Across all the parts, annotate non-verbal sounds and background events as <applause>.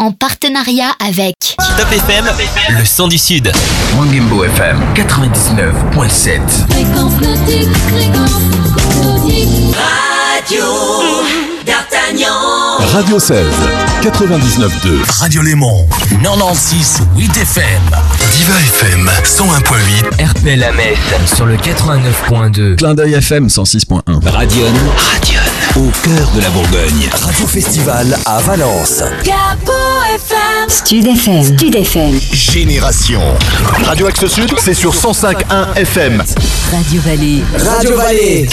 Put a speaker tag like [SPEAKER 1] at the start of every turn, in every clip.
[SPEAKER 1] en partenariat avec
[SPEAKER 2] Top FM, le son du Sud.
[SPEAKER 3] Mangimbo FM 99.7.
[SPEAKER 4] Fréquence nautique, fréquence nautique. Radio d'Artagnan.
[SPEAKER 5] Radio 16, 99.2.
[SPEAKER 3] Radio Léman 96 8 FM. Diva FM 101.8.
[SPEAKER 6] RPL la Metz sur le 89.2.
[SPEAKER 5] Clin d'œil FM 106.1.
[SPEAKER 3] Radion. Radion. Au cœur de la Bourgogne. Radio Festival à Valence.
[SPEAKER 4] Capo FM.
[SPEAKER 1] Stud FM. Stud FM.
[SPEAKER 3] Génération.
[SPEAKER 5] Radio Axe Sud, c'est sur 105.1 FM.
[SPEAKER 1] Radio Vallée.
[SPEAKER 3] Radio Vallée.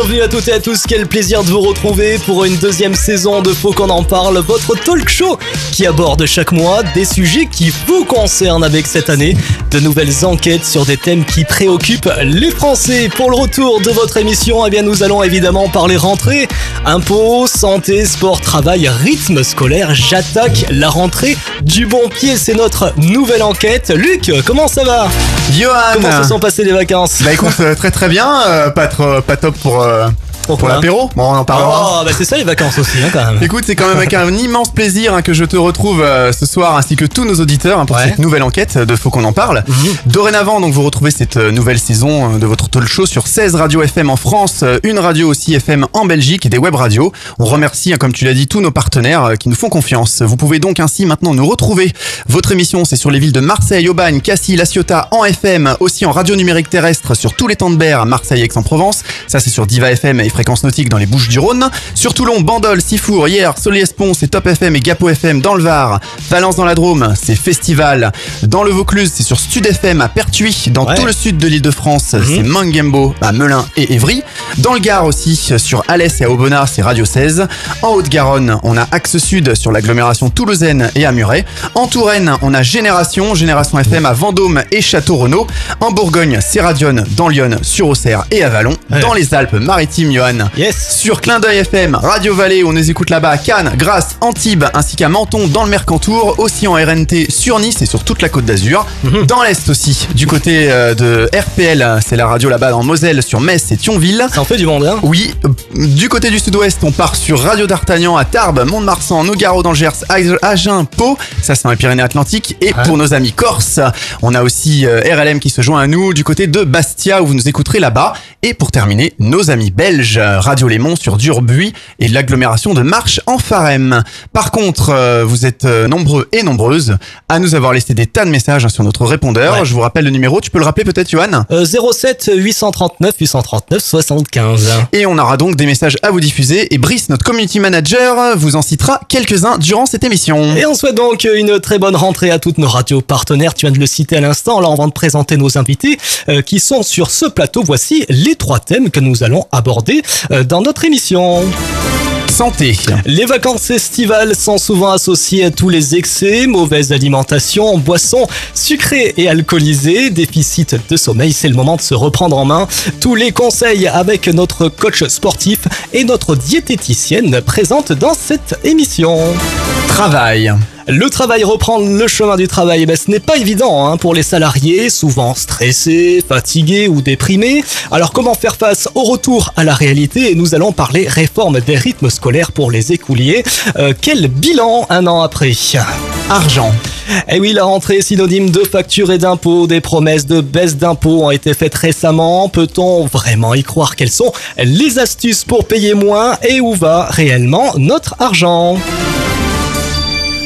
[SPEAKER 2] Bienvenue à toutes et à tous, quel plaisir de vous retrouver pour une deuxième saison de Faut qu'on en parle, votre talk show qui aborde chaque mois des sujets qui vous concernent avec cette année, de nouvelles enquêtes sur des thèmes qui préoccupent les Français. Pour le retour de votre émission, eh bien nous allons évidemment parler rentrée, impôts, santé, sport, travail, rythme scolaire. J'attaque la rentrée du bon pied, c'est notre nouvelle enquête. Luc, comment ça va?
[SPEAKER 7] Johan
[SPEAKER 2] Comment se sont passées les vacances?
[SPEAKER 7] Bah écoute, euh, très très bien, euh, pas, trop, pas top pour, euh, pour l'apéro, bon on en parlera.
[SPEAKER 2] Oh, bah c'est ça les vacances aussi, hein, quand même.
[SPEAKER 7] Écoute, c'est quand même avec un immense plaisir hein, que je te retrouve euh, ce soir ainsi que tous nos auditeurs hein, pour
[SPEAKER 2] Ouais.
[SPEAKER 7] cette nouvelle enquête de Faut qu'on en parle.
[SPEAKER 2] Mhm.
[SPEAKER 7] Dorénavant, donc vous retrouvez cette euh, nouvelle saison euh, de votre talk show sur 16 radios FM en France, euh, une radio aussi FM en Belgique et des web radios. On remercie, comme tu l'as dit, tous nos partenaires euh, qui nous font confiance. Vous pouvez donc ainsi maintenant nous retrouver. Votre émission, c'est sur les villes de Marseille, Aubagne, Cassis, La Ciotat en FM, aussi en radio numérique terrestre sur tous les temps de berre, Marseille, Aix-en-Provence. Ça, c'est sur Diva FM et Fréquence Nautique dans les Bouches-du-Rhône. Sur Toulon, Bandol, Sifour, Hier, Solier-Espon, c'est Top FM et Gapo FM dans le Var. Valence dans la Drôme, c'est Festival. Dans le Vaucluse, c'est sur Stud FM à Pertuis. Dans
[SPEAKER 2] Ouais.
[SPEAKER 7] tout le sud de l'île de France,
[SPEAKER 2] Mhm.
[SPEAKER 7] c'est Mangembo à Melun et Évry. Dans le Gard aussi, sur Alès et à Aubenas, c'est Radio 16. En Haute-Garonne, on a Axe Sud sur l'agglomération toulousaine et à Muret. En Touraine, on a Génération, Génération FM à Vendôme et Château-Renaud. En Bourgogne, c'est Radion dans Lyon, sur Auxerre et à Vallon.
[SPEAKER 2] Ouais.
[SPEAKER 7] Dans les Alpes-Maritimes, Johan.
[SPEAKER 2] Yes.
[SPEAKER 7] Sur Clin d'œil FM, Radio Vallée, on les écoute là-bas à Cannes, Grasse, Antibes, ainsi qu'à Menton dans le Mercantour, aussi en RNT sur Nice et sur toute la côte d'Azur.
[SPEAKER 2] Mhm.
[SPEAKER 7] Dans l'Est aussi, du côté euh, de RPL, c'est la radio là-bas en Moselle, sur Metz et Thionville.
[SPEAKER 2] Ça en fait du monde, hein
[SPEAKER 7] Oui, euh, du côté du sud-ouest, on part sur Radio d'Artagnan à Tarbes, Mont-de-Marsan, Nogaro dans le Gers, Ag- Agen, Pau, ça c'est dans les Pyrénées-Atlantiques. Et
[SPEAKER 2] Ouais.
[SPEAKER 7] pour nos amis corses, on a aussi euh, RLM qui se joint à nous du côté de Bastia où vous nous écouterez là-bas. Et pour terminer, nos amis belges, euh, Radio Lémon sur Durbuy et l'agglomération de Marche en Farem. Par contre, euh, vous êtes euh, nombreux et nombreuses à nous avoir laissé des tas de messages hein, sur notre répondeur.
[SPEAKER 2] Ouais.
[SPEAKER 7] Je vous rappelle le numéro, tu peux le rappeler peut-être Johan?
[SPEAKER 2] Euh, 07 839 839 75.
[SPEAKER 7] Et on aura donc des messages à vous diffuser et Brice, notre community manager, vous en citera quelques-uns durant cette émission.
[SPEAKER 2] Et on souhaite donc une très bonne rentrée à toutes nos radios partenaires. Tu viens de le citer à l'instant. Là, on va te présenter nos invités euh, qui sont sur ce plateau. Voici les trois thèmes que nous allons aborder euh, dans notre émission.
[SPEAKER 7] Santé.
[SPEAKER 2] Les vacances estivales sont souvent associées à tous les excès, mauvaise alimentation, boissons sucrées et alcoolisées, déficit de sommeil. C'est le moment de se reprendre en main. Tous les conseils avec notre coach sportif et notre diététicienne présente dans cette émission.
[SPEAKER 7] Travail.
[SPEAKER 2] Le travail, reprendre le chemin du travail, eh ben, ce n'est pas évident hein, pour les salariés, souvent stressés, fatigués ou déprimés. Alors comment faire face au retour à la réalité? Et Nous allons parler réforme des rythmes scolaires pour les écouliers. Euh, quel bilan un an après?
[SPEAKER 7] Argent.
[SPEAKER 2] Eh oui, la rentrée synonyme de factures et d'impôts. Des promesses de baisse d'impôts ont été faites récemment. Peut-on vraiment y croire? Quelles sont les astuces pour payer moins? Et où va réellement notre argent?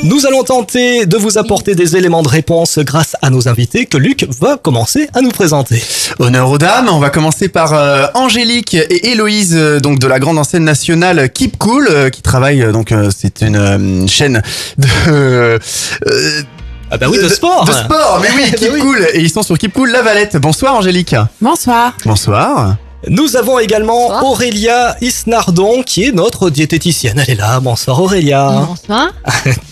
[SPEAKER 2] Nous allons tenter de vous apporter des éléments de réponse grâce à nos invités que Luc va commencer à nous présenter.
[SPEAKER 7] Honneur aux dames. On va commencer par euh, Angélique et Héloïse, euh, donc de la grande enseigne nationale Keep Cool, euh, qui travaille euh, donc euh, c'est une euh, chaîne de euh, euh,
[SPEAKER 2] Ah bah oui, de sport
[SPEAKER 7] De sport, mais oui, <laughs> Keep
[SPEAKER 2] oui.
[SPEAKER 7] Cool. Et ils sont sur Keep Cool La Valette. Bonsoir Angélique.
[SPEAKER 8] Bonsoir.
[SPEAKER 7] Bonsoir.
[SPEAKER 2] Nous avons également Aurélia Isnardon qui est notre diététicienne. Elle est là. Bonsoir Aurélia.
[SPEAKER 8] Bonsoir. <laughs>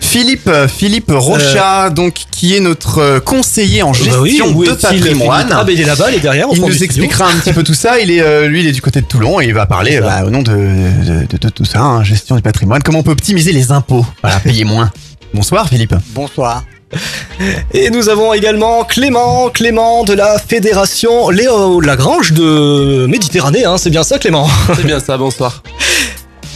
[SPEAKER 7] Philippe, euh, Philippe Rochat, donc qui est notre euh, conseiller en
[SPEAKER 2] Bah
[SPEAKER 7] gestion
[SPEAKER 2] oui, où
[SPEAKER 7] de patrimoine.
[SPEAKER 2] Ah, bah, il est là-bas, il est derrière. au
[SPEAKER 7] Il nous expliquera un petit peu tout ça. Il est, euh, lui, il est du côté de Toulon et il va parler bah, au nom de, de, de- de tout ça, hein, gestion du patrimoine. Comment on peut optimiser les impôts? Voilà, <laughs> payer moins. Bonsoir Philippe.
[SPEAKER 8] Bonsoir.
[SPEAKER 2] Et nous avons également Clément, Clément de la Fédération Léo Lagrange de Méditerranée, hein, c'est bien ça Clément?
[SPEAKER 8] C'est bien ça, bonsoir. <laughs>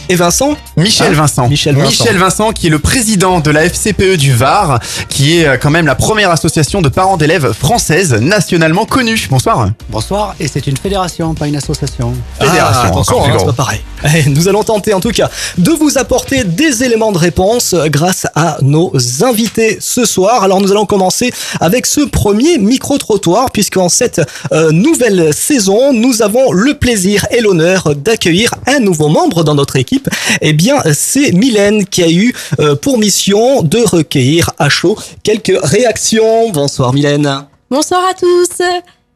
[SPEAKER 2] Et Vincent
[SPEAKER 7] Michel
[SPEAKER 2] Ah,
[SPEAKER 7] Vincent.
[SPEAKER 2] Michel Vincent.
[SPEAKER 7] Michel Vincent, qui est le président de la FCPE du Var, qui est euh, quand même la première association de parents d'élèves française nationalement connue. Bonsoir.
[SPEAKER 8] Bonsoir, et c'est une fédération, pas une association.
[SPEAKER 7] Fédération,
[SPEAKER 2] Ah, attention,
[SPEAKER 7] encore
[SPEAKER 2] hein, c'est pas pareil. Eh, Nous allons tenter en tout cas de vous apporter des éléments de réponse grâce à nos invités ce soir. Alors nous allons commencer avec ce premier micro-trottoir puisqu'en cette euh, nouvelle saison, nous avons le plaisir et l'honneur d'accueillir un nouveau membre dans notre équipe. Eh bien, c'est Mylène qui a eu euh, pour mission de recueillir à chaud quelques réactions. Bonsoir Mylène.
[SPEAKER 9] Bonsoir à tous.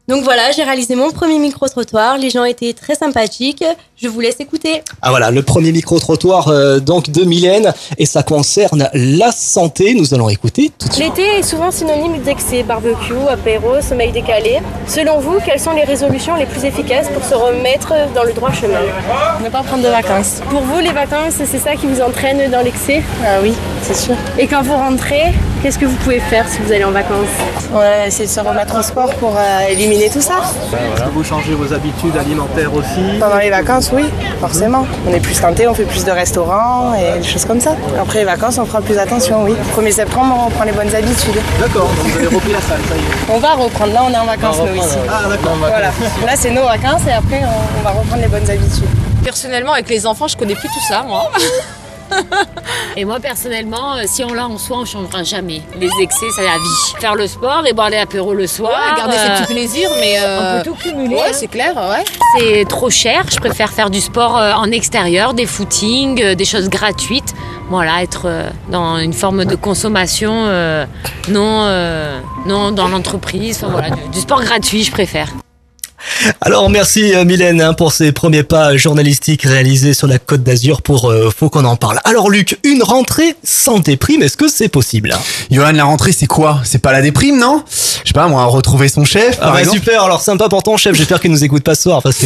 [SPEAKER 9] Donc voilà, j'ai réalisé mon premier micro-trottoir. Les gens étaient très sympathiques. Je vous laisse écouter.
[SPEAKER 2] Ah voilà, le premier micro-trottoir euh, donc de Mylène et ça concerne la santé. Nous allons écouter tout de suite.
[SPEAKER 9] L'été est souvent synonyme d'excès, barbecue, apéro, sommeil décalé. Selon vous, quelles sont les résolutions les plus efficaces pour se remettre dans le droit chemin? Ne pas prendre de vacances. Pour vous, les vacances, c'est ça qui vous entraîne dans l'excès? Ah oui, c'est sûr. Et quand vous rentrez, qu'est-ce que vous pouvez faire si vous allez en vacances?
[SPEAKER 10] Ouais, essayer de se remettre au sport pour euh, éliminer tout ça.
[SPEAKER 2] Est-ce que vous changez vos habitudes alimentaires aussi?
[SPEAKER 10] Pendant les vacances, oui, forcément. On est plus tenté, on fait plus de restaurants et des choses comme ça. Après les vacances, on fera plus attention, oui. 1er septembre, on reprend les bonnes habitudes.
[SPEAKER 2] D'accord, donc vous avez repris la salle, ça y est.
[SPEAKER 10] On va reprendre, là on est en vacances nous ici.
[SPEAKER 2] Ah d'accord.
[SPEAKER 10] Voilà, là c'est nos vacances et après on, on va reprendre les bonnes habitudes.
[SPEAKER 11] Personnellement, avec les enfants, je connais plus tout ça, moi. <laughs>
[SPEAKER 12] Et moi personnellement, euh, si on l'a en soi, on changera jamais. Les excès, c'est la vie. Faire le sport et boire des apéros le soir.
[SPEAKER 11] Ouais, garder
[SPEAKER 12] euh,
[SPEAKER 11] ses petits plaisirs, mais. euh,
[SPEAKER 12] On peut tout cumuler.
[SPEAKER 11] Ouais, c'est clair, ouais.
[SPEAKER 12] C'est trop cher. Je préfère faire du sport euh, en extérieur, des footings, des choses gratuites. Voilà, être dans une forme de consommation euh, non, non dans l'entreprise. Enfin, voilà, du, du sport gratuit, je préfère.
[SPEAKER 2] Alors merci euh, Mylène hein, pour ces premiers pas journalistiques réalisés sur la Côte d'Azur pour euh, Faut qu'on en parle. Alors Luc, une rentrée sans déprime, est-ce que c'est possible?
[SPEAKER 7] Johan, la rentrée, c'est quoi? C'est pas la déprime, non? Je sais pas, moi, retrouver son chef,
[SPEAKER 2] Ah
[SPEAKER 7] par
[SPEAKER 2] bah
[SPEAKER 7] exemple.
[SPEAKER 2] super, alors sympa pour ton chef, j'espère qu'il nous écoute pas ce soir parce que...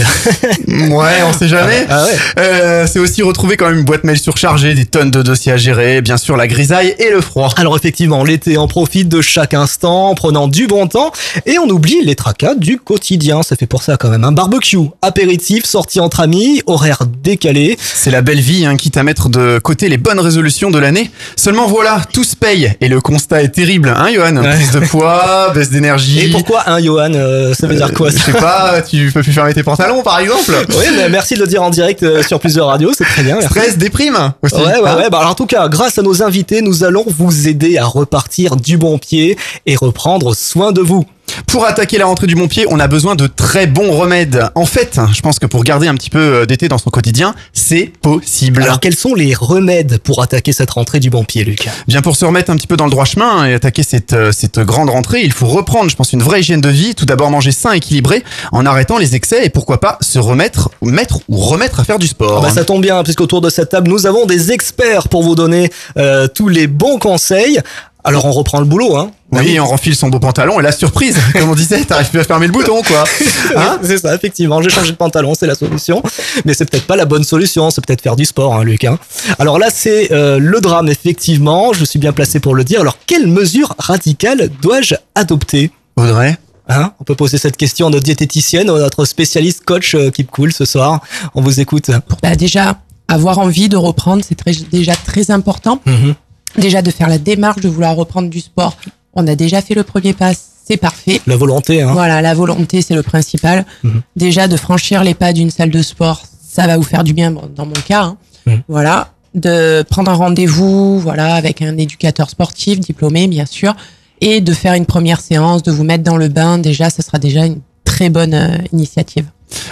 [SPEAKER 7] Ouais, on sait jamais.
[SPEAKER 2] Ah ouais.
[SPEAKER 7] Euh, c'est aussi retrouver quand même une boîte mail surchargée, des tonnes de dossiers à gérer, bien sûr la grisaille et le froid.
[SPEAKER 2] Alors effectivement, l'été, on profite de chaque instant en prenant du bon temps et on oublie les tracas du quotidien. Ça fait pour ça quand même un barbecue, apéritif, sortie entre amis, horaire décalé.
[SPEAKER 7] C'est la belle vie, hein, quitte à mettre de côté les bonnes résolutions de l'année. Seulement voilà, tout se paye et le constat est terrible, hein, Johan?
[SPEAKER 2] Ouais.
[SPEAKER 7] Prise de poids, baisse d'énergie.
[SPEAKER 2] Et pourquoi un Johan euh, Ça veut dire quoi
[SPEAKER 7] Je
[SPEAKER 2] ça?
[SPEAKER 7] sais pas, tu peux plus fermer tes pantalons, par exemple. <laughs>
[SPEAKER 2] Oui, mais merci de le dire en direct euh, sur plusieurs radios, c'est très bien. merci.
[SPEAKER 7] Stress, déprime aussi.
[SPEAKER 2] Ouais, ouais,
[SPEAKER 7] hein.
[SPEAKER 2] ouais. Bah, alors, en tout cas, grâce à nos invités, nous allons vous aider à repartir du bon pied et reprendre soin de vous.
[SPEAKER 7] Pour attaquer la rentrée du bon pied, on a besoin de très bons remèdes. En fait, je pense que pour garder un petit peu euh, d'été dans son quotidien, c'est possible.
[SPEAKER 2] Alors, quels sont les remèdes pour attaquer cette rentrée du bon pied, Luc
[SPEAKER 7] Bien pour se remettre un petit peu dans le droit chemin et attaquer cette, euh, cette grande rentrée, il faut reprendre, je pense, une vraie hygiène de vie. Tout d'abord manger sain, équilibré, en arrêtant les excès et pourquoi pas se remettre, ou mettre ou remettre à faire du sport.
[SPEAKER 2] Ah bah, ça tombe bien, puisqu'autour de cette table, nous avons des experts pour vous donner euh, tous les bons conseils. Alors, on reprend le boulot, hein
[SPEAKER 7] oui, on renfile son beau pantalon et la surprise, <laughs> comme on disait, t'arrives plus à fermer le bouton, quoi. <laughs> Hein
[SPEAKER 2] c'est ça, effectivement. J'ai changé de pantalon, c'est la solution. Mais c'est peut-être pas la bonne solution. C'est peut-être faire du sport, hein, Luc. hein. Alors là, c'est euh, le drame, effectivement. Je suis bien placé pour le dire. Alors, quelles mesures radicales dois-je adopter?
[SPEAKER 7] Audrey
[SPEAKER 2] Hein On peut poser cette question à notre diététicienne, à notre spécialiste coach euh, Keep Cool ce soir. On vous écoute.
[SPEAKER 13] Bah déjà, avoir envie de reprendre, c'est très, déjà très important.
[SPEAKER 2] Mhm.
[SPEAKER 13] Déjà de faire la démarche de vouloir reprendre du sport. On a déjà fait le premier pas, c'est parfait.
[SPEAKER 2] La volonté, hein.
[SPEAKER 13] Voilà, la volonté, c'est le principal.
[SPEAKER 2] Mhm.
[SPEAKER 13] Déjà de franchir les pas d'une salle de sport, ça va vous faire du bien bon, dans mon cas. hein.
[SPEAKER 2] Mhm.
[SPEAKER 13] Voilà, de prendre un rendez-vous, voilà, avec un éducateur sportif diplômé, bien sûr, et de faire une première séance, de vous mettre dans le bain. Déjà, ça sera déjà une très bonne euh, initiative.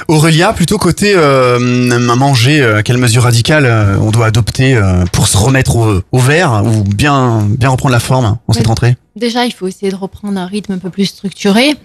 [SPEAKER 7] Aurélia, plutôt côté euh, manger, euh, quelle mesure radicale euh, on doit adopter euh, pour se remettre au, au vert ou bien, bien reprendre la forme en cette rentrée?
[SPEAKER 14] Déjà, il faut essayer de reprendre un rythme un peu plus structuré,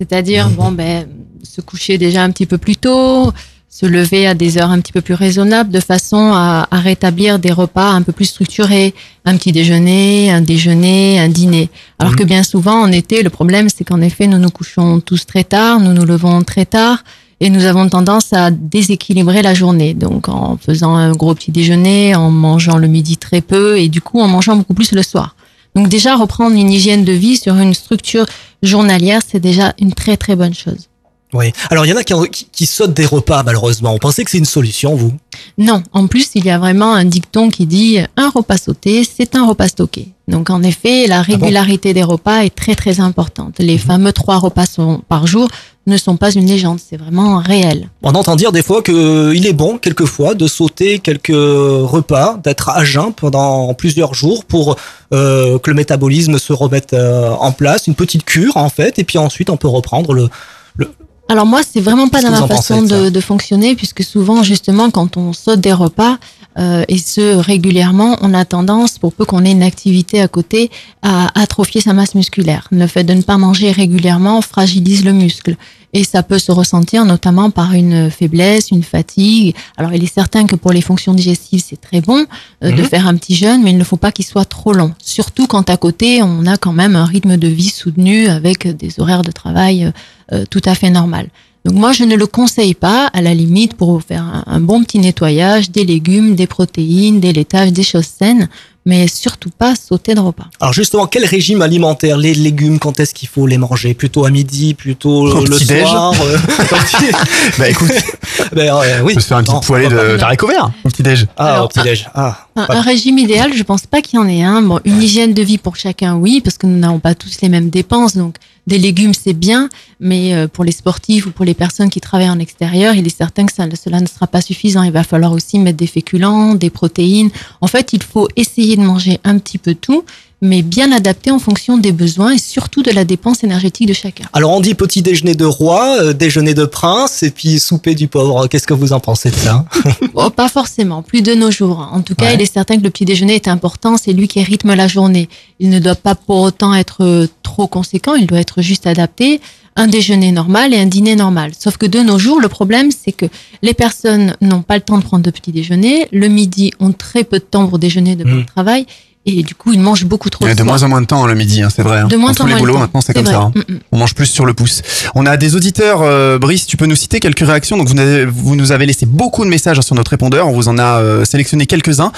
[SPEAKER 14] c'est-à-dire bon ben se coucher déjà un petit peu plus tôt, se lever à des heures un petit peu plus raisonnables de façon à, à rétablir des repas un peu plus structurés, un petit déjeuner, un déjeuner, un dîner. Alors
[SPEAKER 2] Mhm.
[SPEAKER 14] que bien souvent en été, le problème c'est qu'en effet nous nous couchons tous très tard, nous nous levons très tard et nous avons tendance à déséquilibrer la journée. Donc en faisant un gros petit déjeuner, en mangeant le midi très peu et du coup en mangeant beaucoup plus le soir. Donc déjà reprendre une hygiène de vie sur une structure journalière, c'est déjà une très très bonne chose.
[SPEAKER 2] Oui. Alors il y en a qui, qui, qui sautent des repas malheureusement. Vous pensez que c'est une solution, vous?
[SPEAKER 14] Non, en plus, il y a vraiment un dicton qui dit un repas sauté, c'est un repas stocké. Donc en effet, la régularité des repas est très très importante. Les fameux trois repas sont- par jour ne sont pas une légende, c'est vraiment réel.
[SPEAKER 2] On entend dire des fois qu'il est bon, quelquefois, de sauter quelques repas, d'être à jeun pendant plusieurs jours pour euh, que le métabolisme se remette euh, en place, une petite cure en fait, et puis ensuite on peut reprendre le. le...
[SPEAKER 14] Alors moi, c'est vraiment pas dans ma
[SPEAKER 2] pensez
[SPEAKER 14] façon
[SPEAKER 2] de,
[SPEAKER 14] de fonctionner, puisque souvent, justement, quand on saute des repas, euh, et ce régulièrement, on a tendance, pour peu qu'on ait une activité à côté, à atrophier sa masse musculaire. Le fait de ne pas manger régulièrement fragilise le muscle. Et ça peut se ressentir notamment par une faiblesse, une fatigue. Alors il est certain que pour les fonctions digestives, c'est très bon euh, de
[SPEAKER 15] Mhm.
[SPEAKER 14] faire un petit jeûne, mais il ne faut pas qu'il soit trop long. Surtout quand à côté, on a quand même un rythme de vie soutenu avec des horaires de travail euh, euh, tout à fait normal. Donc moi, je ne le conseille pas, à la limite, pour faire un, un bon petit nettoyage, des légumes, des protéines, des laitages, des choses saines, mais surtout pas sauter de repas.
[SPEAKER 2] Alors justement, quel régime alimentaire Les légumes, quand est-ce qu'il faut les manger? Plutôt à midi, plutôt <laughs>
[SPEAKER 7] Au
[SPEAKER 2] le soir euh, <laughs>
[SPEAKER 7] Bah écoute, <laughs>
[SPEAKER 2] ben, ouais, oui.
[SPEAKER 7] on peut se faire un petit poêlé de
[SPEAKER 2] pas.
[SPEAKER 7] d'haricots verts au petit-déj.
[SPEAKER 2] Ah,
[SPEAKER 14] Alors,
[SPEAKER 2] au petit-déj. Ah,
[SPEAKER 14] Un, un régime idéal, je pense pas qu'il y en ait un. Bon, une hygiène de vie pour chacun, oui, parce que nous n'avons pas tous les mêmes dépenses. Donc, des légumes, c'est bien, mais euh, pour les sportifs ou pour les personnes qui travaillent en extérieur, il est certain que ça, cela ne sera pas suffisant. Il va falloir aussi mettre des féculents, des protéines. En fait, il faut essayer de manger un petit peu tout, mais bien adapté en fonction des besoins et surtout de la dépense énergétique de chacun.
[SPEAKER 2] Alors on dit petit déjeuner de roi, euh, déjeuner de prince, et puis souper du pauvre. Qu'est-ce que vous en pensez de ça? <laughs>
[SPEAKER 14] Oh, pas forcément, plus de nos jours. En tout cas,
[SPEAKER 2] Ouais.
[SPEAKER 14] il est certain que le petit déjeuner est important, c'est lui qui rythme la journée. Il ne doit pas pour autant être euh, trop conséquent, il doit être juste adapté. Un déjeuner normal et un dîner normal. Sauf que de nos jours, le problème, c'est que les personnes n'ont pas le temps de prendre de petit déjeuner. Le midi, ont très peu de temps pour déjeuner de
[SPEAKER 7] Mm.
[SPEAKER 14] bon travail. Et du coup, ils mangent beaucoup trop
[SPEAKER 7] Il y a de
[SPEAKER 14] soir.
[SPEAKER 7] moins en moins de temps hein, le midi, hein, c'est vrai. hein.
[SPEAKER 14] De moins en
[SPEAKER 7] les
[SPEAKER 14] moins de
[SPEAKER 7] boulots
[SPEAKER 14] temps.
[SPEAKER 7] maintenant, c'est comme
[SPEAKER 14] vrai.
[SPEAKER 7] ça. hein.
[SPEAKER 14] Mm, mm.
[SPEAKER 7] On mange plus sur le pouce. On a des auditeurs, euh, Brice, tu peux nous citer quelques réactions? Donc vous, vous nous avez laissé beaucoup de messages sur notre répondeur. On vous en a euh, sélectionné quelques-uns.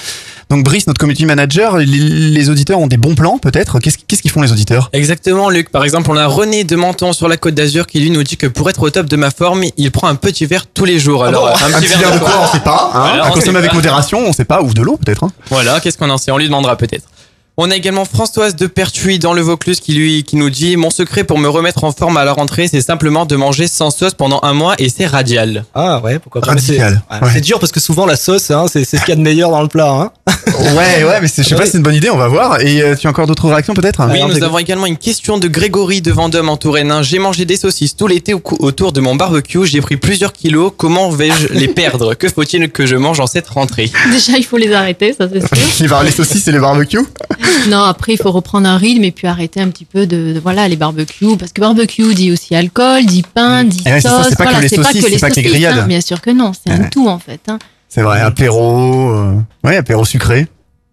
[SPEAKER 7] Donc Brice, notre community manager, les, les auditeurs ont des bons plans peut-être? Qu'est-ce qu'est-ce qu'ils font les auditeurs?
[SPEAKER 15] Exactement, Luc. Par exemple, on a René de Menton sur la Côte d'Azur qui lui nous dit que pour être au top de ma forme, il prend un petit verre tous les jours. Alors,
[SPEAKER 7] Ah bon? un, petit verre de quoi On sait pas. Hein
[SPEAKER 15] Voilà,
[SPEAKER 7] à
[SPEAKER 15] on
[SPEAKER 7] consommer avec
[SPEAKER 15] pas.
[SPEAKER 7] modération, on sait pas. Ou de l'eau peut-être. hein.
[SPEAKER 15] Voilà, qu'est-ce qu'on en sait? On lui demandera peut-être. On a également Françoise de Pertuis dans le Vaucluse qui lui qui nous dit mon secret pour me remettre en forme à la rentrée, c'est simplement de manger sans sauce pendant un mois et c'est radial.
[SPEAKER 2] Ah ouais, pourquoi pas. C'est-
[SPEAKER 7] Radical.
[SPEAKER 2] ouais. C'est dur parce que souvent la sauce, hein, c'est c'est ce qu'il y a de meilleur dans le plat. Hein.
[SPEAKER 7] Ouais, ouais, mais c'est- je sais pas si c'est une bonne idée. On va voir. Et euh, tu as encore d'autres réactions peut-être?
[SPEAKER 15] Oui, nous avons également une question de Grégory de Vendôme en Touraine. J'ai mangé des saucisses tout l'été au autour de mon barbecue. J'ai pris plusieurs kilos. Comment vais-je les perdre? Que faut-il que je mange en cette rentrée?
[SPEAKER 14] Déjà, il faut les arrêter, ça c'est sûr. <laughs>
[SPEAKER 7] Les, bar- les saucisses et les barbecues <laughs> <laughs>
[SPEAKER 14] Non, après, il faut reprendre un rythme et puis arrêter un petit peu de, de- voilà, les barbecues. Parce que barbecue dit aussi alcool, dit pain, dit
[SPEAKER 7] Eh ouais,
[SPEAKER 14] sauce.
[SPEAKER 7] c'est pas que
[SPEAKER 14] voilà,
[SPEAKER 7] les saucisses, c'est pas que les
[SPEAKER 14] saucisses, hein. Bien sûr que non, c'est un tout en fait. hein.
[SPEAKER 7] C'est vrai, apéro, euh, ouais, apéro sucré,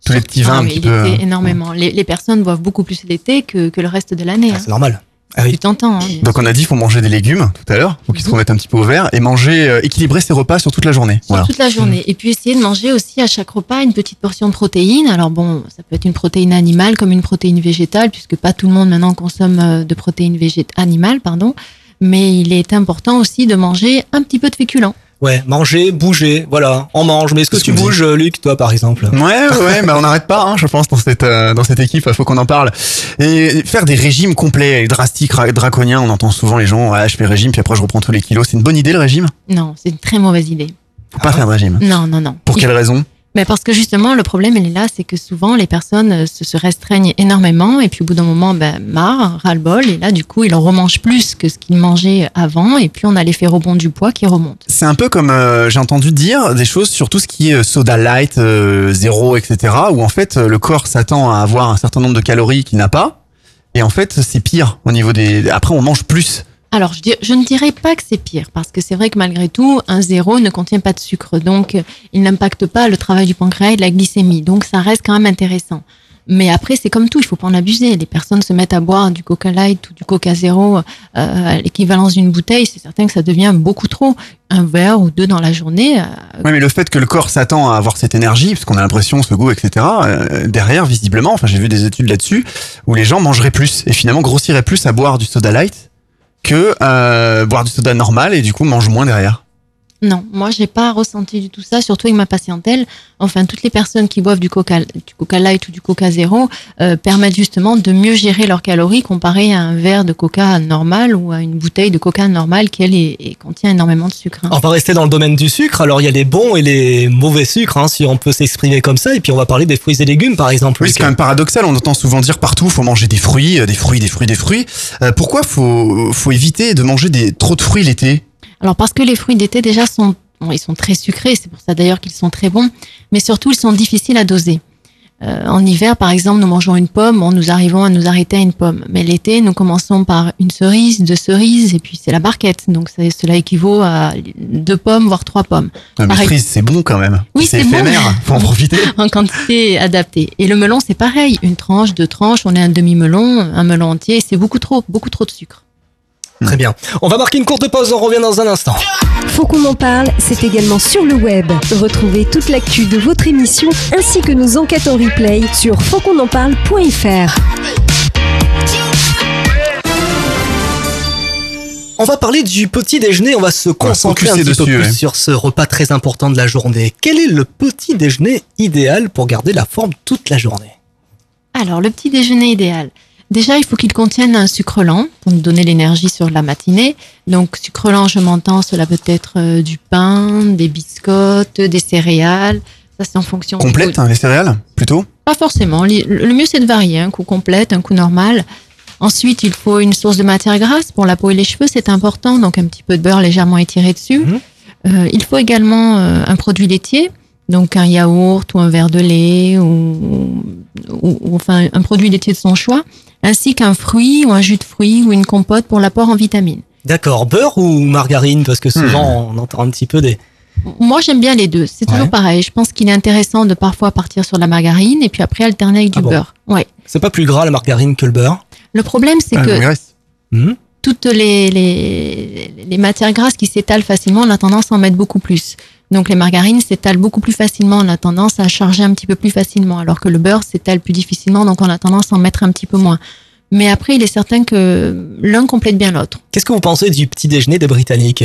[SPEAKER 7] tous les petits vins
[SPEAKER 14] Ah,
[SPEAKER 7] un petit peu. euh,
[SPEAKER 14] énormément. Les, les personnes boivent beaucoup plus l'été que, que le reste de l'année. hein.
[SPEAKER 2] C'est normal.
[SPEAKER 14] Tu t'entends. hein.
[SPEAKER 7] Donc on a dit faut manger des légumes tout à l'heure, faut qu'ils se remettent un petit peu au vert et manger euh, équilibrer ses repas sur toute la journée.
[SPEAKER 14] Sur toute la journée. Et puis essayer de manger aussi à chaque repas une petite portion de protéines. Alors bon, ça peut être une protéine animale comme une protéine végétale, puisque pas tout le monde maintenant consomme euh, de protéines végét animales, pardon. Mais il est important aussi de manger un petit peu de féculents.
[SPEAKER 2] Ouais, manger, bouger, voilà, on mange. Mais est-ce que tu bouges, euh, Luc, toi par exemple?
[SPEAKER 7] Ouais, ouais, <laughs> ouais, bah on n'arrête pas, hein, je pense, dans cette euh, dans cette équipe, faut qu'on en parle. Et faire des régimes complets, et drastiques, ra- draconiens, on entend souvent les gens, ah, je fais régime, puis après je reprends tous les kilos. C'est une bonne idée le régime?
[SPEAKER 14] Non, c'est une très mauvaise idée.
[SPEAKER 7] Faut pas faire de régime.
[SPEAKER 14] Non, non, non.
[SPEAKER 7] Pour
[SPEAKER 14] Il-
[SPEAKER 7] quelle raison?
[SPEAKER 14] Mais parce que justement, le problème, il est là, c'est que souvent, les personnes euh, se, se restreignent énormément et puis au bout d'un moment, ben, marre, ras-le-bol, et là, du coup, ils en remangent plus que ce qu'ils mangeaient avant et puis on a l'effet rebond du poids qui remonte.
[SPEAKER 7] C'est un peu comme euh, j'ai entendu dire des choses sur tout ce qui est euh, soda light, euh, zéro, etc. Où en fait euh, le corps s'attend à avoir un certain nombre de calories qu'il n'a pas, et en fait c'est pire au niveau des. Après on mange plus
[SPEAKER 14] Alors, je, je ne dirais pas que c'est pire, parce que c'est vrai que malgré tout, un zéro ne contient pas de sucre, donc il n'impacte pas le travail du pancréas et de la glycémie, donc ça reste quand même intéressant. Mais après, c'est comme tout, il faut pas en abuser. Les personnes se mettent à boire du Coca Light ou du Coca Zéro euh, à l'équivalence d'une bouteille, c'est certain que ça devient beaucoup trop. Un verre ou deux dans la journée, euh,
[SPEAKER 7] Ouais, mais le fait que le corps s'attend à avoir cette énergie, parce qu'on a l'impression, ce goût, etc., euh, derrière, visiblement, enfin, j'ai vu des études là-dessus, où les gens mangeraient plus et finalement grossiraient plus à boire du soda light que euh, boire du soda normal et du coup mangent moins derrière.
[SPEAKER 14] Non, moi j'ai pas ressenti du tout ça, surtout avec ma patientèle. Enfin, toutes les personnes qui boivent du Coca, du Coca Light ou du Coca Zéro euh, permettent justement de mieux gérer leurs calories comparé à un verre de Coca normal ou à une bouteille de Coca normal qui elle est- est- contient énormément de sucre. hein.
[SPEAKER 2] On va rester dans le domaine du sucre. Alors, il y a les bons et les mauvais sucres, hein, si on peut s'exprimer comme ça. Et puis, on va parler des fruits et légumes, par exemple.
[SPEAKER 7] Oui, c'est quand même paradoxal. On entend souvent dire partout, faut manger des fruits, euh, des fruits, des fruits, des fruits. Euh, pourquoi faut faut éviter de manger des trop de fruits l'été?
[SPEAKER 14] Alors parce que les fruits d'été déjà sont, bon, ils sont très sucrés, c'est pour ça d'ailleurs qu'ils sont très bons, mais surtout ils sont difficiles à doser. Euh, en hiver, par exemple, nous mangeons une pomme, bon, nous arrivons à nous arrêter à une pomme. Mais l'été, nous commençons par une cerise, deux cerises, et puis c'est la barquette. Donc cela équivaut à deux pommes, voire trois pommes.
[SPEAKER 7] Ah, mais
[SPEAKER 14] Pareil.
[SPEAKER 7] frise, c'est bon quand même.
[SPEAKER 14] Oui,
[SPEAKER 7] c'est
[SPEAKER 14] c'est bon.
[SPEAKER 7] éphémère. Faut en profiter. <laughs>
[SPEAKER 14] en quantité adaptée. Et le melon, c'est pareil. Une tranche, deux tranches, on est un demi-melon, un melon entier, c'est beaucoup trop, beaucoup trop de sucre.
[SPEAKER 2] Très bien. On va marquer une courte pause. On revient dans un instant.
[SPEAKER 16] Faut qu'on en parle, c'est également sur le web. Retrouvez toute l'actu de votre émission ainsi que nos enquêtes en replay sur fautquonenparle.fr.
[SPEAKER 2] On va parler du petit déjeuner. On va se concentrer un petit peu plus
[SPEAKER 7] ouais.
[SPEAKER 2] sur ce repas très important de la journée. Quel est le petit déjeuner idéal pour garder la forme toute la journée?
[SPEAKER 14] Alors, le petit déjeuner idéal. Déjà, il faut qu'il contienne un sucre lent pour nous donner l'énergie sur la matinée. Donc, sucre lent, je m'entends, cela peut être euh, du pain, des biscottes, des céréales. Ça, c'est en fonction.
[SPEAKER 7] Complète, hein, les céréales, plutôt?
[SPEAKER 14] Pas forcément. Le mieux, c'est de varier. Un coup complète, un coup normal. Ensuite, il faut une source de matière grasse pour la peau et les cheveux, c'est important. Donc, un petit peu de beurre légèrement étiré dessus. Euh, il faut également euh, un produit laitier, donc un yaourt ou un verre de lait ou, ou- ou enfin un produit laitier de son choix, ainsi qu'un fruit ou un jus de fruits ou une compote pour l'apport en vitamines.
[SPEAKER 2] D'accord, beurre ou margarine? Parce que souvent, on entend un petit peu des.
[SPEAKER 14] Moi, j'aime bien les deux. C'est toujours pareil. Je pense qu'il est intéressant de parfois partir sur la margarine et puis après alterner avec du
[SPEAKER 2] Ah bon?
[SPEAKER 14] beurre. Ouais.
[SPEAKER 2] C'est pas plus gras la margarine que le beurre?
[SPEAKER 14] Le problème, c'est
[SPEAKER 2] Ah,
[SPEAKER 14] que.
[SPEAKER 2] Mhm.
[SPEAKER 14] toutes les, les, les matières grasses qui s'étalent facilement, on a tendance à en mettre beaucoup plus. Donc les margarines s'étalent beaucoup plus facilement, on a tendance à charger un petit peu plus facilement, alors que le beurre s'étale plus difficilement, donc on a tendance à en mettre un petit peu moins. Mais après, il est certain que l'un complète bien l'autre.
[SPEAKER 2] Qu'est-ce que vous pensez du petit déjeuner des Britanniques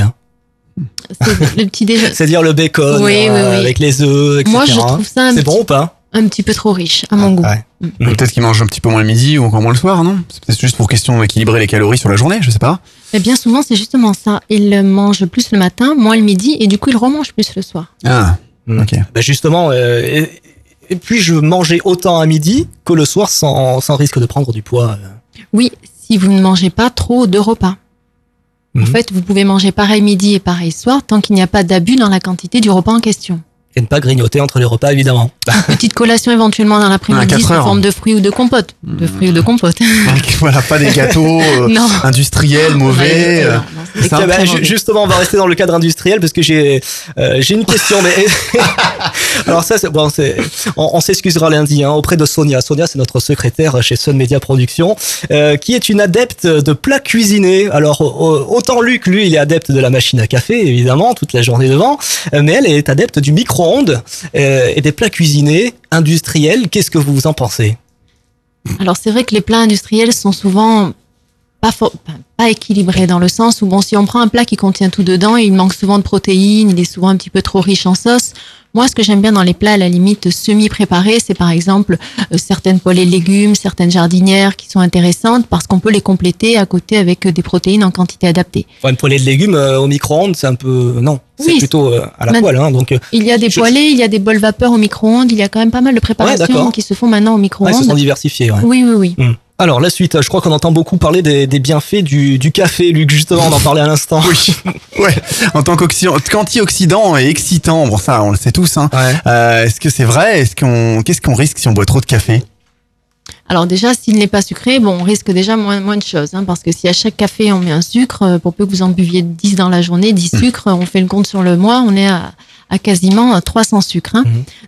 [SPEAKER 14] C'est <laughs> le petit déjeuner.
[SPEAKER 2] C'est-à-dire le bacon
[SPEAKER 14] Oui, oui,
[SPEAKER 2] euh,
[SPEAKER 14] oui.
[SPEAKER 2] avec les œufs, etc.
[SPEAKER 14] Moi, je trouve ça un
[SPEAKER 2] C'est
[SPEAKER 14] petit-
[SPEAKER 2] bon ou pas?
[SPEAKER 14] Un petit peu trop riche, à mon goût.
[SPEAKER 7] Peut-être qu'ils mangent un petit peu moins le midi ou encore moins le soir, non? C'est peut-être juste pour question d'équilibrer les calories sur la journée, je sais pas.
[SPEAKER 14] Mais bien souvent, c'est justement ça. Ils mangent plus le matin, moins le midi, et du coup, ils remangent plus le soir.
[SPEAKER 7] Ah, ok.
[SPEAKER 2] Bah justement, euh, et, et puis je mangeais autant à midi que le soir sans, sans risque de prendre du poids. euh.
[SPEAKER 14] Oui, si vous ne mangez pas trop de repas. En fait, vous pouvez manger pareil midi et pareil soir tant qu'il n'y a pas d'abus dans la quantité du repas en question.
[SPEAKER 2] Et ne pas grignoter entre les repas, évidemment.
[SPEAKER 14] Petite collation éventuellement dans
[SPEAKER 7] À
[SPEAKER 14] l'après-midi
[SPEAKER 7] quatre
[SPEAKER 14] sous forme de fruits ou de compote. De fruits ou de compote. <laughs>
[SPEAKER 7] voilà, pas des gâteaux euh, <laughs> industriels, mauvais. euh,
[SPEAKER 2] bah, justement, on va rester dans le cadre industriel parce que j'ai euh, j'ai une question. Mais <laughs> alors ça, c'est- bon, on, on s'excusera lundi hein, auprès de Sonia. Sonia, c'est notre secrétaire chez Sun Media Productions, euh, qui est une adepte de plats cuisinés. Alors au- autant Luc, lui, il est adepte de la machine à café, évidemment, toute la journée devant, euh, mais elle est adepte du euh, et des plats cuisinés industriels. Qu'est-ce que vous en pensez?
[SPEAKER 14] Alors c'est vrai que les plats industriels sont souvent pas, pas- équilibrés dans le sens où bon si on prend un plat qui contient tout dedans, il manque souvent de protéines, il est souvent un petit peu trop riche en sauce. Moi, ce que j'aime bien dans les plats à la limite semi-préparés, c'est par exemple euh, certaines poêlées de légumes, certaines jardinières qui sont intéressantes parce qu'on peut les compléter à côté avec euh, des protéines en quantité adaptée.
[SPEAKER 2] Enfin, Une poêlée de légumes euh, au micro-ondes, c'est un peu non, c'est
[SPEAKER 14] Oui,
[SPEAKER 2] plutôt euh, à la poêle. Hein, donc euh,
[SPEAKER 14] Il y a des
[SPEAKER 2] Je-
[SPEAKER 14] poêlées, il y a des bols vapeur au micro-ondes, il y a quand même pas mal de préparations qui se font maintenant au
[SPEAKER 2] ouais,
[SPEAKER 14] micro-ondes.
[SPEAKER 2] ils se sont diversifiés. Ouais.
[SPEAKER 14] oui, oui, oui.
[SPEAKER 2] Hmm. Alors la suite, je crois qu'on entend beaucoup parler des, des bienfaits du, du café, Luc. Justement, on en parlait à l'instant.
[SPEAKER 7] Oui, <laughs> ouais. En tant qu'oxy- qu'antioxydant et excitant, bon ça, on le sait tous. Hein. Euh, Est-ce que c'est vrai? Est-ce qu'on, qu'est-ce qu'on risque si on boit trop de café?
[SPEAKER 14] Alors déjà, s'il n'est pas sucré, bon, on risque déjà moins, moins de choses, hein, parce que si à chaque café on met un sucre, euh, pour peu que vous en buviez 10 dans la journée, 10 sucres, on fait le compte sur le mois, on est à, à quasiment euh, 300 sucres. hein.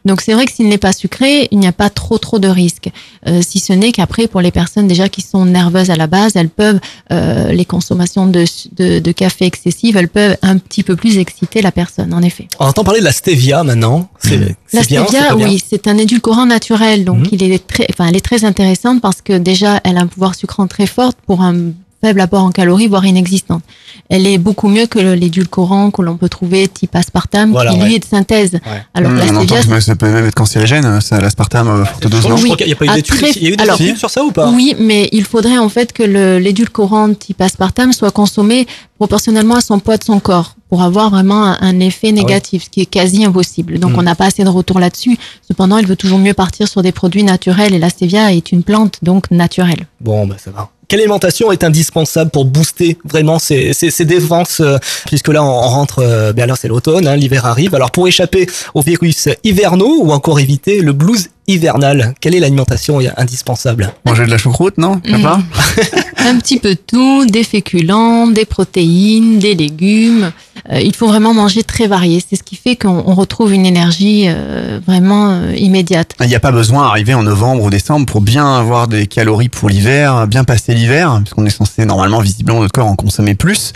[SPEAKER 14] Donc c'est vrai que s'il n'est pas sucré, il n'y a pas trop trop de risques. Euh, si ce n'est qu'après, pour les personnes déjà qui sont nerveuses à la base, elles peuvent, euh, les consommations de, de, de café excessives, elles peuvent un petit peu plus exciter la personne, en effet.
[SPEAKER 2] On entend parler de la stevia maintenant. C'est
[SPEAKER 14] La
[SPEAKER 2] bien,
[SPEAKER 14] stevia,
[SPEAKER 2] bien? Mhm.
[SPEAKER 14] oui, c'est un édulcorant naturel, donc il est très, enfin, elle est très intéressante parce que déjà, elle a un pouvoir sucrant très fort pour un faible apport en calories, voire inexistant. Elle est beaucoup mieux que l'édulcorant que l'on peut trouver type aspartame,
[SPEAKER 7] Voilà,
[SPEAKER 14] qui lui
[SPEAKER 7] ouais.
[SPEAKER 14] est de synthèse. Alors que
[SPEAKER 7] Mmh, on entend que ça peut même être cancérigène, ça, l'aspartame, euh, forte dose,
[SPEAKER 14] Oui,
[SPEAKER 2] crois qu'il y a pas eu d'études.
[SPEAKER 14] très-
[SPEAKER 2] Il y a eu des
[SPEAKER 14] alors,
[SPEAKER 2] études sur ça ou pas?
[SPEAKER 14] Oui, mais il faudrait en fait que l'édulcorant type aspartame soit consommé proportionnellement à son poids de son corps pour avoir vraiment un, un effet négatif, ce qui est quasi impossible. Donc
[SPEAKER 2] Mm.
[SPEAKER 14] on n'a pas assez de retour là-dessus. Cependant, il veut toujours mieux partir sur des produits naturels et la stevia est une plante donc naturelle.
[SPEAKER 2] Bon, bah ça va. Quelle alimentation est indispensable pour booster vraiment ces, défenses euh, Puisque là, on on rentre, euh, bien là, c'est l'automne, hein, l'hiver arrive. Alors, pour échapper aux virus hivernaux ou encore éviter le blues hivernal, quelle est l'alimentation indispensable?
[SPEAKER 7] Manger de la choucroute, non? Pas. <laughs>
[SPEAKER 14] un petit peu de tout, des féculents, des protéines, des légumes. Euh, il faut vraiment manger très varié. C'est ce qui fait qu'on on retrouve une énergie euh, vraiment euh, immédiate.
[SPEAKER 7] Il n'y a pas besoin d'arriver en novembre ou décembre pour bien avoir des calories pour l'hiver, bien passer l'hiver, puisqu'on est censé normalement, visiblement, notre corps en consommer plus.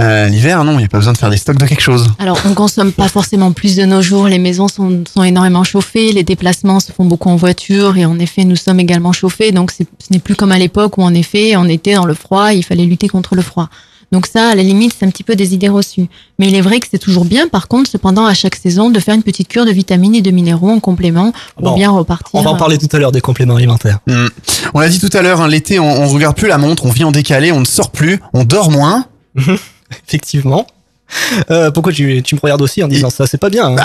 [SPEAKER 7] Euh, l'hiver, non, il n'y a pas besoin de faire des stocks de quelque chose.
[SPEAKER 14] Alors, on consomme pas forcément plus de nos jours. Les maisons sont, sont énormément chauffées. Les déplacements se font beaucoup en voiture. Et en effet, nous sommes également chauffés. Donc, ce n'est plus comme à l'époque où, en effet, on était dans le froid. Il fallait lutter contre le froid. Donc ça, à la limite, c'est un petit peu des idées reçues. Mais il est vrai que c'est toujours bien, par contre, cependant, à chaque saison, de faire une petite cure de vitamines et de minéraux en complément pour
[SPEAKER 2] Bon,
[SPEAKER 14] bien repartir.
[SPEAKER 2] On va en parler tout à l'heure des compléments alimentaires.
[SPEAKER 7] Hmm. On l'a dit tout à l'heure, hein, l'été, on, on regarde plus la montre, on vit en décalé, on ne sort plus, on dort moins. <laughs>
[SPEAKER 2] Effectivement. Euh, pourquoi tu, tu me regardes aussi en disant ça? C'est pas bien. hein.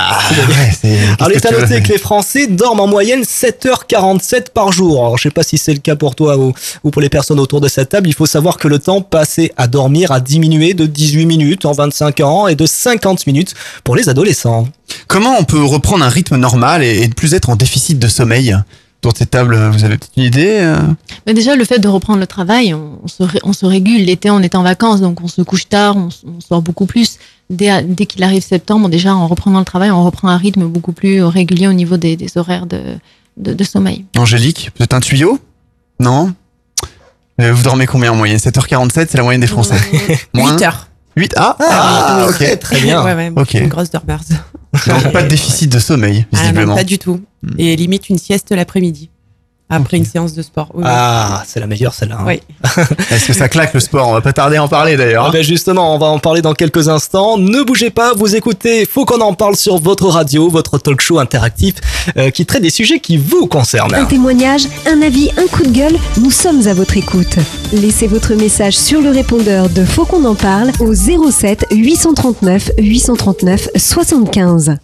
[SPEAKER 2] Alors, il est à noter que les Français dorment en moyenne 7h47 par jour. Alors, je sais pas si c'est le cas pour toi ou, ou pour les personnes autour de cette table. Il faut savoir que le temps passé à dormir a diminué de 18 minutes en 25 ans et de 50 minutes pour les adolescents.
[SPEAKER 7] Comment on peut reprendre un rythme normal et, et ne plus être en déficit de sommeil? Autour de cette table, vous avez peut-être une idée euh
[SPEAKER 14] Mais déjà, le fait de reprendre le travail, on, on se, ré- on se régule. L'été, on est en vacances, donc on se couche tard, on, sort beaucoup plus. Dès, dès qu'il arrive septembre, déjà, en reprenant le travail, on reprend un rythme beaucoup plus régulier au niveau des, des horaires de, de, de sommeil.
[SPEAKER 7] Angélique, peut-être un tuyau? Non? Euh, Vous dormez combien en moyenne? 7h47, c'est la moyenne des Français. <laughs> Moins?
[SPEAKER 13] 8 heures.
[SPEAKER 7] 8 Ah,
[SPEAKER 2] Ah,
[SPEAKER 7] ok.
[SPEAKER 2] très, très bien.
[SPEAKER 13] Ouais, ouais,
[SPEAKER 7] Ok.
[SPEAKER 13] Une grosse dormeuse.
[SPEAKER 7] Donc pas de déficit de sommeil,
[SPEAKER 13] Ah non,
[SPEAKER 7] visiblement.
[SPEAKER 13] pas du tout. Et limite une sieste l'après-midi. Après une séance de sport. Oui, oui.
[SPEAKER 2] Ah, c'est la meilleure celle-là. hein.
[SPEAKER 13] Oui. <laughs>
[SPEAKER 7] Est-ce que ça claque le sport? On va pas tarder à en parler d'ailleurs.
[SPEAKER 2] Ah ben justement, on va en parler dans quelques instants. Ne bougez pas, vous écoutez, faut qu'on en parle sur votre radio, votre talk show interactif euh, qui traite des sujets qui vous concernent.
[SPEAKER 16] Un témoignage, un avis, un coup de gueule, nous sommes à votre écoute. Laissez votre message sur le répondeur de Faut qu'on en parle au 07 839 839 75.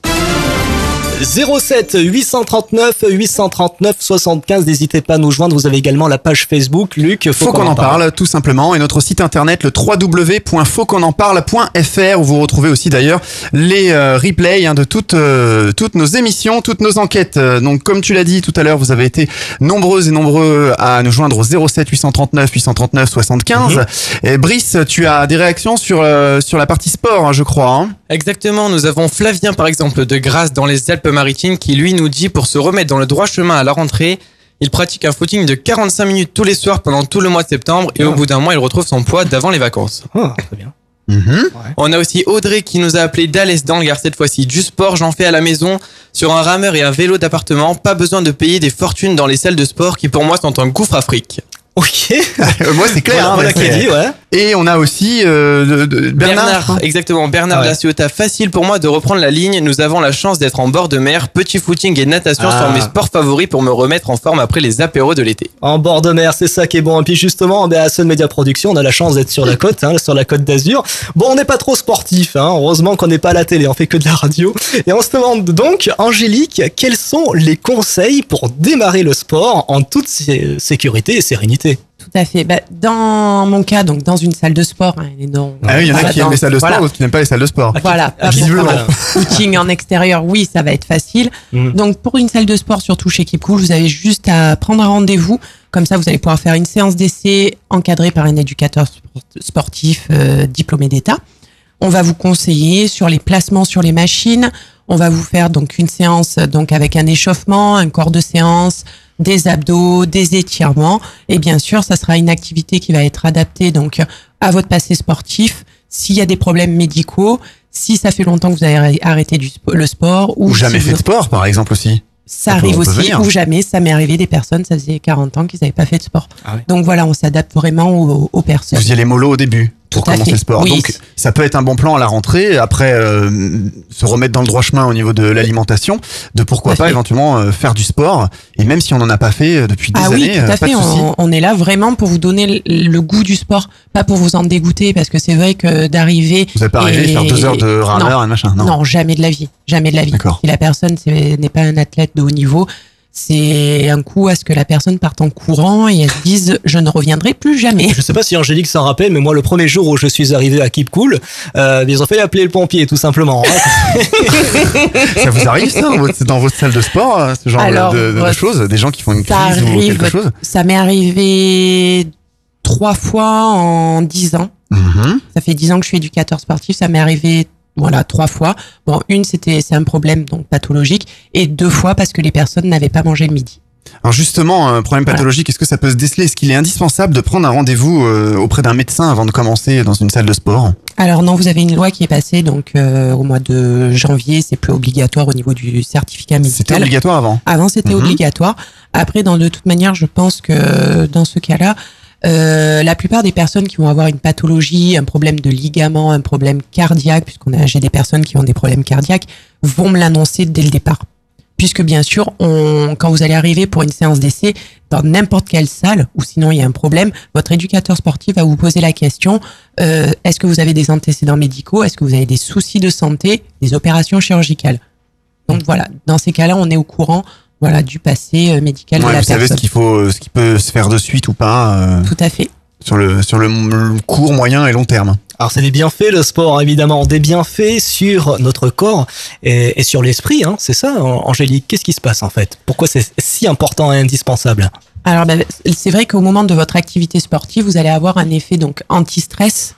[SPEAKER 2] 07 839 839 75. N'hésitez pas à nous joindre. Vous avez également la page Facebook. Luc,
[SPEAKER 7] Faut qu'on en parle, tout simplement, et notre site internet le www.fautquonenparle.fr où vous retrouvez aussi d'ailleurs les euh, replays hein, de toutes euh, toutes nos émissions, toutes nos enquêtes. Euh, Donc comme tu l'as dit tout à l'heure, vous avez été nombreuses et nombreux à nous joindre au 07 839 839 75.
[SPEAKER 15] Mhm.
[SPEAKER 7] Et Brice, tu as des réactions sur euh, sur la partie sport, hein, je crois. hein?
[SPEAKER 15] Exactement, nous avons Flavien par exemple de Grasse dans les Alpes-Maritimes qui lui nous dit pour se remettre dans le droit chemin à la rentrée, il pratique un footing de 45 minutes tous les soirs pendant tout le mois de septembre et au bout d'un mois il retrouve son poids d'avant les vacances.
[SPEAKER 2] très bien.
[SPEAKER 15] On a aussi Audrey qui nous a appelé le Gard cette fois-ci. Du sport, j'en fais à la maison, sur un rameur et un vélo d'appartement. Pas besoin de payer des fortunes dans les salles de sport qui pour moi sont un gouffre à fric.
[SPEAKER 2] Ok.
[SPEAKER 7] Moi c'est clair.
[SPEAKER 15] Voilà,
[SPEAKER 7] hein,
[SPEAKER 15] voilà
[SPEAKER 7] mais
[SPEAKER 15] qui est
[SPEAKER 7] c'est-
[SPEAKER 15] dit, ouais.
[SPEAKER 7] Et on a aussi euh, de- de- Bernard. hein.
[SPEAKER 15] exactement. Bernard
[SPEAKER 7] Ouais.
[SPEAKER 15] la Ciotat. Facile pour moi de reprendre la ligne. Nous avons la chance d'être en bord de mer. Petit footing et natation
[SPEAKER 2] Ah.
[SPEAKER 15] sont mes sports favoris pour me remettre en forme après les apéros de l'été.
[SPEAKER 2] En bord de mer, c'est ça qui est bon. Et puis justement, ben, à Sun Media Production, on a la chance d'être sur la côte, hein, sur la côte d'Azur. Bon, on n'est pas trop sportif, hein. heureusement qu'on n'est pas à la télé, on fait que de la radio. Et on se demande donc, Angélique, quels sont les conseils pour démarrer le sport en toute sé- sécurité et sérénité?
[SPEAKER 13] Tout à fait. Bah, dans mon cas, donc dans une salle de sport, hein,
[SPEAKER 7] Ah oui, il y en a
[SPEAKER 13] voilà,
[SPEAKER 7] qui aiment les salles de sport,
[SPEAKER 13] voilà.
[SPEAKER 7] d'autres qui n'aiment pas les salles de sport.
[SPEAKER 13] Voilà, faire un footing en extérieur, oui, ça va être facile.
[SPEAKER 7] Mhm.
[SPEAKER 13] Donc pour une salle de sport, surtout chez Keep Cool, vous avez juste à prendre un rendez-vous. Comme ça, vous allez pouvoir faire une séance d'essai encadrée par un éducateur sport- sportif euh, diplômé d'État. On va vous conseiller sur les placements sur les machines. On va vous faire donc une séance donc avec un échauffement, un corps de séance, des abdos, des étirements et bien sûr, ça sera une activité qui va être adaptée donc à votre passé sportif. S'il y a des problèmes médicaux, si ça fait longtemps que vous avez arrêté du le sport ou,
[SPEAKER 7] Ou jamais
[SPEAKER 13] si
[SPEAKER 7] fait de sport, par exemple aussi.
[SPEAKER 13] ça arrive aussi, ou jamais, ça m'est arrivé des personnes, ça faisait 40 ans qu'ils n'avaient pas fait de sport.
[SPEAKER 7] Ah
[SPEAKER 13] Donc voilà, on s'adapte vraiment aux, aux personnes.
[SPEAKER 7] Vous y allez mollo au début pour
[SPEAKER 13] Tout
[SPEAKER 7] commencer le sport.
[SPEAKER 13] Oui.
[SPEAKER 7] Donc ça peut être un bon plan à la rentrée. Après, euh, se remettre dans le droit chemin au niveau de l'alimentation, de pourquoi
[SPEAKER 13] Tout
[SPEAKER 7] pas
[SPEAKER 13] fait.
[SPEAKER 7] éventuellement euh, faire du sport. Et même si on n'en a pas fait euh, depuis des
[SPEAKER 13] Ah oui, tout
[SPEAKER 7] euh,
[SPEAKER 13] à
[SPEAKER 7] pas
[SPEAKER 13] fait. On, on est là vraiment pour vous donner le, le goût du sport, pas pour vous en dégoûter, parce que c'est vrai que d'arriver.
[SPEAKER 7] Vous n'êtes pas arrivé faire deux heures de rameur et machin. Non.
[SPEAKER 13] Non, jamais de la vie, jamais de la vie. Si la personne n'est pas un athlète de haut niveau, c'est un coup à ce que la personne parte en courant et elle se dise je ne reviendrai plus jamais.
[SPEAKER 2] Je sais pas si Angélique s'en rappelle, mais moi, le premier jour où je suis arrivé à Keep Cool, euh, ils ont fait appeler le pompier, tout simplement. <laughs> hein.
[SPEAKER 7] Ça vous arrive ça dans votre, dans votre salle de sport, euh, ce genre de-
[SPEAKER 13] Alors,
[SPEAKER 7] de, de
[SPEAKER 13] votre-
[SPEAKER 7] choses, des gens qui font une
[SPEAKER 13] Ça
[SPEAKER 7] crise ou quelque chose
[SPEAKER 13] ça m'est arrivé trois fois en dix ans.
[SPEAKER 7] Mhm.
[SPEAKER 13] Ça fait dix ans que je suis éducateur sportif. Ça m'est arrivé, voilà, trois fois. Bon, une, c'était, c'est un problème donc pathologique, et deux fois parce que les personnes n'avaient pas mangé le midi.
[SPEAKER 7] Alors justement, un problème pathologique, est-ce que ça peut se déceler? Est-ce qu'il est indispensable de prendre un rendez-vous euh, auprès d'un médecin avant de commencer dans une salle de sport?
[SPEAKER 13] Alors non, vous avez une loi qui est passée donc euh, au mois de janvier. C'est plus obligatoire au niveau du certificat médical.
[SPEAKER 7] C'était obligatoire avant?
[SPEAKER 13] Avant, c'était
[SPEAKER 7] Mhm.
[SPEAKER 13] obligatoire. Après, dans de toute manière, je pense que dans ce cas-là, euh, la plupart des personnes qui vont avoir une pathologie, un problème de ligament, un problème cardiaque, puisqu'on a j'ai des personnes qui ont des problèmes cardiaques, vont me l'annoncer dès le départ. Puisque bien sûr, on, quand vous allez arriver pour une séance d'essai dans n'importe quelle salle, ou sinon il y a un problème, votre éducateur sportif va vous poser la question euh, est-ce que vous avez des antécédents médicaux? Est-ce que vous avez des soucis de santé, des opérations chirurgicales. Donc voilà, dans ces cas-là, on est au courant voilà du passé euh, médical
[SPEAKER 7] Ouais,
[SPEAKER 13] de la
[SPEAKER 7] Vous savez ce qu'il faut, ce qui peut se faire de suite ou pas euh,
[SPEAKER 13] Tout à fait.
[SPEAKER 7] sur le sur le, le court, moyen et long terme.
[SPEAKER 2] Alors c'est des bienfaits le sport évidemment, des bienfaits sur notre corps et, et sur l'esprit, hein, c'est ça Angélique? Qu'est-ce qui se passe en fait? Pourquoi c'est si important et indispensable?
[SPEAKER 13] Alors, ben, c'est vrai qu'au moment de votre activité sportive, vous allez avoir un effet donc anti-stress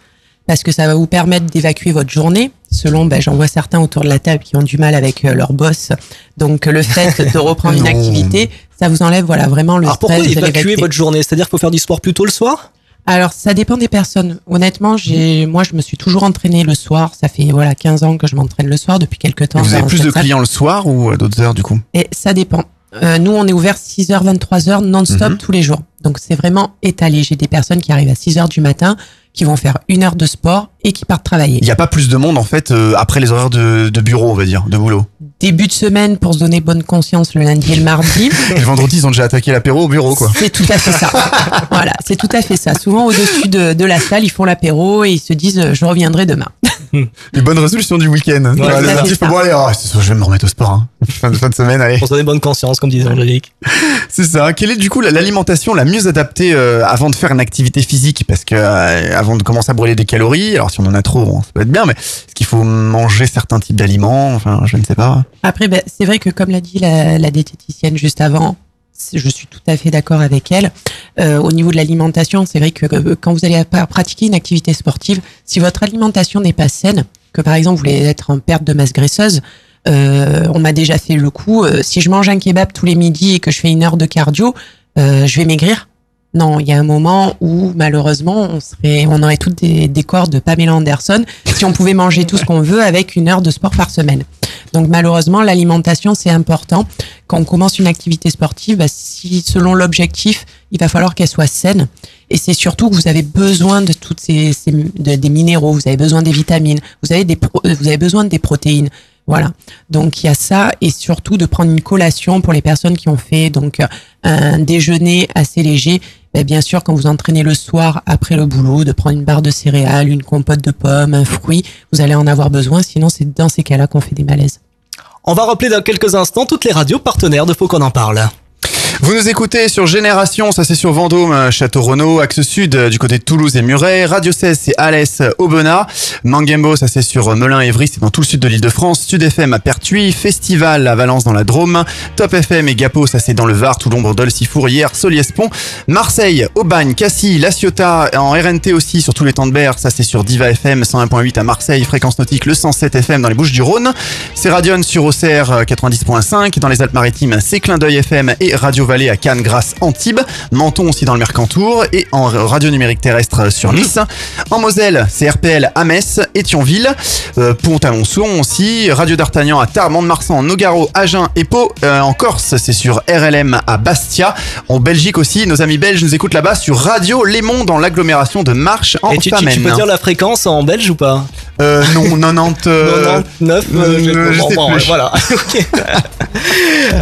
[SPEAKER 13] parce que ça va vous permettre d'évacuer votre journée. Selon, ben, j'en vois certains autour de la table qui ont du mal avec euh, leur boss. Donc, le fait <laughs> de reprendre une activité, ça vous enlève voilà vraiment le
[SPEAKER 2] Alors pourquoi
[SPEAKER 13] stress. vous allez
[SPEAKER 2] évacuer votre journée? C'est-à-dire qu'il faut faire du sport plus tôt le soir?
[SPEAKER 13] Alors, ça dépend des personnes. Honnêtement, j'ai, moi, je me suis toujours entraînée le soir. Ça fait voilà 15 ans que je m'entraîne le soir depuis quelques temps.
[SPEAKER 7] vous avez plus de
[SPEAKER 13] salle.
[SPEAKER 7] clients le soir ou à d'autres heures du coup?
[SPEAKER 13] Et ça dépend. Euh, nous, on est ouvert 6h, 23h, non-stop
[SPEAKER 7] Mhm.
[SPEAKER 13] tous les jours. Donc, c'est vraiment étalé. J'ai des personnes qui arrivent à 6h du matin, qui vont faire une heure de sport et qui partent travailler.
[SPEAKER 7] Il n'y a pas plus de monde en fait euh, après les horaires de, de bureau, on va dire, de boulot.
[SPEAKER 13] Début de semaine pour se donner bonne conscience le lundi et le mardi. <laughs>
[SPEAKER 7] Et le vendredi, ils ont déjà attaqué l'apéro au bureau, quoi.
[SPEAKER 13] C'est tout à fait ça. <laughs> voilà, c'est tout à fait ça. Souvent, au-dessus de, de la salle, ils font l'apéro et ils se disent euh, je reviendrai demain. <laughs>
[SPEAKER 7] Les bonnes résolutions du week-end.
[SPEAKER 2] Ouais,
[SPEAKER 7] les bon allez, oh, je vais me remettre au sport. Hein. Fin, de, fin de semaine, allez.
[SPEAKER 2] Pour se donner bonne conscience, comme disait Angélique.
[SPEAKER 7] C'est ça. Quelle est du coup la- l'alimentation la mieux adaptée euh, avant de faire une activité physique? Parce que euh, avant de commencer à brûler des calories, alors si on en a trop, ça peut être bien, mais est-ce qu'il faut manger certains types d'aliments? Enfin, je ne sais pas.
[SPEAKER 13] Après, ben, c'est vrai que comme l'a dit la, diététicienne juste avant, je suis tout à fait d'accord avec elle. Euh, au niveau de l'alimentation, c'est vrai que euh, quand vous allez pratiquer une activité sportive, si votre alimentation n'est pas saine, que par exemple vous voulez être en perte de masse graisseuse, euh, on m'a déjà fait le coup. si je mange un kebab tous les midis et que je fais une heure de cardio, je vais maigrir. Non, il y a un moment où malheureusement on aurait toutes des, des corps de Pamela Anderson si on pouvait manger tout ce qu'on veut avec une heure de sport par semaine. Donc malheureusement l'alimentation c'est important. Quand on commence une activité sportive, bah, selon l'objectif, il va falloir qu'elle soit saine. Et c'est surtout que vous avez besoin de toutes ces, ces- de- des minéraux, vous avez besoin des vitamines, vous avez des, vous besoin des protéines. Voilà. Donc il y a ça et surtout de prendre une collation pour les personnes qui ont fait donc euh, un déjeuner assez léger. Ben, bien sûr, quand vous entraînez le soir après le boulot, de prendre une barre de céréales, une compote de pommes, un fruit, vous allez en avoir besoin. Sinon, c'est dans ces cas-là qu'on fait des malaises.
[SPEAKER 2] On va rappeler dans quelques instants toutes les radios partenaires de Faut qu'on en parle.
[SPEAKER 7] Vous nous écoutez sur Génération, ça c'est sur Vendôme, euh, Château Renaud, Axe Sud euh, du côté de Toulouse et Muret, Radio 16 c'est Alès, euh, Aubenas, Mangembo ça c'est sur Melun et c'est dans tout le sud de l'île de France, Sud FM à Pertuis, Festival à Valence dans la Drôme, Top FM et Gapo ça c'est dans le Var, Toulon, Bordeaux, Sifour, Soliespont, Marseille, Aubagne, Cassis, La Ciotat, en RNT aussi sur tous les temps de berre, ça c'est sur Diva FM 101.8 à Marseille, Fréquence Nautique le 107 FM dans les Bouches du Rhône, c'est Radion sur Auxerre euh, 90.5, dans les Alpes-Maritimes c'est Clin d'œil FM et Radio Vallée à Cannes, Grasse, Antibes, Menton aussi dans le Mercantour et en radio numérique terrestre sur Nice. En Moselle, c'est RPL à Metz et Thionville, euh, Pont-à-Mousson aussi, Radio d'Artagnan à Tarbes, Mont-de-Marsan, Nogaro, Agen et Pau. Euh, en Corse, c'est sur RLM à Bastia. En Belgique aussi, nos amis belges nous écoutent là-bas sur Radio Lémon dans l'agglomération de Marche en
[SPEAKER 2] Et tu, tu- tu
[SPEAKER 7] Famenne.
[SPEAKER 2] peux dire la fréquence en belge ou pas?
[SPEAKER 7] Euh, non, <laughs> 90. euh,
[SPEAKER 2] 99, euh, je- bon, bon, voilà. <laughs>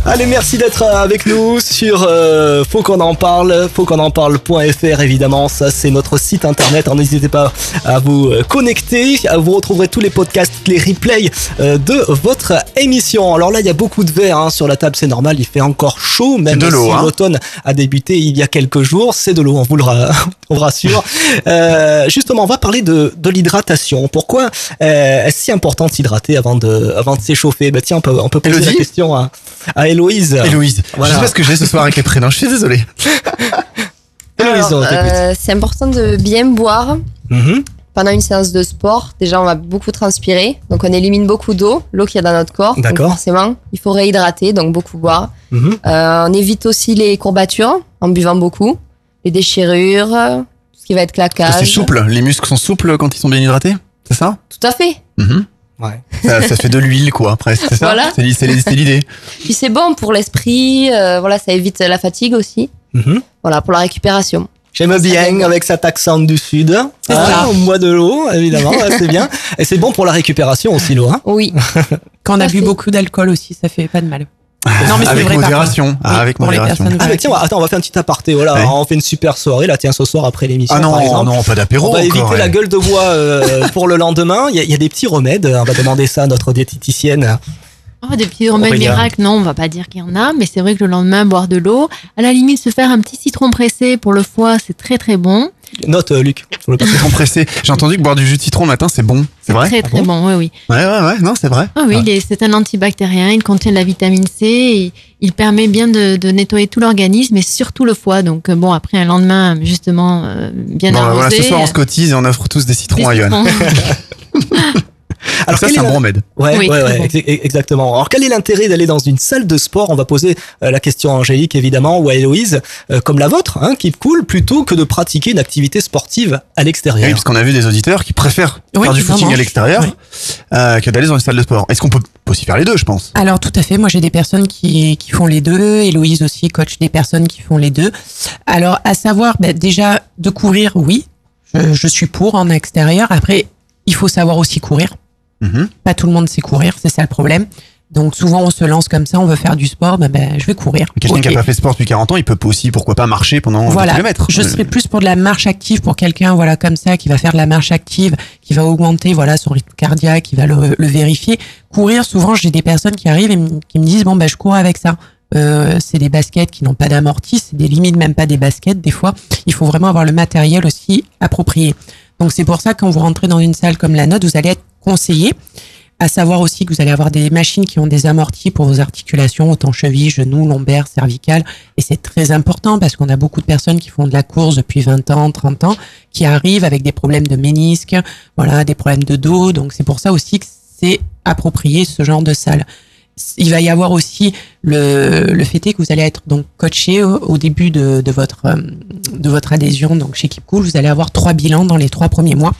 [SPEAKER 2] Allez, merci d'être avec nous sur euh, Faut qu'on en parle, faut qu'on en parle.fr évidemment, ça c'est notre site internet. Alors, N'hésitez pas à vous euh, connecter, vous retrouverez tous les podcasts, les replays euh, de votre émission. Alors là, il y a beaucoup de verre hein, sur la table, c'est normal, il fait encore chaud, même
[SPEAKER 7] de
[SPEAKER 2] si
[SPEAKER 7] hein.
[SPEAKER 2] l'automne a débuté il y a quelques jours, c'est de l'eau, on vous le ra- <laughs> on vous rassure. Euh, justement, on va parler de, de l'hydratation. Pourquoi est-ce si important de s'hydrater avant de, avant de s'échauffer? Bah, Tiens, on peut, on peut poser
[SPEAKER 7] Élodie
[SPEAKER 2] la question à, à Héloïse.
[SPEAKER 7] Héloïse,
[SPEAKER 2] Voilà.
[SPEAKER 7] je sais pas ce que j'ai ce soir avec les prénoms, je suis désolé. <laughs>
[SPEAKER 17] Euh, c'est important de bien boire
[SPEAKER 2] Mhm.
[SPEAKER 17] pendant une séance de sport. Déjà, on va beaucoup transpirer, donc on élimine beaucoup d'eau, l'eau qu'il y a dans notre corps. Donc
[SPEAKER 2] D'accord.
[SPEAKER 17] Forcément, il faut réhydrater, donc beaucoup boire.
[SPEAKER 2] Mhm.
[SPEAKER 17] Euh, on évite aussi les courbatures en buvant beaucoup, les déchirures, tout ce qui va être claquage.
[SPEAKER 7] C'est souple, les muscles sont souples quand ils sont bien hydratés, c'est ça?
[SPEAKER 17] Tout à fait.
[SPEAKER 7] Mhm.
[SPEAKER 2] Ouais.
[SPEAKER 7] ça, ça fait de l'huile quoi, presque, c'est ça
[SPEAKER 17] Voilà.
[SPEAKER 7] C'est l'i- c'est l'i- c'est l'idée.
[SPEAKER 17] Puis c'est bon pour l'esprit, euh, voilà, ça évite la fatigue aussi.
[SPEAKER 2] Mhm.
[SPEAKER 17] Voilà, pour la récupération.
[SPEAKER 2] J'aime bien avec cet accent du sud. Ah, au mois de l'eau, évidemment, ouais, c'est bien. Et c'est bon pour la récupération aussi, l'eau. Hein
[SPEAKER 17] Oui. <laughs>
[SPEAKER 13] Quand on a bu beaucoup d'alcool aussi, ça fait pas de mal. Non, mais c'est
[SPEAKER 7] avec modération. Ah, avec
[SPEAKER 13] pour les
[SPEAKER 7] modération.
[SPEAKER 2] Ah, mais tiens, on va- attends, on va faire un petit aparté. Voilà,
[SPEAKER 7] Ouais.
[SPEAKER 2] on fait une super soirée là, tiens, ce soir après l'émission.
[SPEAKER 7] Ah non,
[SPEAKER 2] par exemple.
[SPEAKER 7] non, pas d'apéro
[SPEAKER 2] On va
[SPEAKER 7] encore,
[SPEAKER 2] éviter
[SPEAKER 7] ouais.
[SPEAKER 2] la gueule de bois euh, <laughs> pour le lendemain. Il y, a, il y a des petits remèdes. On va demander ça à notre diététicienne.
[SPEAKER 14] Oh, des petits remèdes miracles, non, on va pas dire qu'il y en a, mais c'est vrai que le lendemain, boire de l'eau, à la limite, se faire un petit citron pressé pour le foie, c'est très très bon.
[SPEAKER 2] Note, euh, Luc. sur le. <laughs>
[SPEAKER 7] Citron pressé. J'ai entendu que boire du jus de citron le matin, c'est bon. C'est vrai?
[SPEAKER 14] Très très bon, oui, oui.
[SPEAKER 7] Ouais, ouais, ouais, non, c'est vrai.
[SPEAKER 14] Ah oui, est- c'est un antibactérien, il contient de la vitamine C, et il permet bien de, de nettoyer tout l'organisme et surtout le foie. Donc euh, bon, après un lendemain, justement, euh, bien
[SPEAKER 7] Bon,
[SPEAKER 14] arrosé.
[SPEAKER 7] voilà, ce soir on se cotise et on offre tous des citrons
[SPEAKER 14] des
[SPEAKER 7] à Yoann. <laughs>
[SPEAKER 2] Alors,
[SPEAKER 7] ça,
[SPEAKER 2] quel
[SPEAKER 7] c'est
[SPEAKER 2] est
[SPEAKER 7] un bon remède.
[SPEAKER 2] Ouais,
[SPEAKER 14] Oui,
[SPEAKER 2] ouais, ouais,
[SPEAKER 14] bon.
[SPEAKER 2] exactement. Alors, quel est l'intérêt d'aller dans une salle de sport? On va poser euh, la question à Angélique, évidemment, ou à Héloïse, euh, comme la vôtre, hein, qui coule, plutôt que de pratiquer une activité sportive à
[SPEAKER 7] Oui,
[SPEAKER 2] l'extérieur.
[SPEAKER 7] parce qu'on a vu des auditeurs qui préfèrent
[SPEAKER 13] Oui,
[SPEAKER 7] faire du
[SPEAKER 13] vraiment.
[SPEAKER 7] footing à l'extérieur
[SPEAKER 13] Oui.
[SPEAKER 7] euh, que d'aller dans une salle de sport. Est-ce qu'on peut aussi faire les deux, je pense?
[SPEAKER 13] Alors tout à fait, moi j'ai des personnes qui, qui font les deux, Héloïse aussi coach des personnes qui font les deux. Alors à savoir, ben, déjà de courir, oui, je, je suis pour en extérieur. Après, il faut savoir aussi courir.
[SPEAKER 7] Mhm.
[SPEAKER 13] Pas tout le monde sait courir, c'est ça le problème. Donc souvent on se lance comme ça, on veut faire du sport, ben, ben, je vais courir.
[SPEAKER 7] Quelqu'un qui n'a pas fait sport depuis 40 ans, il peut aussi, pourquoi pas, marcher pendant
[SPEAKER 13] Voilà,
[SPEAKER 7] 10 km.
[SPEAKER 13] je serais plus pour de la marche active pour quelqu'un, voilà, comme ça, qui va faire de la marche active, qui va augmenter, voilà, son rythme cardiaque, qui va le, le vérifier. Courir, souvent, j'ai des personnes qui arrivent et qui me disent, bon, ben, je cours avec ça. Euh, c'est des baskets qui n'ont pas d'amorti, c'est des limites même pas des baskets. Des fois, il faut vraiment avoir le matériel aussi approprié. Donc c'est pour ça que quand vous rentrez dans une salle comme la nôtre, vous allez être conseillé. À savoir aussi que vous allez avoir des machines qui ont des amortis pour vos articulations, autant chevilles, genoux, lombaires, cervicales. Et c'est très important parce qu'on a beaucoup de personnes qui font de la course depuis 20 ans, 30 ans, qui arrivent avec des problèmes de ménisques, voilà, des problèmes de dos. Donc c'est pour ça aussi que c'est approprié ce genre de salle. Il va y avoir aussi le, le fait que vous allez être donc coaché au, au début de, de votre euh, de votre adhésion donc chez Keep Cool. Vous allez avoir trois bilans dans les trois premiers mois.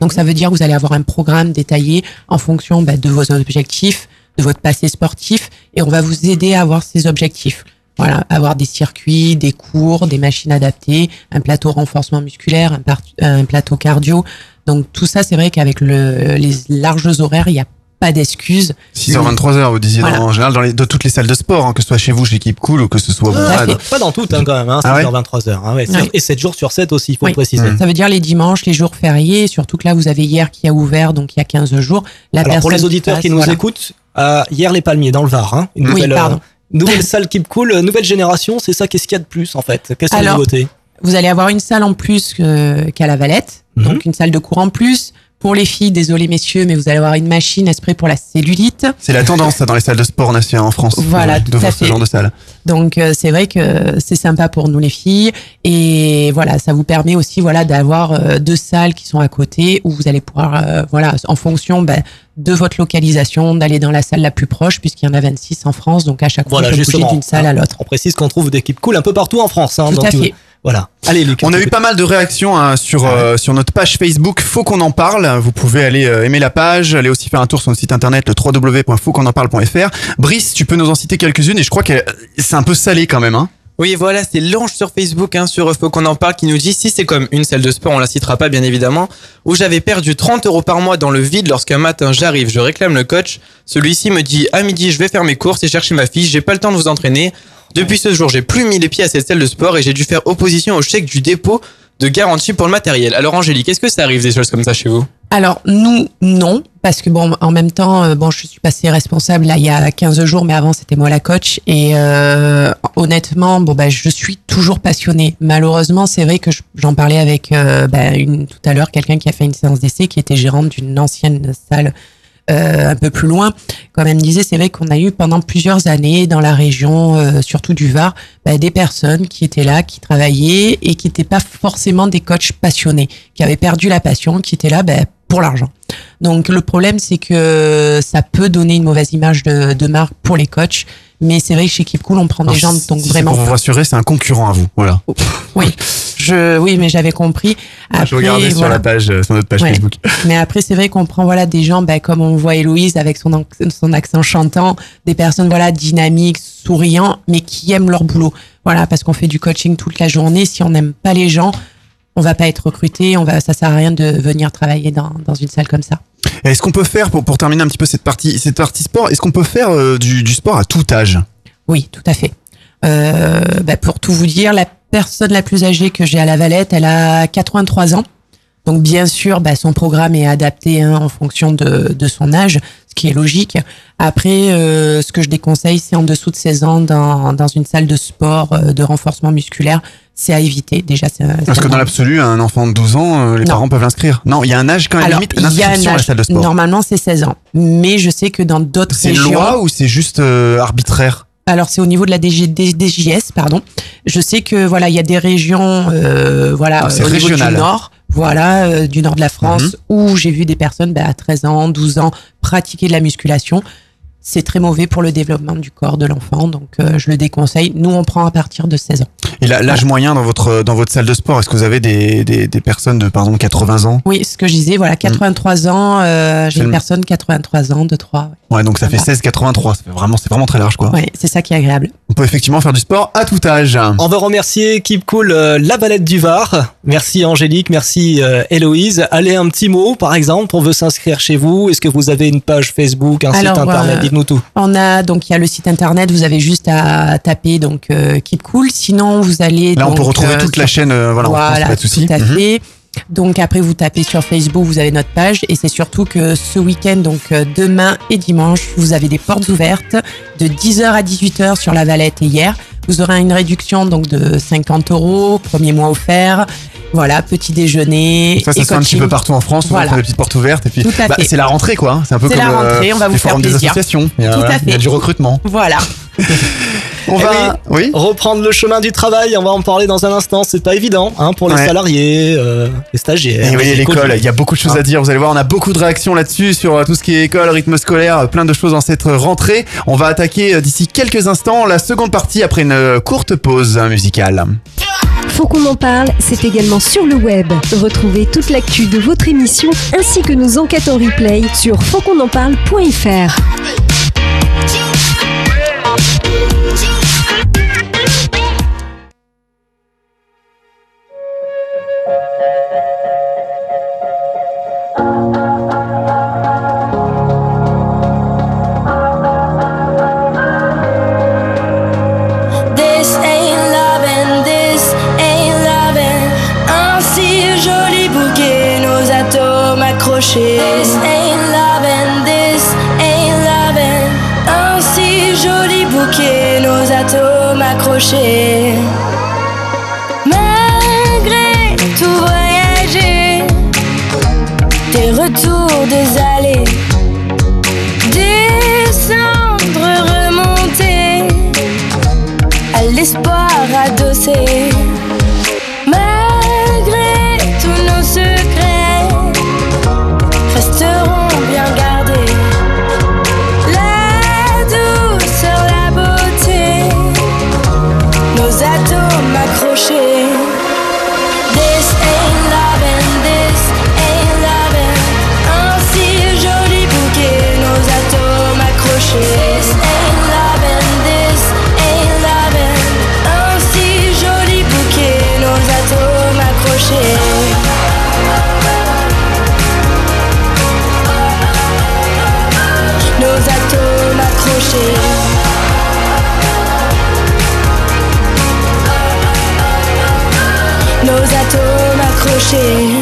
[SPEAKER 13] Donc ça veut dire que vous allez avoir un programme détaillé en fonction bah, de vos objectifs, de votre passé sportif, et on va vous aider à avoir ces objectifs. Voilà, avoir des circuits, des cours, des machines adaptées, un plateau renforcement musculaire, un, plateau cardio. Donc tout ça, c'est vrai qu'avec le, les larges horaires, il n'y a pas d'excuses.
[SPEAKER 7] 6h, 23h, vous disiez
[SPEAKER 13] Voilà.
[SPEAKER 7] dans- en général dans, les, dans toutes les salles de sport, hein, que ce soit chez vous, chez Keep Cool ou que ce soit.
[SPEAKER 2] Ah,
[SPEAKER 7] voilà,
[SPEAKER 2] pas dans toutes hein, quand même, hein,
[SPEAKER 7] Ah ouais
[SPEAKER 2] 6h23h. Hein, ouais,
[SPEAKER 13] Ouais.
[SPEAKER 2] Et 7 jours sur 7 aussi, il faut
[SPEAKER 13] Oui.
[SPEAKER 2] le préciser.
[SPEAKER 7] Mmh.
[SPEAKER 13] Ça veut dire les dimanches, les jours fériés, surtout que là, vous avez hier qui a ouvert, donc il y a 15 jours. La
[SPEAKER 2] Alors pour les auditeurs
[SPEAKER 13] passe,
[SPEAKER 2] qui nous
[SPEAKER 13] voilà.
[SPEAKER 2] écoutent, euh, hier les Palmiers dans le Var, hein, une
[SPEAKER 13] Oui,
[SPEAKER 2] nouvelle, euh,
[SPEAKER 13] pardon.
[SPEAKER 2] Nouvelle salle Keep Cool, euh, nouvelle génération, c'est ça, qu'est-ce qu'il y a de plus en fait? Quelles sont les nouveautés
[SPEAKER 13] Vous allez avoir une salle en plus qu'à la Valette,
[SPEAKER 2] Mhm.
[SPEAKER 13] donc une salle de cours en plus. Pour les filles, désolé messieurs, mais vous allez avoir une machine à spray pour la cellulite.
[SPEAKER 7] C'est la tendance ça, dans les salles de sport nationales en France.
[SPEAKER 13] Voilà,
[SPEAKER 7] Ouais,
[SPEAKER 13] tout
[SPEAKER 7] de
[SPEAKER 13] à
[SPEAKER 7] voir ce
[SPEAKER 13] fait.
[SPEAKER 7] genre de salle.
[SPEAKER 13] Donc euh, c'est vrai que c'est sympa pour nous les filles et voilà, ça vous permet aussi voilà d'avoir euh, deux salles qui sont à côté où vous allez pouvoir euh, voilà en fonction ben, de votre localisation d'aller dans la salle la plus proche puisqu'il y en a 26 en France donc à chaque fois
[SPEAKER 2] Voilà,
[SPEAKER 13] on peut bouger d'une salle à l'autre.
[SPEAKER 2] On précise qu'on trouve des Keep Cool un peu partout en France. Hein,
[SPEAKER 13] Tout
[SPEAKER 2] donc,
[SPEAKER 13] à fait.
[SPEAKER 2] Voilà. Allez, Luc.
[SPEAKER 7] On a eu pas mal de réactions hein, sur euh, sur notre page Facebook. Faut qu'on en parle. Vous pouvez aller euh, aimer la page, aller aussi faire un tour sur notre site internet le www.fautquonenparle.fr. Brice, tu peux nous en citer quelques-unes et je crois que euh, c'est un peu salé quand même. Hein.
[SPEAKER 15] Oui, voilà, c'est Lange sur Facebook, hein, sur Faut qu'on en parle, qui nous dit si c'est comme une salle de sport, on la citera pas bien évidemment, où j'avais perdu 30 euros par mois dans le vide lorsqu'un matin j'arrive, je réclame le coach. Celui-ci me dit à midi je vais faire mes courses et chercher ma fille, j'ai pas le temps de vous entraîner. Depuis ce jour, j'ai plus mis les pieds à cette salle de sport et j'ai dû faire opposition au chèque du dépôt de garantie pour le matériel. Alors Angélique, est-ce que ça arrive des choses comme ça chez vous?
[SPEAKER 13] Alors nous non parce que bon en même temps euh, bon je suis passée responsable là il y a 15 jours mais avant c'était moi la coach et euh, honnêtement bon bah je suis toujours passionnée. Malheureusement c'est vrai que je- j'en parlais avec euh, bah, tout à l'heure quelqu'un qui a fait une séance d'essai qui était gérante d'une ancienne salle un peu plus loin, comme elle me disait, c'est vrai qu'on a eu pendant plusieurs années dans la région, euh, surtout du Var, bah, des personnes qui étaient là, qui travaillaient et qui n'étaient pas forcément des coachs passionnés, qui avaient perdu la passion, qui étaient là bah, pour l'argent. Donc le problème, c'est que ça peut donner une mauvaise image de, de marque pour les coachs, mais c'est vrai que chez Keep Cool, on prend des gens donc
[SPEAKER 7] Si
[SPEAKER 13] vraiment.
[SPEAKER 7] pour vous rassurer, c'est un concurrent à vous. Voilà.
[SPEAKER 13] Oui, je, oui, mais j'avais compris.
[SPEAKER 7] Ah, je regardais sur
[SPEAKER 13] voilà.
[SPEAKER 7] la page, euh, sur notre page
[SPEAKER 13] Ouais.
[SPEAKER 7] Facebook.
[SPEAKER 13] Mais après, c'est vrai qu'on prend voilà des gens, ben, comme on voit Héloïse avec son, son accent chantant, des personnes voilà dynamiques, souriants, mais qui aiment leur boulot. Voilà, parce qu'on fait du coaching toute la journée. Si on n'aime pas les gens, on va pas être recruté. On va, ça sert à rien de venir travailler dans, dans une salle comme ça.
[SPEAKER 7] Est-ce qu'on peut faire, pour, pour terminer un petit peu cette partie, cette partie sport, est-ce qu'on peut faire euh, du, du sport à tout âge?
[SPEAKER 13] Oui, tout à fait. Euh, bah, pour tout vous dire, la personne la plus âgée que j'ai à la Valette, elle a 83 ans. Donc bien sûr, bah, son programme est adapté hein, en fonction de, de son âge, qui est logique. Après, euh, ce que je déconseille, c'est en dessous de 16 ans dans, dans une salle de sport euh, de renforcement musculaire, c'est à éviter. Déjà, c'est
[SPEAKER 7] Parce que dans l'absolu, un enfant de 12 ans, euh, les
[SPEAKER 13] Non.
[SPEAKER 7] parents peuvent l'inscrire. Non, il y a un âge quand même
[SPEAKER 13] Alors,
[SPEAKER 7] limite d'inscription à la salle de sport.
[SPEAKER 13] Normalement, c'est 16 ans. Mais je sais que dans d'autres
[SPEAKER 7] C'est
[SPEAKER 13] régions...
[SPEAKER 7] loi ou c'est juste euh, arbitraire?
[SPEAKER 13] Alors c'est au niveau de la DG, D- DJS, pardon. Je sais que voilà, il y a des régions, euh, voilà,
[SPEAKER 7] c'est
[SPEAKER 13] au niveau
[SPEAKER 7] régional.
[SPEAKER 13] du nord, voilà, euh, du nord de la France,
[SPEAKER 7] Mhm.
[SPEAKER 13] où j'ai vu des personnes bah, à 13 ans, 12 ans pratiquer de la musculation. C'est très mauvais pour le développement du corps de l'enfant, donc euh, je le déconseille. Nous, on prend à partir de 16 ans.
[SPEAKER 7] Et l'âge moyen dans votre dans votre salle de sport, est-ce que vous avez des, des, des personnes de pardon 80 ans?
[SPEAKER 13] Oui, ce que je disais, voilà, 83 ans, euh, j'ai une
[SPEAKER 7] le-
[SPEAKER 13] personne 83 ans, de 3.
[SPEAKER 7] Ouais, donc ça fait
[SPEAKER 13] Voilà.
[SPEAKER 7] 16 83, c'est vraiment c'est vraiment très large quoi.
[SPEAKER 13] Ouais, c'est ça qui est agréable.
[SPEAKER 7] On peut effectivement faire du sport à tout âge.
[SPEAKER 2] On va remercier Keep Cool euh, La Valette du Var. Merci Angélique, merci euh, Héloïse. Allez, un petit mot par exemple, on veut s'inscrire chez vous. Est-ce que vous avez une page Facebook, un
[SPEAKER 13] Alors,
[SPEAKER 2] site internet?
[SPEAKER 13] euh,
[SPEAKER 2] Dites-nous tout.
[SPEAKER 13] On a donc il y a le site internet, vous avez juste à taper donc euh, Keep Cool. Sinon vous allez
[SPEAKER 7] Là, on peut retrouver
[SPEAKER 13] euh,
[SPEAKER 7] toute la chaîne, euh, voilà, France, pas de souci.
[SPEAKER 13] Tout à
[SPEAKER 7] Mhm.
[SPEAKER 13] fait. Donc après vous tapez sur Facebook, vous avez notre page et c'est surtout que ce week-end donc euh, demain et dimanche, vous avez des portes ouvertes de 10h à 18h sur la Valette et hier. Vous aurez une réduction donc de 50 euros, premier mois offert. Voilà, petit déjeuner.
[SPEAKER 7] Ça, ça
[SPEAKER 13] et
[SPEAKER 7] se fait un petit peu partout en France, on
[SPEAKER 13] Voilà.
[SPEAKER 7] des petites portes ouvertes et puis bah,
[SPEAKER 13] fait.
[SPEAKER 7] c'est la rentrée quoi. hein. C'est un peu comme
[SPEAKER 13] la
[SPEAKER 7] euh,
[SPEAKER 13] rentrée, on va vous faire
[SPEAKER 7] des associations. Il y a,
[SPEAKER 13] Tout à
[SPEAKER 7] voilà, il y a
[SPEAKER 13] fait.
[SPEAKER 7] du recrutement.
[SPEAKER 13] Voilà.
[SPEAKER 7] On
[SPEAKER 2] Eh
[SPEAKER 7] va, oui.
[SPEAKER 2] Reprendre le chemin du travail, on va en parler dans un instant. C'est pas évident hein, pour les
[SPEAKER 7] Ouais.
[SPEAKER 2] salariés, euh, les stagiaires.
[SPEAKER 7] Et oui,
[SPEAKER 2] les
[SPEAKER 7] l'école, il y a beaucoup de choses
[SPEAKER 2] Ah.
[SPEAKER 7] à dire. Vous allez voir, on a beaucoup de réactions là-dessus sur euh, tout ce qui est école, rythme scolaire, euh, plein de choses dans cette rentrée. On va attaquer d'ici quelques instants la seconde partie après une courte pause musicale.
[SPEAKER 16] Faut qu'on en parle, c'est également sur le web. Retrouvez toute l'actu de votre émission ainsi que nos enquêtes en replay sur fautquonenparle.fr.
[SPEAKER 4] s'approcher. This ain't loving, this ain't loving. Un si joli bouquet, nos atomes accrochés. Atomes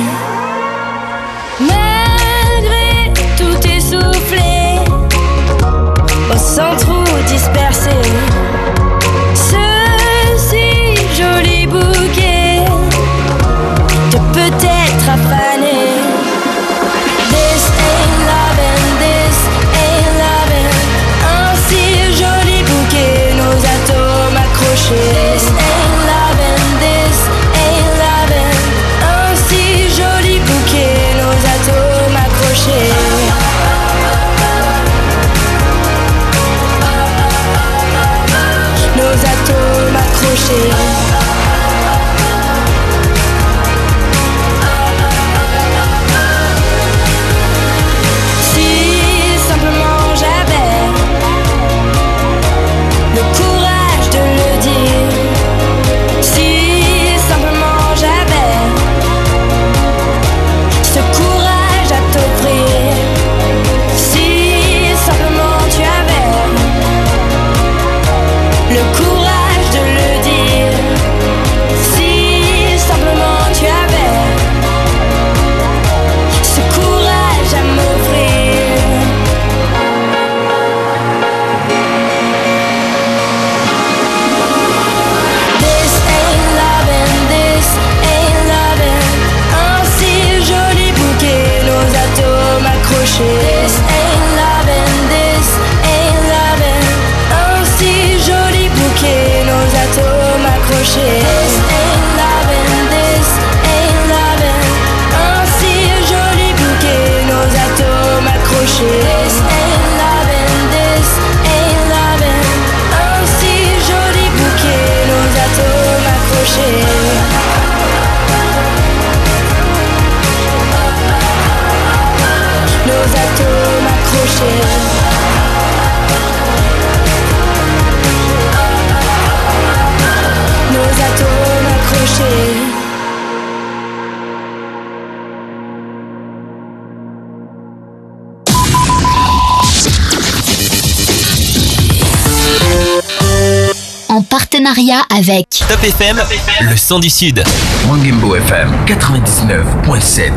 [SPEAKER 1] avec
[SPEAKER 6] Top FM, le son du Sud.
[SPEAKER 3] Mangimbo FM 99.7.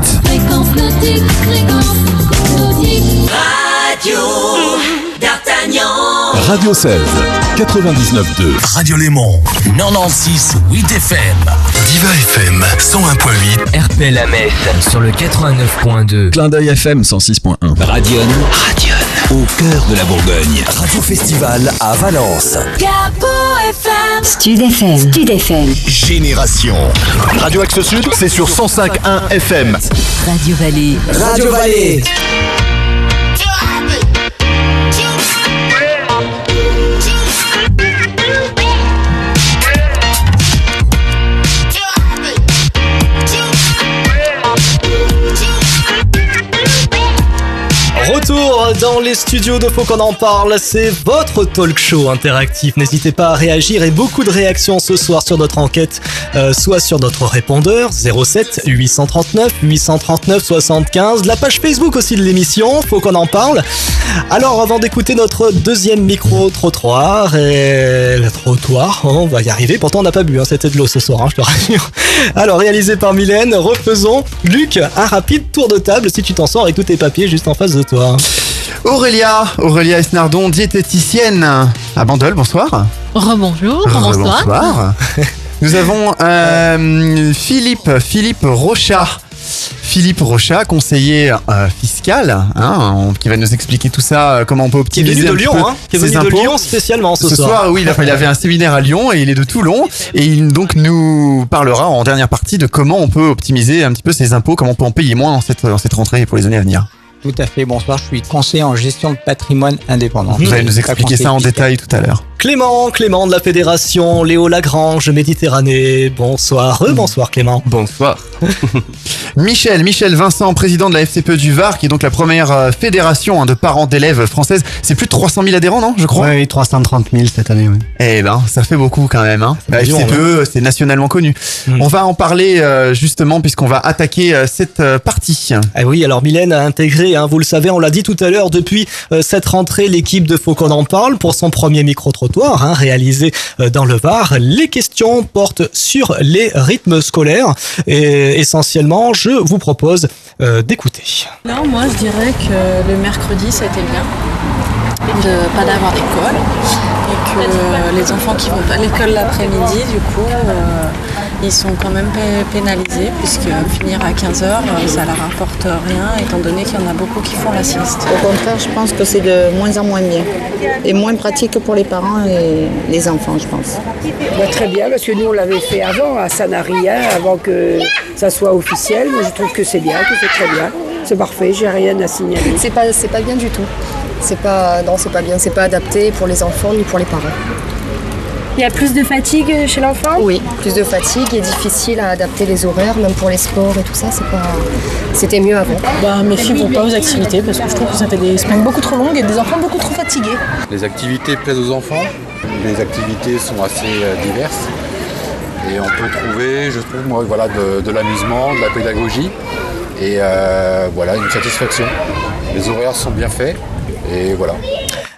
[SPEAKER 18] Radio d'Artagnan.
[SPEAKER 5] Radio 16, 99.2.
[SPEAKER 3] Radio Léman 96 8 FM. Diva FM 101.8.
[SPEAKER 6] RPL à Metz sur le 89.2.
[SPEAKER 5] Clin d'œil FM 106.1.
[SPEAKER 3] Radion. Radion. Au cœur de la Bourgogne. Radio Festival à Valence.
[SPEAKER 4] Capo FM.
[SPEAKER 1] Stud FM. Stud FM.
[SPEAKER 3] Génération.
[SPEAKER 5] Radio Axe Sud, c'est sur 105.1 FM.
[SPEAKER 1] Radio Vallée.
[SPEAKER 3] Radio Vallée.
[SPEAKER 2] Dans les studios de Faut qu'on en parle, c'est votre talk show interactif. N'hésitez pas à réagir et beaucoup de réactions ce soir sur notre enquête, euh, soit sur notre répondeur 07 839 839 75, la page Facebook aussi de l'émission, Faut qu'on en parle. Alors avant d'écouter notre deuxième micro trottoir et le trottoir, on va y arriver. Pourtant on n'a pas bu, hein, c'était de l'eau ce soir, hein, je te <laughs> rassure. Alors réalisé par Mylène, refaisons Luc un rapide tour de table si tu t'en sors avec tous tes papiers juste en face de toi.
[SPEAKER 7] Aurélia, Aurélia Esnardon, diététicienne à Bandol, bonsoir.
[SPEAKER 14] Rebonjour,
[SPEAKER 7] Bonsoir. <laughs> Nous avons euh, Philippe, Philippe Rochat. Philippe Rochat, conseiller euh, fiscal, hein, on- qui va nous expliquer tout ça, euh, comment on peut
[SPEAKER 2] Qui est
[SPEAKER 7] optimiser
[SPEAKER 2] venu de Lyon, hein, qui est
[SPEAKER 7] ses
[SPEAKER 2] venu de
[SPEAKER 7] impôts.
[SPEAKER 2] Lyon spécialement ce,
[SPEAKER 7] Ce soir, oui, il, a- il avait un séminaire à Lyon et il est de Toulon. Et il donc nous parlera en dernière partie de comment on peut optimiser un petit peu ses impôts, comment on peut en payer moins en cette, en cette rentrée pour les années à venir.
[SPEAKER 19] Tout à fait, bonsoir, je suis conseiller en gestion de patrimoine indépendant.
[SPEAKER 7] Vous allez nous expliquer ça en détail tout à l'heure.
[SPEAKER 2] Clément, Clément de la Fédération, Léo Lagrange, Méditerranée, bonsoir, bonsoir Clément.
[SPEAKER 5] Bonsoir. <laughs>
[SPEAKER 7] Michel, Michel Vincent, président de la FCPE du Var, qui est donc la première euh, fédération hein, de parents d'élèves française. C'est plus de 300 000 adhérents, non Je crois?
[SPEAKER 8] Oui, 330 000 cette année, oui.
[SPEAKER 7] Eh ben, ça fait beaucoup quand même. Hein. La
[SPEAKER 8] du monde,
[SPEAKER 7] FCPE, c'est nationalement connu. On va en parler euh, justement puisqu'on va attaquer euh, cette euh, partie.
[SPEAKER 2] Ah oui, alors Mylène a intégré, hein, vous le savez, on l'a dit tout à l'heure, depuis euh, cette rentrée, l'équipe de Faut qu'on en parle pour son premier micro-trottoir hein, réalisé euh, dans le Var. Les questions portent sur les rythmes scolaires et essentiellement, je vous propose euh, d'écouter.
[SPEAKER 20] Non, moi je dirais que le mercredi ça a été bien de pas d'avoir d'école et que les enfants qui vont pas à l'école l'après-midi du coup ils sont quand même pé- pénalisés puisque finir à 15h ça leur rapporte rien étant donné qu'il y en a beaucoup qui font la sieste.
[SPEAKER 21] Au contraire, je pense que c'est de moins en moins bien. Et moins pratique pour les parents et les enfants, je pense.
[SPEAKER 22] Bah, très bien, parce que nous on l'avait fait avant, à Sanaria, avant que ça soit officiel. Moi je trouve que c'est bien, que c'est très bien. C'est parfait, j'ai rien à signaler.
[SPEAKER 17] C'est pas, c'est pas bien du tout. C'est pas, non, c'est pas bien. C'est pas adapté pour les enfants ni pour les parents.
[SPEAKER 9] Il y a plus de fatigue chez l'enfant?
[SPEAKER 17] Oui, plus de fatigue et difficile à adapter les horaires, même pour les sports et tout ça. C'est pas, c'était mieux avant.
[SPEAKER 20] Bah, mes filles vont pas aux activités parce que je trouve que ça fait des semaines beaucoup trop longues et des enfants beaucoup trop fatigués.
[SPEAKER 23] Les activités plaisent aux enfants. Les activités sont assez euh, diverses. Et on peut trouver, je trouve, moi, voilà, de, de l'amusement, de la pédagogie et euh, voilà, une satisfaction. Les horaires sont bien faits et voilà.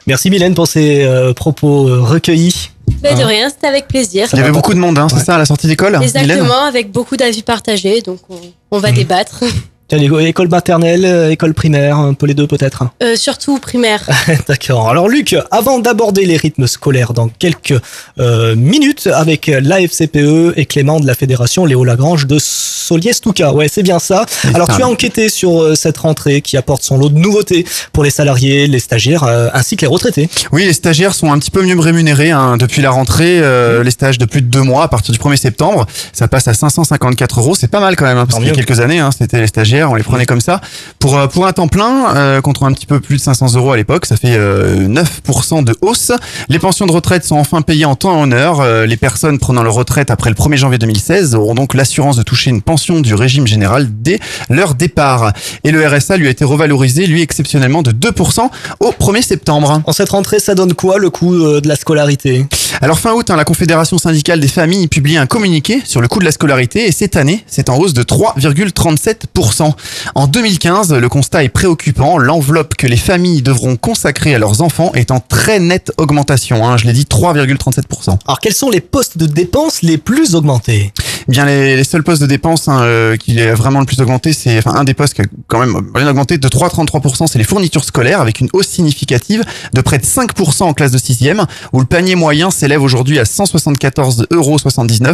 [SPEAKER 2] Merci Mylène pour ces euh, propos euh, recueillis.
[SPEAKER 24] Mais de rien, c'était avec plaisir.
[SPEAKER 7] Il y avait beaucoup de monde, hein, c'est ça, à la sortie d'école Mylène
[SPEAKER 24] Exactement, avec beaucoup d'avis partagés, donc on, on va débattre. <laughs>
[SPEAKER 2] École maternelle, euh, école primaire, un peu les deux peut-être.
[SPEAKER 24] Euh, surtout primaire. <laughs>
[SPEAKER 2] D'accord. Alors Luc, avant d'aborder les rythmes scolaires dans quelques euh, minutes avec la FCPE et Clément de la Fédération Léo Lagrange de Soliestuca. Ouais, c'est bien ça. Alors tu as enquêté sur euh, cette rentrée qui apporte son lot de nouveautés pour les salariés, les stagiaires euh, ainsi que les retraités.
[SPEAKER 7] Oui, les stagiaires sont un petit peu mieux rémunérés hein, depuis la rentrée. euh, les stages de plus de deux mois à partir du 1er septembre, ça passe à 554 euros. C'est pas mal quand même, hein, parce qu'il y a quelques années, hein, c'était les stagiaires, on les prenait comme ça. Pour euh, un temps plein, euh, contre un petit peu plus de 500 euros à l'époque, ça fait euh, 9% de hausse. Les pensions de retraite sont enfin payées en temps et en heure. Euh, les personnes prenant leur retraite après le 1er janvier 2016 auront donc l'assurance de toucher une pension du régime général dès leur départ. Et le RSA lui a été revalorisé, lui exceptionnellement de 2% au 1er septembre.
[SPEAKER 2] En cette rentrée, ça donne quoi le coût euh, de la scolarité?
[SPEAKER 7] Alors fin août, hein, la Confédération syndicale des familles publie un communiqué sur le coût de la scolarité et cette année, c'est en hausse de 3,37%. En 2015, le constat est préoccupant. L'enveloppe que les familles devront consacrer à leurs enfants est en très nette augmentation. hein. je l'ai dit, 3,37%.
[SPEAKER 2] Alors quels sont les postes de dépenses les plus augmentés?
[SPEAKER 7] Eh Bien les, les seuls postes de dépenses hein, euh, qui est vraiment le plus augmenté, c'est enfin un des postes qui a quand même bien augmenté de 3,33%, c'est les fournitures scolaires avec une hausse significative de près de 5% en classe de 6e, où le panier moyen s'élève aujourd'hui à 174,79 euros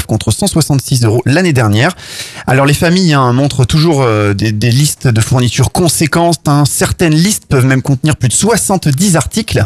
[SPEAKER 7] contre 166 euros l'année dernière. Alors les familles hein, montrent toujours euh, des, des listes de fournitures conséquentes. hein. Certaines listes peuvent même contenir plus de 70 articles.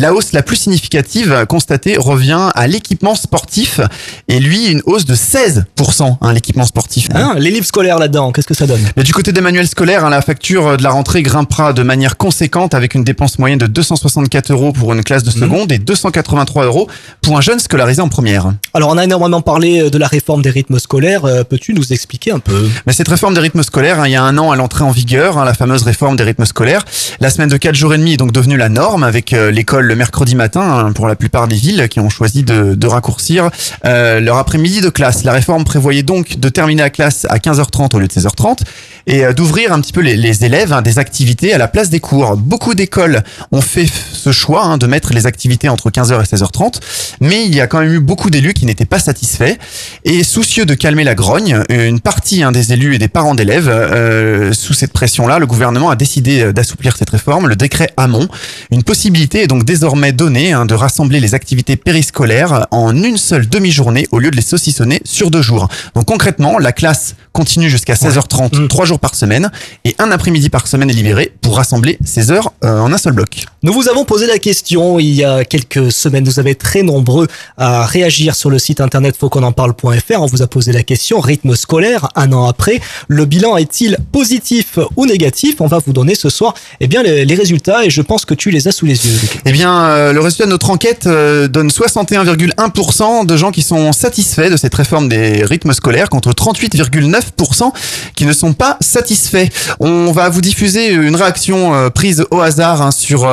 [SPEAKER 7] La hausse la plus significative constatée revient à l'équipement sportif et lui une hausse de 16% hein, l'équipement sportif.
[SPEAKER 2] Hein, Les livres scolaires là-dedans, qu'est-ce que ça donne?
[SPEAKER 7] Mais du côté des manuels scolaires, hein, la facture de la rentrée grimpera de manière conséquente avec une dépense moyenne de 264 euros pour une classe de seconde et 283 euros pour un jeune scolarisé en première.
[SPEAKER 2] Alors on a énormément parlé euh, de la réforme des rythmes scolaires, Euh, peux-tu nous expliquer un peu?
[SPEAKER 7] Mais cette réforme des rythmes scolaires, hein, il y a un an à l'entrée en vigueur, la fameuse réforme des rythmes scolaires. La semaine de 4 jours et demi est donc devenue la norme avec euh, l'école le mercredi matin hein, pour la plupart des villes qui ont choisi de, raccourcir euh, leur après-midi de classe. La réforme prévoyait donc de terminer la classe à 15h30 au lieu de 16h30 et euh, d'ouvrir un petit peu les, élèves hein, des activités à la place des cours. Beaucoup d'écoles ont fait ce choix hein, de mettre les activités entre 15h et 16h30, mais il y a quand même eu beaucoup d'élus qui n'étaient pas satisfaits. Et soucieux de calmer la grogne, une partie des élus et des parents d'élèves, euh, sous cette pression-là, le gouvernement a décidé d'assouplir cette réforme. Le décret Hamon, une possibilité est donc désormais donnée hein, de rassembler les activités périscolaires en une seule demi-journée au lieu de les saucissonner sur deux jours. Donc concrètement, la classe continue jusqu'à 16h30, trois jours par semaine, et un après-midi par semaine est libéré pour rassembler ces heures euh, en un seul bloc.
[SPEAKER 2] Nous vous avons posé la question il y a quelques semaines. Vous avez très nombreux à réagir sur le site internet fautquonenparle.fr. On vous a posé la question rythme scolaire un an après. Le bilan est-il positif ou négatif? On va vous donner ce soir eh bien, les, les résultats et je pense que tu les as sous les yeux.
[SPEAKER 7] Eh bien, euh, le résultat de notre enquête euh, donne 61,1% de gens qui sont satisfaits de cette réforme des rythmes scolaires contre 38,9% qui ne sont pas satisfaits. On va vous diffuser une réaction euh, prise au hasard hein, sur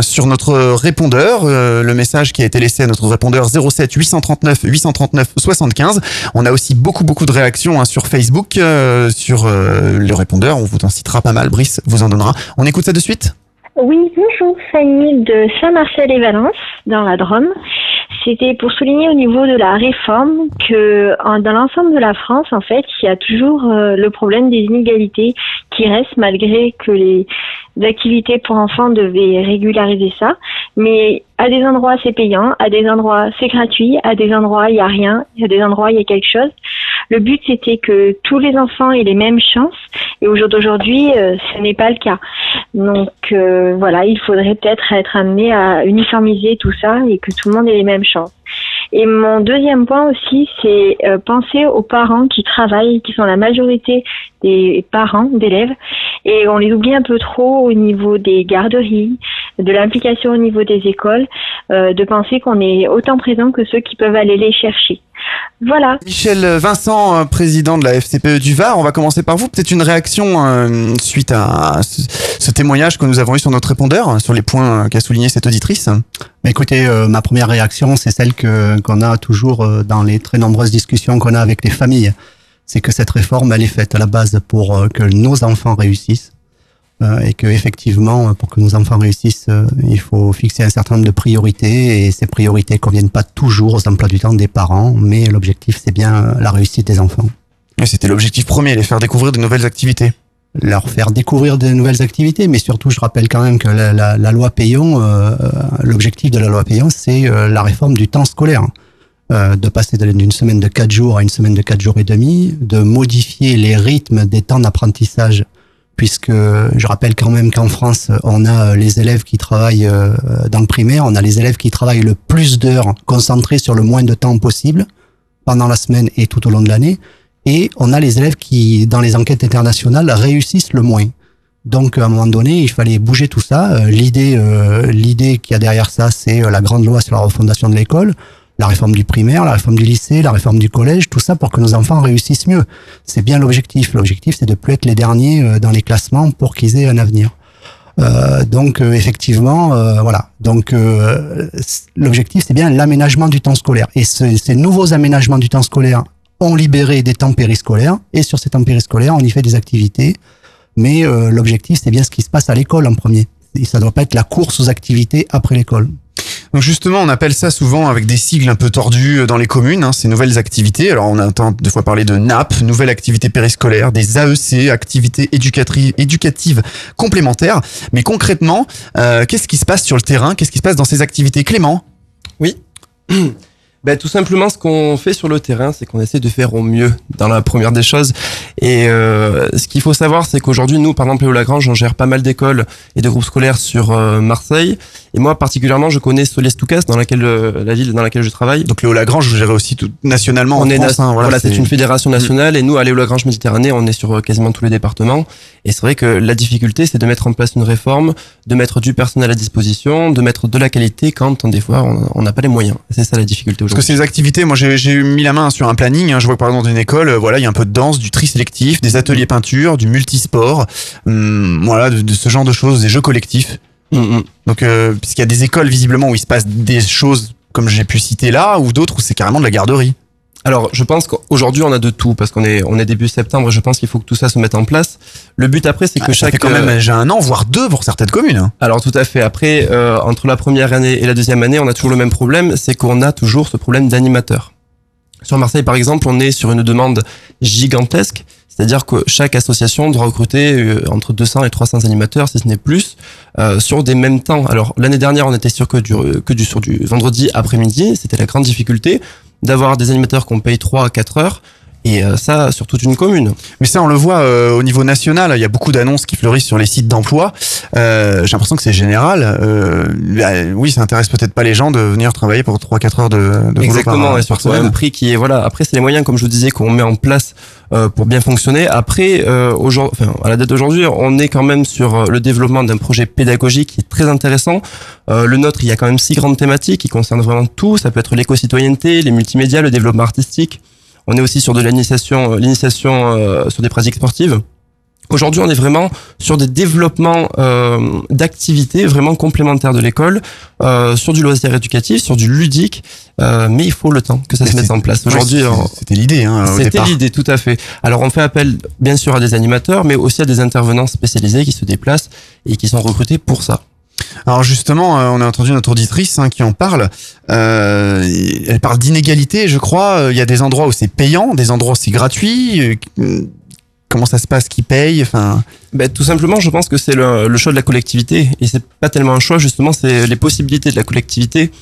[SPEAKER 7] sur notre répondeur, le message qui a été laissé à notre répondeur 07 839 839 75. On a aussi beaucoup beaucoup de réactions hein, sur Facebook sur le répondeur. On vous en citera pas mal. Brice vous en donnera. On écoute ça de suite.
[SPEAKER 25] Oui, bonjour, Fanny de Saint-Marcel et Valence, dans la Drôme. C'était pour souligner au niveau de la réforme que dans l'ensemble de la France, en fait, il y a toujours euh, le problème des inégalités qui restent malgré que les activités pour enfants devaient régulariser ça. Mais à des endroits c'est payant, à des endroits c'est gratuit, à des endroits il n'y a rien, à des endroits il y a quelque chose. Le but c'était que tous les enfants aient les mêmes chances et au jour d'aujourd'hui euh, ce n'est pas le cas. Donc euh, voilà, il faudrait peut-être être amené à uniformiser tout ça et que tout le monde ait les mêmes chances. Et mon deuxième point aussi, c'est euh, penser aux parents qui travaillent, qui sont la majorité des parents d'élèves, et on les oublie un peu trop au niveau des garderies, de l'implication au niveau des écoles, euh, de penser qu'on est autant présent que ceux qui peuvent aller les chercher. Voilà.
[SPEAKER 7] Michel Vincent, euh, président de la FCPE du Var, on va commencer par vous. Peut-être une réaction euh, suite à ce, ce témoignage que nous avons eu sur notre répondeur, sur les points euh, qu'a souligné cette auditrice.
[SPEAKER 26] Bah, écoutez, euh, ma première réaction, c'est celle que qu'on a toujours euh, dans les très nombreuses discussions qu'on a avec les familles. C'est que cette réforme, elle est faite à la base pour euh, que nos enfants réussissent. Euh, et que effectivement, pour que nos enfants réussissent, euh, il faut fixer un certain nombre de priorités et ces priorités conviennent pas toujours aux emplois du temps des parents, mais l'objectif c'est bien euh, la réussite des enfants.
[SPEAKER 7] Et C'était l'objectif premier, les faire découvrir de nouvelles activités.
[SPEAKER 26] Leur faire découvrir de nouvelles activités, mais surtout, je rappelle quand même que la, la- la loi Payon, euh, euh, l'objectif de la loi Payon, c'est euh, la réforme du temps scolaire. Euh, de passer d'une semaine de quatre jours à une semaine de quatre jours et demi, de modifier les rythmes des temps d'apprentissage, puisque je rappelle quand même qu'en France, on a euh, les élèves qui travaillent euh, dans le primaire, on a les élèves qui travaillent le plus d'heures concentrés sur le moins de temps possible pendant la semaine et tout au long de l'année, et on a les élèves qui, dans les enquêtes internationales, réussissent le moins. Donc, à un moment donné, il fallait bouger tout ça. Euh, L'idée, euh, l'idée qu'il y a derrière ça, c'est euh, la grande loi sur la refondation de l'école, la réforme du primaire, la réforme du lycée, la réforme du collège, tout ça pour que nos enfants réussissent mieux. C'est bien l'objectif. L'objectif, c'est de plus être les derniers euh, dans les classements pour qu'ils aient un avenir. Euh, donc euh, effectivement, voilà. Donc l'objectif, c'est bien l'aménagement du temps scolaire. Et ce- ces nouveaux aménagements du temps scolaire ont libéré des temps périscolaires. Et sur ces temps périscolaires, on y fait des activités. Mais l'objectif, c'est bien ce qui se passe à l'école en premier. Et ça doit pas être la course aux activités après l'école.
[SPEAKER 7] Donc justement, on appelle ça souvent avec des sigles un peu tordus euh, dans les communes, hein, ces nouvelles activités. Alors on entend des fois parler de NAP, nouvelles activités périscolaires, des AEC, activités éducatives complémentaires. Mais concrètement, euh, qu'est-ce qui se passe sur le terrain? Qu'est-ce qui se passe dans ces activités? Clément?
[SPEAKER 27] Oui. <clears throat> Ben, tout simplement, ce qu'on fait sur le terrain, c'est qu'on essaie de faire au mieux dans la première des choses. Et euh, ce qu'il faut savoir, c'est qu'aujourd'hui, nous, par exemple, Léo Lagrange, on gère pas mal d'écoles et de groupes scolaires sur euh, Marseille. Et moi, particulièrement, je connais Solès-Toucas, dans laquelle euh, la ville dans laquelle je travaille.
[SPEAKER 7] Donc Léo Lagrange, vous gérez aussi tout, nationalement
[SPEAKER 27] On
[SPEAKER 7] en
[SPEAKER 27] est
[SPEAKER 7] France. hein,
[SPEAKER 27] voilà, c'est une fédération nationale et nous, à Léo Lagrange Méditerranée, on est sur euh, quasiment tous les départements. Et c'est vrai que la difficulté, c'est de mettre en place une réforme, de mettre du personnel à disposition, de mettre de la qualité quand, des fois, on n'a pas les moyens. C'est ça la difficulté aujourd'hui.
[SPEAKER 7] Que ces activités, moi j'ai mis la main sur un planning. hein. Je vois que par exemple dans une école, euh, voilà, il y a un peu de danse, du tri sélectif, des ateliers peinture, du multisport, hum, voilà, de, de ce genre de choses, des jeux collectifs. Donc, euh, puisqu'il y a des écoles visiblement où il se passe des choses comme j'ai pu citer là, ou d'autres où c'est carrément de la garderie.
[SPEAKER 27] Alors, je pense qu'aujourd'hui, on a de tout parce qu'on est, on est début septembre. Je pense qu'il faut que tout ça se mette en place. Le but après, c'est que
[SPEAKER 7] Ah, ça
[SPEAKER 27] chaque
[SPEAKER 7] fait quand même
[SPEAKER 27] euh,
[SPEAKER 7] j'ai un an, voire deux pour certaines communes. hein.
[SPEAKER 27] Alors tout à fait. Après, euh, entre la première année et la deuxième année, on a toujours le même problème, c'est qu'on a toujours ce problème d'animateur. Sur Marseille, par exemple, on est sur une demande gigantesque, c'est-à-dire que chaque association doit recruter euh, entre 200 et 300 animateurs, si ce n'est plus, euh, sur des mêmes temps. Alors l'année dernière, on était sur que du, que du sur du vendredi après-midi, c'était la grande difficulté d'avoir des animateurs qu'on paye 3 à 4 heures. Et euh, ça, sur toute une commune.
[SPEAKER 7] Mais ça, on le voit euh, au niveau national. Il y a beaucoup d'annonces qui fleurissent sur les sites d'emploi. Euh, J'ai l'impression que c'est général. Euh, bah, oui, ça intéresse peut-être pas les gens de venir travailler pour 3-4 heures de, de
[SPEAKER 27] Exactement,
[SPEAKER 7] par,
[SPEAKER 27] et surtout un prix qui est voilà. Après, c'est les moyens, comme je vous disais, qu'on met en place euh, pour bien fonctionner. Après, euh, aujourd'hui, enfin, à la date d'aujourd'hui, on est quand même sur le développement d'un projet pédagogique qui est très intéressant. Euh, le nôtre, il y a quand même six grandes thématiques qui concernent vraiment tout. Ça peut être l'éco-citoyenneté, les multimédias, le développement artistique. On est aussi sur de l'initiation, euh, l'initiation euh, sur des pratiques sportives. Aujourd'hui, on est vraiment sur des développements euh, d'activités vraiment complémentaires de l'école, euh, sur du loisir éducatif, sur du ludique, euh, mais il faut le temps que ça
[SPEAKER 7] Mais
[SPEAKER 27] se mette en place. Aujourd'hui,
[SPEAKER 7] c'était l'idée, hein,
[SPEAKER 27] c'était l'idée, tout à fait. Alors, on fait appel, bien sûr, à des animateurs, mais aussi à des intervenants spécialisés qui se déplacent et qui sont recrutés pour ça.
[SPEAKER 7] Alors justement, euh, on a entendu notre auditrice hein, qui en parle. Euh, elle parle d'inégalité, je crois. Euh, Il y a des endroits où c'est payant, des endroits où c'est gratuit. Euh, Comment ça se passe Qui paye Enfin,
[SPEAKER 27] Ben, tout simplement, je pense que c'est le, le choix de la collectivité. Et c'est pas tellement un choix, justement, c'est les possibilités de la collectivité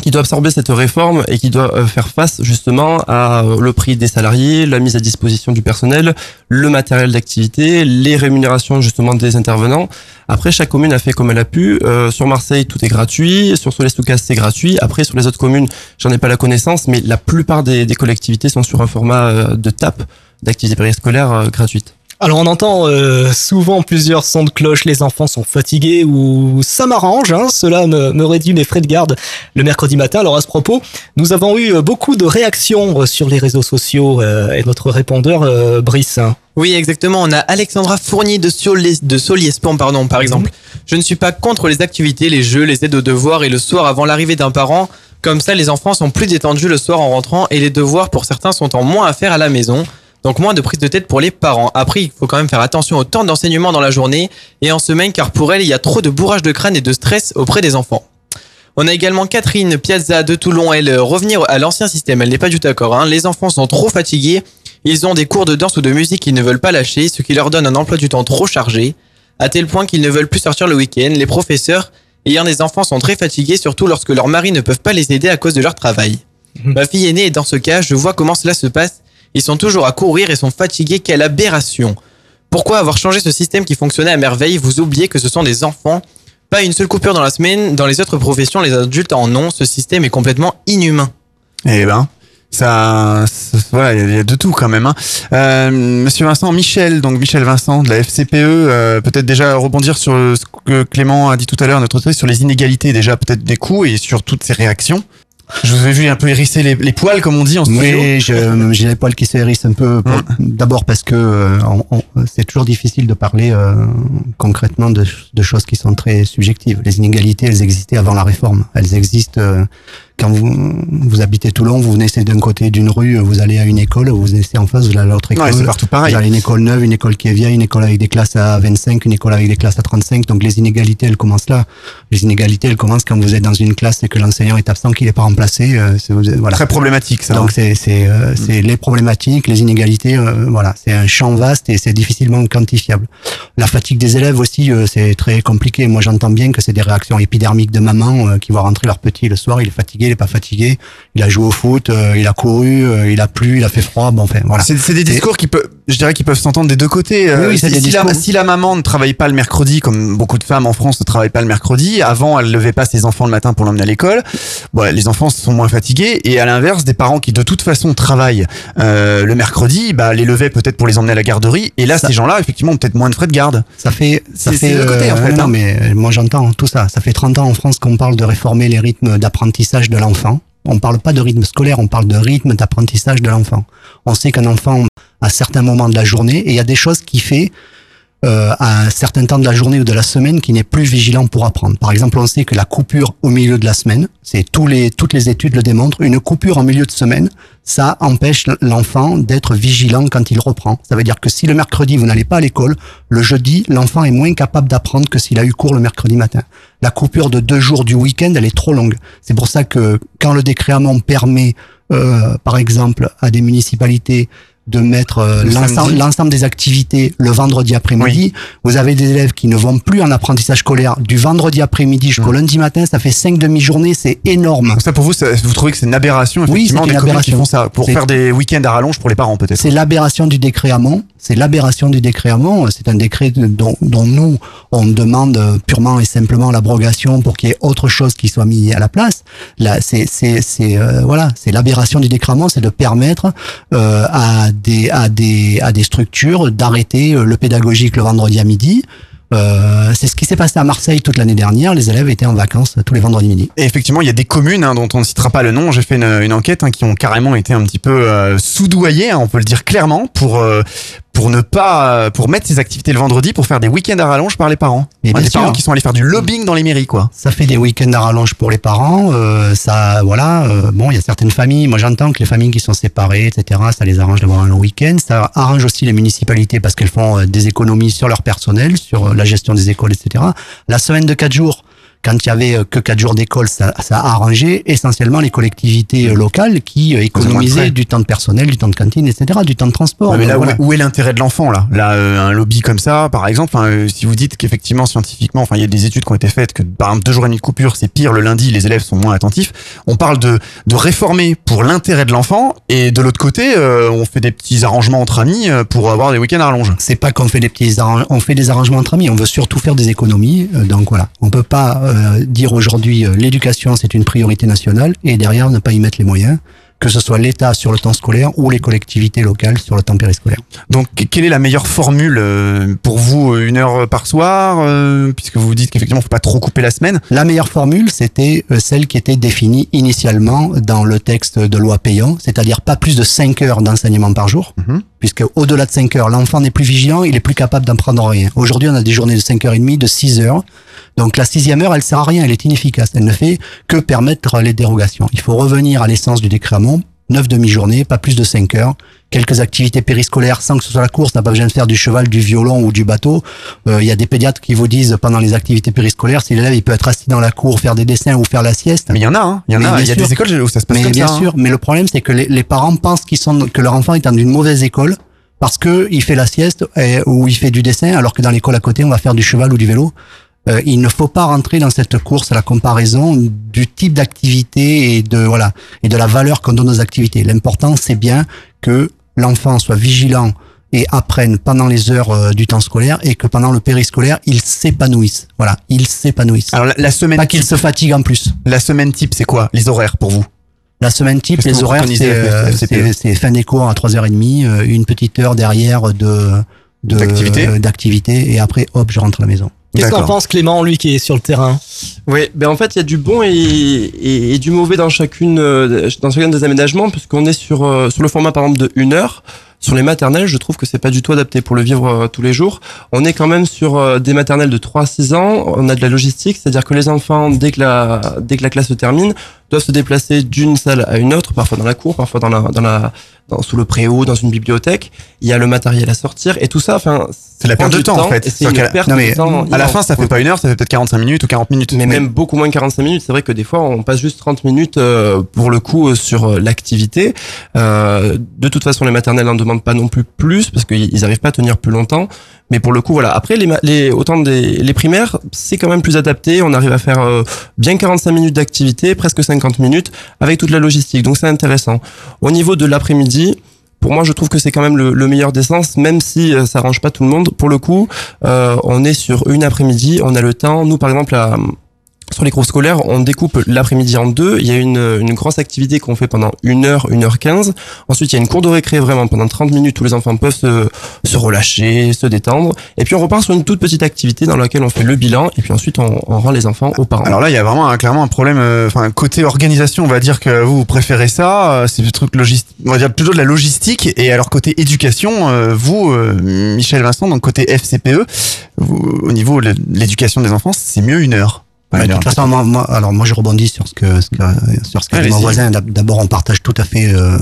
[SPEAKER 27] qui doit absorber cette réforme et qui doit euh, faire face justement à euh, le prix des salariés, la mise à disposition du personnel, le matériel d'activité, les rémunérations justement des intervenants. Après, chaque commune a fait comme elle a pu. Euh, sur Marseille, tout est gratuit. Sur Solestoucas, c'est gratuit. Après, sur les autres communes, j'en ai pas la connaissance, mais la plupart des, collectivités sont sur un format euh, de TAP, d'activité périscolaire gratuite.
[SPEAKER 2] Alors on entend euh, souvent plusieurs sons de cloche, les enfants sont fatigués ou ça m'arrange, hein, cela me, me réduit mes frais de garde le mercredi matin. Alors à ce propos, nous avons eu euh, beaucoup de réactions euh, sur les réseaux sociaux euh, et notre répondeur euh, Brice. hein.
[SPEAKER 15] Oui, exactement. On a Alexandra Fournier de, Solies, de Soliespont, pardon, par exemple. Je ne suis pas contre les activités, les jeux, les aides aux devoirs et le soir avant l'arrivée d'un parent. Comme ça, les enfants sont plus détendus le soir en rentrant et les devoirs pour certains sont en moins à faire à la maison. Donc moins de prise de tête pour les parents. Après, il faut quand même faire attention au temps d'enseignement dans la journée et en semaine car pour elle, il y a trop de bourrage de crâne et de stress auprès des enfants. On a également Catherine Piazza de Toulon. Elle, euh, revenir à l'ancien système, elle n'est pas du tout d'accord. hein. Les enfants sont trop fatigués. Ils ont des cours de danse ou de musique qu'ils ne veulent pas lâcher, ce qui leur donne un emploi du temps trop chargé, à tel point qu'ils ne veulent plus sortir le week-end. Les professeurs ayant des enfants sont très fatigués, surtout lorsque leurs maris ne peuvent pas les aider à cause de leur travail. Ma fille aînée est dans ce cas, je vois comment cela se passe. Ils sont toujours à courir et sont fatigués, quelle aberration. Pourquoi avoir changé ce système qui fonctionnait à merveille? Vous oubliez que ce sont des enfants. Pas une seule coupure dans la semaine. Dans les autres professions, les adultes en ont. Ce système est complètement inhumain.
[SPEAKER 7] eh ben, ça, voilà, il y a- de tout quand même. Hein. Euh, Monsieur Vincent, Michel, donc Michel Vincent de la FCPE, euh, peut-être déjà rebondir sur ce que Clément a dit tout à l'heure, notre sur les inégalités déjà peut-être des coûts et sur toutes ces réactions. Je vous ai vu un peu hérisser les, les poils, comme on dit en studio.
[SPEAKER 26] Oui, je- j'ai les poils qui se hérissent un peu. D'abord parce que euh, c'est toujours difficile de parler euh, concrètement de, de choses qui sont très subjectives. Les inégalités, elles existaient avant la réforme. Elles existent euh, quand vous, vous habitez Toulon, vous naissez d'un côté d'une rue, vous allez à une école, vous naissez en face, vous allez à l'autre école.
[SPEAKER 7] Ouais, c'est partout pareil.
[SPEAKER 26] Vous allez à une école neuve, une école qui est vieille, une école avec des classes à 25, une école avec des classes à 35. Donc les inégalités, elles commencent là. Les inégalités, elles commencent quand vous êtes dans une classe et que l'enseignant est absent, qu'il n'est pas remplacé. euh, voilà.
[SPEAKER 7] Très problématique, ça.
[SPEAKER 26] Donc
[SPEAKER 7] hein.
[SPEAKER 26] c'est c'est euh, c'est les problématiques, les inégalités, euh, voilà, c'est un champ vaste et c'est difficilement quantifiable. La fatigue des élèves aussi, euh, c'est très compliqué. Moi, j'entends bien que c'est des réactions épidermiques de maman euh, qui voient rentrer leur petit le soir, il est fatigué, il est pas fatigué, il a joué au foot, euh, il a couru, euh, il a plu, il a fait froid, bon enfin voilà.
[SPEAKER 7] C'est c'est des discours qui peuvent, je dirais, qui peuvent s'entendre des deux côtés. Euh,
[SPEAKER 26] Oui, oui, c'est
[SPEAKER 7] si,
[SPEAKER 26] des
[SPEAKER 7] si la, si la maman ne travaille pas le mercredi, comme beaucoup de femmes en France ne travaillent pas le mercredi, avant elle levait pas ses enfants le matin pour l'emmener à l'école, bon, les enfants sont moins fatigués. Et à l'inverse, des parents qui de toute façon travaillent euh, le mercredi, bah, les levaient peut-être pour les emmener à la garderie. Et là, ces gens-là, effectivement, ont peut-être moins de frais de garde.
[SPEAKER 26] Ça fait, ça
[SPEAKER 7] C'est-
[SPEAKER 26] fait,
[SPEAKER 7] c'est de côté, en fait,
[SPEAKER 26] non,
[SPEAKER 7] hein.
[SPEAKER 26] mais moi j'entends tout ça. Ça fait 30 ans en France qu'on parle de réformer les rythmes d'apprentissage de On parle pas de rythme scolaire, on parle de rythme d'apprentissage de l'enfant. On sait qu'un enfant, à certains moments de la journée, et il y a des choses qui fait euh, à un certain temps de la journée ou de la semaine qui n'est plus vigilant pour apprendre. Par exemple, on sait que la coupure au milieu de la semaine, c'est tous les toutes les études le démontrent, une coupure en milieu de semaine, ça empêche l'enfant d'être vigilant quand il reprend. Ça veut dire que si le mercredi vous n'allez pas à l'école, le jeudi l'enfant est moins capable d'apprendre que s'il a eu cours le mercredi matin. La coupure de deux jours du week-end, elle est trop longue. C'est pour ça que quand le Hamon permet, euh, par exemple, à des municipalités de mettre euh,
[SPEAKER 7] Le
[SPEAKER 26] l'ensemble des activités le vendredi après-midi. Vous avez des élèves qui ne vont plus en apprentissage scolaire du vendredi après-midi jusqu'au lundi matin. Ça fait cinq demi-journées, c'est énorme.
[SPEAKER 7] Donc ça pour vous, ça- vous trouvez que c'est une aberration
[SPEAKER 26] Oui,
[SPEAKER 7] effectivement
[SPEAKER 26] c'est
[SPEAKER 7] des
[SPEAKER 26] une
[SPEAKER 7] qui
[SPEAKER 26] aberration.
[SPEAKER 7] font ça pour faire des week-ends à rallonge pour les parents peut-être.
[SPEAKER 26] C'est l'aberration du décret Hamon. C'est l'aberration du décret Hamon. C'est un décret dont, dont nous, on demande purement et simplement l'abrogation pour qu'il y ait autre chose qui soit mis à la place. Là, c'est, c'est, c'est, euh, voilà, c'est l'aberration du décret Hamon, c'est de permettre euh, à des, à des, à des structures d'arrêter euh, le pédagogique le vendredi à midi. Euh, c'est ce qui s'est passé à Marseille toute l'année dernière. Les élèves étaient en vacances tous les vendredis midi.
[SPEAKER 7] Et effectivement, il y a des communes hein, dont on ne citera pas le nom. J'ai fait une, une enquête hein, qui ont carrément été un petit peu euh, soudoyées, hein, on peut le dire clairement, pour euh, pour ne pas pour mettre ces activités le vendredi pour faire des week-ends à rallonge par les parents. Ouais,
[SPEAKER 26] bien
[SPEAKER 7] des
[SPEAKER 26] sûr.
[SPEAKER 7] parents qui sont allés faire du lobbying dans les mairies, quoi.
[SPEAKER 26] Ça fait des week-ends à rallonge pour les parents. euh, ça, voilà. euh, bon, il y a certaines familles. Moi, j'entends que les familles qui sont séparées, etc., ça les arrange d'avoir un long week-end. Ça arrange aussi les municipalités parce qu'elles font euh, des économies sur leur personnel, sur euh, la gestion des écoles, etc. La semaine de quatre jours. Quand il y avait euh, que quatre jours d'école, ça, ça a arrangé essentiellement les collectivités euh, locales qui euh, économisaient du temps de personnel, du temps de cantine, etc., du temps de transport.
[SPEAKER 7] Ouais, mais là, où-
[SPEAKER 26] voilà.
[SPEAKER 7] où, est l'intérêt de l'enfant là? Là, euh, un lobby comme ça, par exemple, euh, si vous dites qu'effectivement, scientifiquement, enfin, il y a des études qui ont été faites que par exemple deux jours et demi de coupure, c'est pire le lundi, les élèves sont moins attentifs. On parle de de réformer pour l'intérêt de l'enfant, et de l'autre côté, euh, on fait des petits arrangements entre amis pour avoir des week-ends à rallonge.
[SPEAKER 26] c'est pas qu'on fait des petits on fait des arrangements entre amis on veut surtout faire des économies donc voilà on peut pas dire aujourd'hui euh, l'éducation c'est une priorité nationale et derrière ne pas y mettre les moyens que ce soit l'État sur le temps scolaire ou les collectivités locales sur le temps périscolaire.
[SPEAKER 7] Donc, quelle est la meilleure formule euh, pour vous euh, Une heure par soir, euh, puisque vous dites qu'effectivement, faut pas trop couper la semaine?
[SPEAKER 26] La meilleure formule, c'était celle qui était définie initialement dans le texte de loi payant, c'est-à-dire pas plus de 5 heures d'enseignement par jour, puisque au-delà de 5 heures, l'enfant n'est plus vigilant, il est plus capable d'en prendre rien. Aujourd'hui, on a des journées de 5 heures et demie, de 6 heures. Donc la sixième heure, elle sert à rien, elle est inefficace. Elle ne fait que permettre les dérogations. Il faut revenir à l'essence du décret Hamon, 9 demi-journées, pas plus de 5 heures, quelques activités périscolaires sans que ce soit la course, n'a pas besoin de faire du cheval, du violon ou du bateau. Euh, Il y a des pédiatres qui vous disent pendant les activités périscolaires, si l'élève il peut être assis dans la cour, faire des dessins ou faire la sieste.
[SPEAKER 7] Mais il y en a, hein. Il y en a. Il y a des écoles où ça se passe
[SPEAKER 26] Mais
[SPEAKER 7] comme
[SPEAKER 26] bien
[SPEAKER 7] ça. hein.
[SPEAKER 26] sûr, mais le problème c'est que les, les parents pensent qu'ils sont que leur enfant est dans une mauvaise école parce que il fait la sieste et- ou il fait du dessin alors que dans l'école à côté on va faire du cheval ou du vélo. Euh, il ne faut pas rentrer dans cette course à la comparaison du type d'activité et de voilà et de la valeur qu'on donne aux activités. L'important c'est bien que l'enfant soit vigilant et apprenne pendant les heures euh, du temps scolaire et que pendant le périscolaire il s'épanouisse. Voilà, il s'épanouisse.
[SPEAKER 7] Alors la, la semaine
[SPEAKER 26] Pas qu'il se fatigue en plus.
[SPEAKER 7] La semaine type, c'est quoi Les horaires pour vous?
[SPEAKER 26] La semaine type, les horaires, c'est euh, c'est- fin des cours à 3h30, euh, une petite heure derrière de
[SPEAKER 7] d'activité,
[SPEAKER 26] et après, hop, je rentre à la maison.
[SPEAKER 2] Qu'est-ce qu'en pense Clément, lui qui est sur le terrain?
[SPEAKER 27] Oui, ben en fait, il y a du bon et, et, et du mauvais dans chacune, euh, dans chacun des aménagements, puisqu'on est sur, euh, sur le format, par exemple, de une heure. Sur les maternelles, je trouve que c'est pas du tout adapté pour le vivre euh, tous les jours. On est quand même sur des maternelles de 3 à 6 ans. On a de la logistique, c'est-à-dire que les enfants, dès que la, dès que la classe se termine, doivent se déplacer d'une salle à une autre, parfois dans la cour, parfois dans la, dans la, dans, sous le préau, dans une bibliothèque. Il y a le matériel à sortir et tout ça, enfin,
[SPEAKER 7] C'est la perte de temps, en fait.
[SPEAKER 27] C'est une perte
[SPEAKER 7] non, mais
[SPEAKER 27] de temps.
[SPEAKER 7] à la fin, ça fait pas une heure, ça fait peut-être 45 minutes ou 40 minutes.
[SPEAKER 27] mais même beaucoup moins que 45 minutes. C'est vrai que des fois, on passe juste 30 minutes euh, pour le coup euh, sur euh, l'activité. Euh, de toute façon, les maternelles n'en demandent pas non plus plus parce qu'ils n'arrivent pas à tenir plus longtemps. Mais pour le coup, voilà. Après, les, les autant des les primaires, c'est quand même plus adapté. On arrive à faire euh, bien 45 minutes d'activité, presque 50 minutes, avec toute la logistique. Donc c'est intéressant. Au niveau de l'après-midi. Pour moi, je trouve que c'est quand même le, le meilleur des sens, même si euh, ça arrange pas tout le monde. Pour le coup, euh, on est sur une après-midi, on a le temps. Nous, par exemple, à, sur les cours scolaires, on découpe l'après-midi en deux. Il y a une, une grosse activité qu'on fait pendant une heure, une heure quinze. Ensuite, il y a une cour de récré vraiment pendant 30 minutes où les enfants peuvent se, se relâcher, se détendre. Et puis on repart sur une toute petite activité dans laquelle on fait le bilan et puis ensuite on, on rend les enfants aux parents.
[SPEAKER 7] Alors là, il y a vraiment un- clairement un problème. euh, Enfin, côté organisation, on va dire que vous, vous préférez ça. euh, C'est le truc logistique. On va dire plutôt de la logistique. Et alors côté éducation, euh, vous, euh, Michel Vincent, donc côté FCPE, vous, au niveau de l'éducation des enfants, c'est mieux une heure.
[SPEAKER 26] Ouais, de toute façon, moi, moi- alors moi je rebondis sur ce que, ce que- sur ce qu'a dit mon voisin. D'ab- D'abord, on partage tout à fait euh,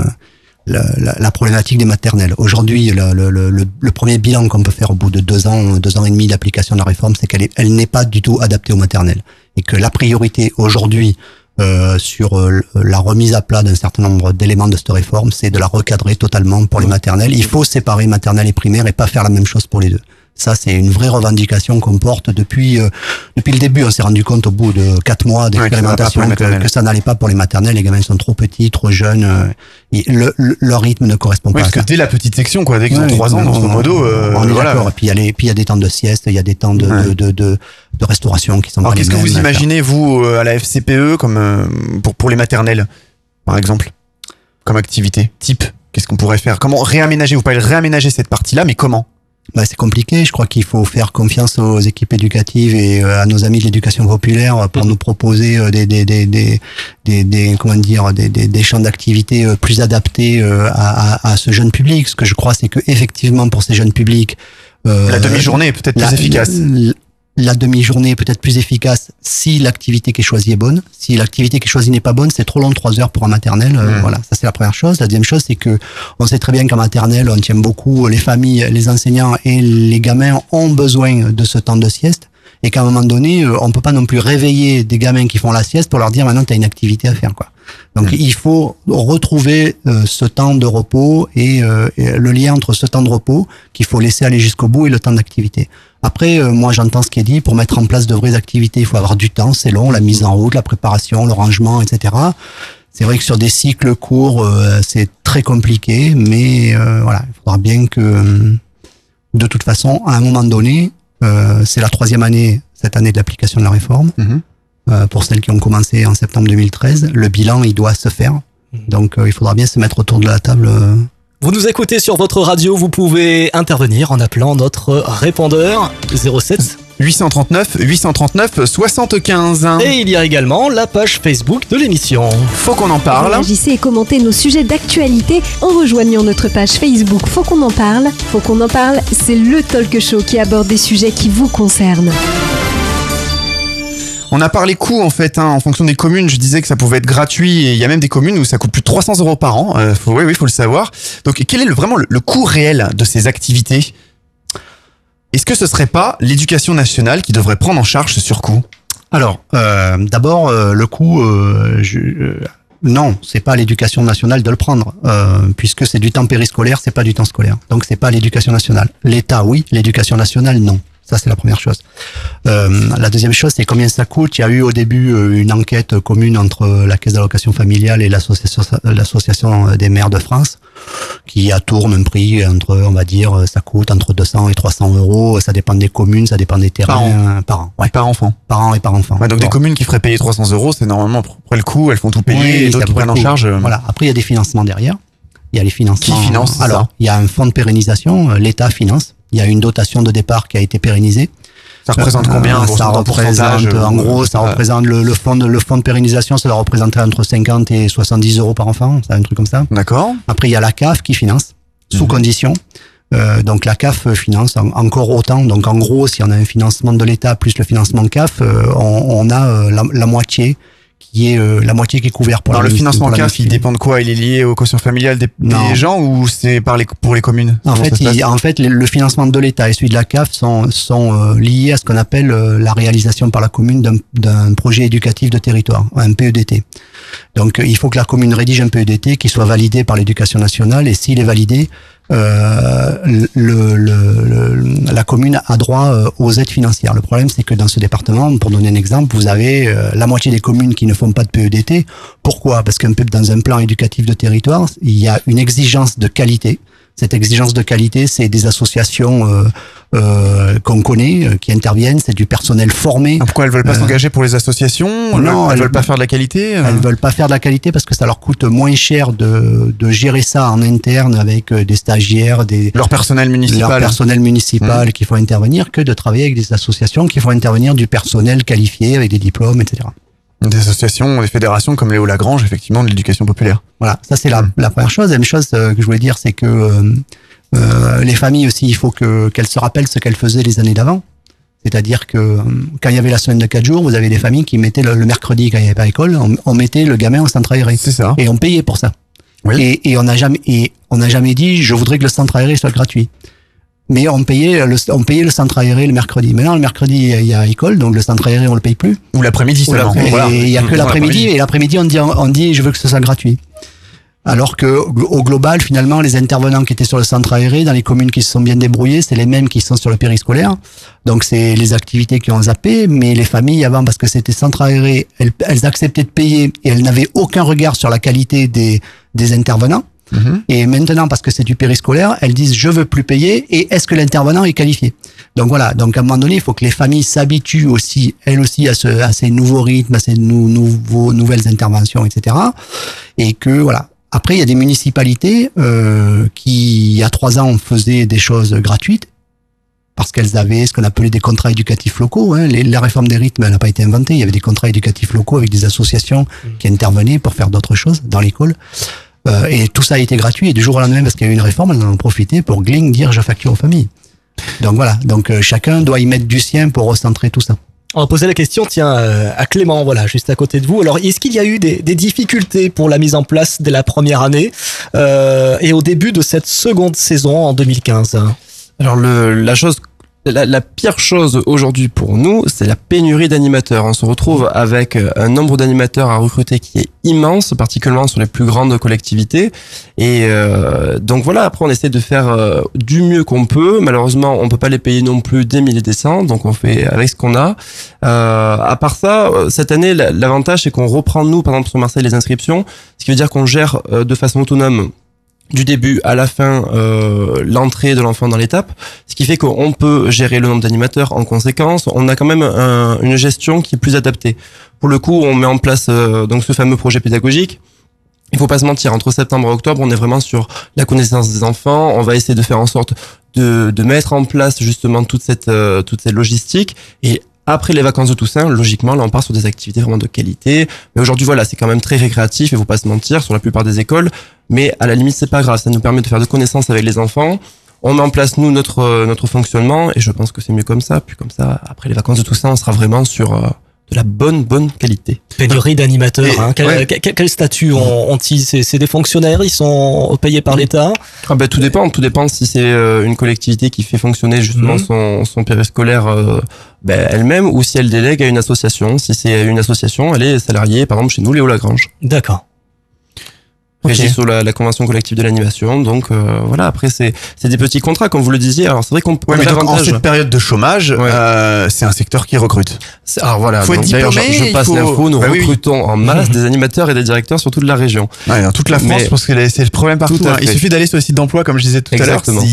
[SPEAKER 26] la, la- la problématique des maternelles. Aujourd'hui, le, le- le- le- premier bilan qu'on peut faire au bout de deux ans, deux ans et demi d'application de la réforme, c'est qu'elle elle n'est pas du tout adaptée aux maternelles et que la priorité aujourd'hui euh, sur euh, la remise à plat d'un certain nombre d'éléments de cette réforme, c'est de la recadrer totalement pour les maternelles. Il faut séparer maternelle et primaire et pas faire la même chose pour les deux. Ça, c'est une vraie revendication qu'on porte depuis euh, depuis le début. On s'est rendu compte au bout de quatre mois d'expérimentation
[SPEAKER 7] que ça
[SPEAKER 26] que, n'allait pas pour les maternelles. Les gamins sont trop petits, trop jeunes. euh, et le, le- leur rythme ne correspond
[SPEAKER 7] Oui,
[SPEAKER 26] pas
[SPEAKER 7] parce
[SPEAKER 26] à
[SPEAKER 7] que
[SPEAKER 26] ça.
[SPEAKER 7] dès la petite section, quoi, dès qu'ils ont trois ans, grosso modo, euh,
[SPEAKER 26] on est
[SPEAKER 7] voilà.
[SPEAKER 26] d'accord. Et puis il y a y des temps de sieste, il y a des temps de, de, de, de, de restauration qui sont
[SPEAKER 7] Alors qu'est-ce que vous imaginez vous euh, à la FCPE comme pour pour les maternelles, par exemple, comme activité type Qu'est-ce qu'on pourrait faire? Comment réaménager? Vous pouvez réaménager cette partie-là, mais comment?
[SPEAKER 26] Bah, c'est compliqué. Je crois qu'il faut faire confiance aux équipes éducatives et euh, à nos amis de l'éducation populaire pour nous proposer euh, des, des, des, des, des, des- comment dire, des, des, des champs d'activité euh, plus adaptés à, à, à ce jeune public. Ce que je crois, c'est que effectivement pour ces jeunes publics, euh,
[SPEAKER 7] La demi-journée est peut-être plus efficace.
[SPEAKER 26] La, la demi-journée est peut-être plus efficace si l'activité qui est choisie est bonne. Si l'activité qui est choisie n'est pas bonne, c'est trop long, trois heures pour un maternel. euh,
[SPEAKER 7] Mm.
[SPEAKER 26] Voilà, ça c'est la première chose. La deuxième chose, c'est que on sait très bien qu'en maternelle, on tient beaucoup les familles, les enseignants et les gamins ont besoin de ce temps de sieste. Et qu'à un moment donné, euh, on peut pas non plus réveiller des gamins qui font la sieste pour leur dire maintenant tu as une activité à faire quoi. Donc il faut retrouver euh, ce temps de repos et, euh, et le lien entre ce temps de repos qu'il faut laisser aller jusqu'au bout et le temps d'activité. Après, euh, moi j'entends ce qui est dit, pour mettre en place de vraies activités, il faut avoir du temps, c'est long, la mise en route, la préparation, le rangement, etc. C'est vrai que sur des cycles courts, euh, c'est très compliqué, mais euh, voilà, il faudra bien que, euh, de toute façon, à un moment donné, euh, c'est la troisième année, cette année de l'application de la réforme, euh, pour celles qui ont commencé en septembre 2013, le bilan, il doit se faire. Donc, euh, il faudra bien se mettre autour de la table.
[SPEAKER 2] Vous nous écoutez sur votre radio, vous pouvez intervenir en appelant notre répondeur 07
[SPEAKER 7] 839 839 75.
[SPEAKER 2] Et il y a également la page Facebook de l'émission.
[SPEAKER 7] Faut qu'on en parle.
[SPEAKER 28] Réagissez et commentez nos sujets d'actualité en rejoignant notre page Facebook Faut qu'on en parle. Faut qu'on en parle, c'est le talk show qui aborde des sujets qui vous concernent.
[SPEAKER 7] On a parlé coûts en fait, hein, en fonction des communes. Je disais que ça pouvait être gratuit il y a même des communes où ça coûte plus de 300 euros par an. Euh, faut, oui, oui, faut le savoir. Donc, quel est le, vraiment le, le coût réel de ces activités? Est-ce que ce serait pas l'éducation nationale qui devrait prendre en charge ce surcoût?
[SPEAKER 26] Alors, euh, d'abord, euh, le coût, euh, je, euh, non, c'est pas l'éducation nationale de le prendre, euh, puisque c'est du temps périscolaire, c'est pas du temps scolaire. Donc c'est pas l'éducation nationale. L'État, oui, l'éducation nationale, non. Ça, c'est la première chose. Euh, la deuxième chose, c'est combien ça coûte. Il y a eu au début euh, une enquête commune entre la Caisse d'allocation familiale et l'association des maires de France, qui a tourne un prix entre, on va dire, ça coûte entre 200 et 300 euros. Ça dépend des communes, ça dépend des terrains.
[SPEAKER 7] Par an.
[SPEAKER 26] euh, Par an, ouais.
[SPEAKER 7] Par enfant.
[SPEAKER 26] Par an et par enfant.
[SPEAKER 7] Ouais, donc des communes qui feraient payer 300 euros, c'est normalement après le coût, elles font tout payer
[SPEAKER 26] Oui,
[SPEAKER 7] et d'autres qui prennent en charge. euh,
[SPEAKER 26] Voilà. Après, il y a des financements derrière. Il y a les financements.
[SPEAKER 7] Qui finance
[SPEAKER 26] Alors, il y a un fonds de pérennisation. L'État finance. Il y a une dotation de départ qui a été pérennisée.
[SPEAKER 7] Ça représente combien,
[SPEAKER 26] Euh,
[SPEAKER 7] pour
[SPEAKER 26] Ça
[SPEAKER 7] en
[SPEAKER 26] représente, en
[SPEAKER 7] euh,
[SPEAKER 26] gros, ça
[SPEAKER 7] euh,
[SPEAKER 26] représente le, le fonds de le fonds de pérennisation, ça doit représenter entre 50 et 70 euros par enfant, c'est un truc comme ça.
[SPEAKER 7] D'accord.
[SPEAKER 26] Après, il y a la CAF qui finance sous condition. Euh, donc la CAF finance en- encore autant. Donc en gros, si on a un financement de l'État plus le financement de CAF, euh, on, on a euh, la, la moitié qui est euh, la moitié qui est couverte pour
[SPEAKER 7] Alors
[SPEAKER 26] la
[SPEAKER 7] le financement CAF, il dépend de quoi? Il est lié au quotient familial des,
[SPEAKER 26] Non.
[SPEAKER 7] des gens ou c'est par les, pour les communes?
[SPEAKER 26] En fait, il- en fait, le, financement de l'État et celui de la CAF sont, sont euh, liés à ce qu'on appelle euh, la réalisation par la commune d'un- d'un projet éducatif de territoire, un PEDT. Donc, euh, il faut que la commune rédige un PEDT qui soit validé par l'éducation nationale et s'il est validé, le- le- la commune a droit euh, aux aides financières. Le problème, c'est que dans ce département, pour donner un exemple, vous avez euh, la moitié des communes qui ne font pas de PEDT. Pourquoi? Parce qu'un peu dans un plan éducatif de territoire, il y a une exigence de qualité Cette exigence de qualité, c'est des associations euh, euh, qu'on connaît, euh, qui interviennent, c'est du personnel formé.
[SPEAKER 7] Pourquoi elles veulent pas
[SPEAKER 26] Euh,
[SPEAKER 7] s'engager pour les associations?
[SPEAKER 26] Non,
[SPEAKER 7] elles, veulent pas faire de la qualité euh?
[SPEAKER 26] Elles veulent pas faire de la qualité parce que ça leur coûte moins cher de, de gérer ça en interne avec des stagiaires, des
[SPEAKER 7] leur personnel municipal,
[SPEAKER 26] leur personnel municipal
[SPEAKER 7] Mmh.
[SPEAKER 26] qui font intervenir que de travailler avec des associations qui font intervenir du personnel qualifié avec des diplômes, etc.
[SPEAKER 7] Des associations, des fédérations comme Léo Lagrange, effectivement, de l'éducation populaire.
[SPEAKER 26] Voilà, ça c'est la, la première chose. La deuxième chose euh, que je voulais dire, c'est que euh, euh, les familles aussi, il faut que qu'elles se rappellent ce qu'elles faisaient les années d'avant. C'est-à-dire que euh, quand il y avait la semaine de 4 jours, vous avez des familles qui mettaient le, le mercredi quand il n'y avait pas école, on, on mettait le gamin au centre aéré.
[SPEAKER 7] C'est ça.
[SPEAKER 26] Et on payait pour ça. Et, et on n'a jamais et on n'a jamais dit je voudrais que le centre aéré soit gratuit. Mais on payait le, on payait le centre aéré le mercredi. Maintenant le mercredi il y a école donc le centre aéré on le paye plus.
[SPEAKER 7] Ou l'après-midi seulement.
[SPEAKER 26] l'après-
[SPEAKER 7] Voilà.
[SPEAKER 26] Et il y a que l'après-midi
[SPEAKER 7] L'après-midi.
[SPEAKER 26] et l'après-midi on dit on dit je veux que ce soit gratuit. Alors que au global, finalement, les intervenants qui étaient sur le centre aéré, dans les communes qui se sont bien débrouillées, c'est les mêmes qui sont sur le périscolaire. Donc c'est les activités qui ont zappé, mais les familles avant, parce que c'était centre aéré, elles, elles acceptaient de payer et elles n'avaient aucun regard sur la qualité des, des intervenants. Et maintenant, parce que c'est du périscolaire, elles disent je veux plus payer et est-ce que l'intervenant est qualifié? Donc voilà, donc à un moment donné, il faut que les familles s'habituent aussi, elles aussi, à, ce, à ces nouveaux rythmes, à ces nou- nouveaux, nouvelles interventions, etc. Et que voilà. Après, il y a des municipalités euh, qui, il y a trois ans, faisaient des choses gratuites parce qu'elles avaient ce qu'on appelait des contrats éducatifs locaux. Hein. Les- la réforme des rythmes, elle n'a pas été inventée. Il y avait des contrats éducatifs locaux avec des associations qui intervenaient pour faire d'autres choses dans l'école. Euh, et tout ça a été gratuit. Et du jour au lendemain, parce qu'il y a eu une réforme, elles en ont profité pour gling dire je facture aux familles. Donc voilà. Donc euh, chacun doit y mettre du sien pour recentrer tout ça.
[SPEAKER 2] On va poser la question, tiens, euh, à Clément, voilà, juste à côté de vous. Alors, est-ce qu'il y a eu des, des difficultés pour la mise en place dès la première année euh, et au début de cette seconde saison en 2015
[SPEAKER 27] Alors le, la chose, la, la pire chose aujourd'hui pour nous, c'est la pénurie d'animateurs. On se retrouve avec euh, un nombre d'animateurs à recruter qui est immense, particulièrement sur les plus grandes collectivités. Et euh, donc voilà, après on essaie de faire euh, du mieux qu'on peut. Malheureusement, on peut pas les payer non plus des milliers des cents, donc on fait avec ce qu'on a. Euh, à part ça, euh, cette année, la- l'avantage c'est qu'on reprend nous, par exemple sur Marseille, les inscriptions, ce qui veut dire qu'on gère de façon autonome du début à la fin euh, l'entrée de l'enfant dans l'étape, ce qui fait qu'on peut gérer le nombre d'animateurs en conséquence. On a quand même un- une gestion qui est plus adaptée. Pour le coup, on met en place euh, donc ce fameux projet pédagogique. Il faut pas se mentir, entre septembre et octobre, on est vraiment sur la connaissance des enfants. On va essayer de faire en sorte de, de mettre en place justement toute cette euh, toute cette logistique et après les vacances de Toussaint, logiquement, là, on part sur des activités vraiment de qualité. Mais aujourd'hui, voilà, c'est quand même très récréatif, il faut pas se mentir, sur la plupart des écoles. Mais à la limite, c'est pas grave, ça nous permet de faire de connaissances avec les enfants. On met en place, nous, notre, euh, notre fonctionnement, et je pense que c'est mieux comme ça. Puis comme ça, après les vacances de Toussaint, on sera vraiment sur euh, de la bonne, bonne qualité.
[SPEAKER 2] Pénurie d'animateurs. Hein. Quel,
[SPEAKER 27] ouais.
[SPEAKER 2] quel- quel statut ont-ils C'est c'est des fonctionnaires Ils sont payés par l'État?
[SPEAKER 27] Ah bah, tout dépend, tout dépend si c'est euh, une collectivité qui fait fonctionner justement
[SPEAKER 2] Mhm.
[SPEAKER 27] son, son périscolaire euh, ben, elle-même ou si elle délègue à une association. Si c'est une association, elle est salariée, par exemple chez nous, Léo Lagrange.
[SPEAKER 2] D'accord.
[SPEAKER 27] Régie
[SPEAKER 2] Ok.
[SPEAKER 27] sous la, la convention collective de l'animation. Donc euh, voilà, après c'est c'est des petits contrats comme vous le disiez. Alors c'est vrai qu'on on
[SPEAKER 7] Ouais, mais donc, en cette période de chômage, euh, c'est un secteur qui recrute.
[SPEAKER 27] Alors voilà,
[SPEAKER 7] Faut
[SPEAKER 27] donc, je,
[SPEAKER 7] diplômé,
[SPEAKER 27] je passe
[SPEAKER 7] faut-
[SPEAKER 27] l'info, nous
[SPEAKER 7] Bah oui, oui.
[SPEAKER 27] recrutons en masse des animateurs et des directeurs sur toute la région.
[SPEAKER 7] Ouais, dans toute la France,
[SPEAKER 27] Mais-
[SPEAKER 7] parce que c'est le problème partout. Hein. Il suffit d'aller sur le site d'emploi, comme je disais tout
[SPEAKER 27] Exactement.
[SPEAKER 7] à l'heure.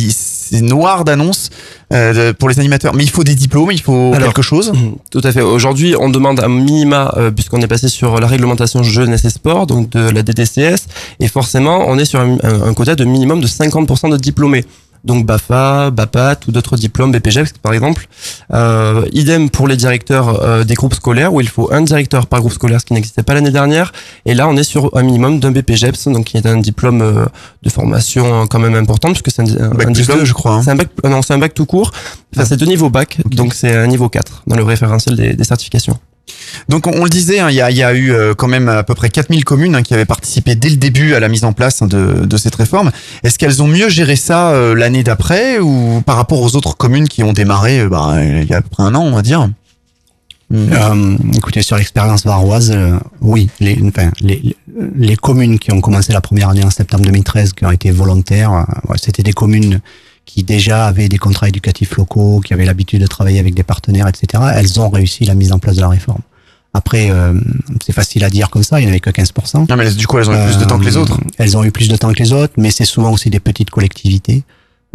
[SPEAKER 7] C'est noir d'annonces euh, pour les animateurs. Mais il faut des diplômes, il faut
[SPEAKER 27] Alors,
[SPEAKER 7] quelque chose.
[SPEAKER 27] Tout à fait. Aujourd'hui, on demande un minima, euh, puisqu'on est passé sur la réglementation jeunesse et sport, donc de la DDCS, et forcément, on est sur un, un- un quota de minimum de 50% de diplômés. Donc BAFA, BAPAT ou d'autres diplômes, BPGEPS par exemple. Euh, idem pour les directeurs euh, des groupes scolaires, où il faut un directeur par groupe scolaire, ce qui n'existait pas l'année dernière. Et là, on est sur un minimum d'un BPGEPS, donc qui est un diplôme euh, de formation euh, quand même importante, puisque c'est un, un
[SPEAKER 7] Bac plus
[SPEAKER 27] diplôme,
[SPEAKER 7] deux, je crois, hein.
[SPEAKER 27] C'est un bac, euh, non, c'est un bac tout court. Enfin, c'est de niveau bac, donc c'est un niveau 4 dans le référentiel des, des certifications.
[SPEAKER 7] Donc on, le disait, hein, il y, a, eu euh, quand même à peu près 4000 communes hein, qui avaient participé dès le début à la mise en place hein, de, cette réforme. Est-ce qu'elles ont mieux géré ça euh, l'année d'après ou par rapport aux autres communes qui ont démarré euh, bah, il y a à peu près un an, on va dire?
[SPEAKER 26] Écoutez, sur l'expérience varoise, oui, les, communes qui ont commencé la première année en septembre 2013, qui ont été volontaires, c'était des communes qui déjà avaient des contrats éducatifs locaux, qui avaient l'habitude de travailler avec des partenaires, etc. Elles ont réussi la mise en place de la réforme. Après, euh, c'est facile à dire comme ça, il n'y en avait que 15%.
[SPEAKER 7] Non, mais du coup, elles ont eu plus de temps que les
[SPEAKER 26] Euh,
[SPEAKER 7] autres.
[SPEAKER 26] Elles ont eu plus de temps que les autres, mais c'est souvent aussi des petites collectivités.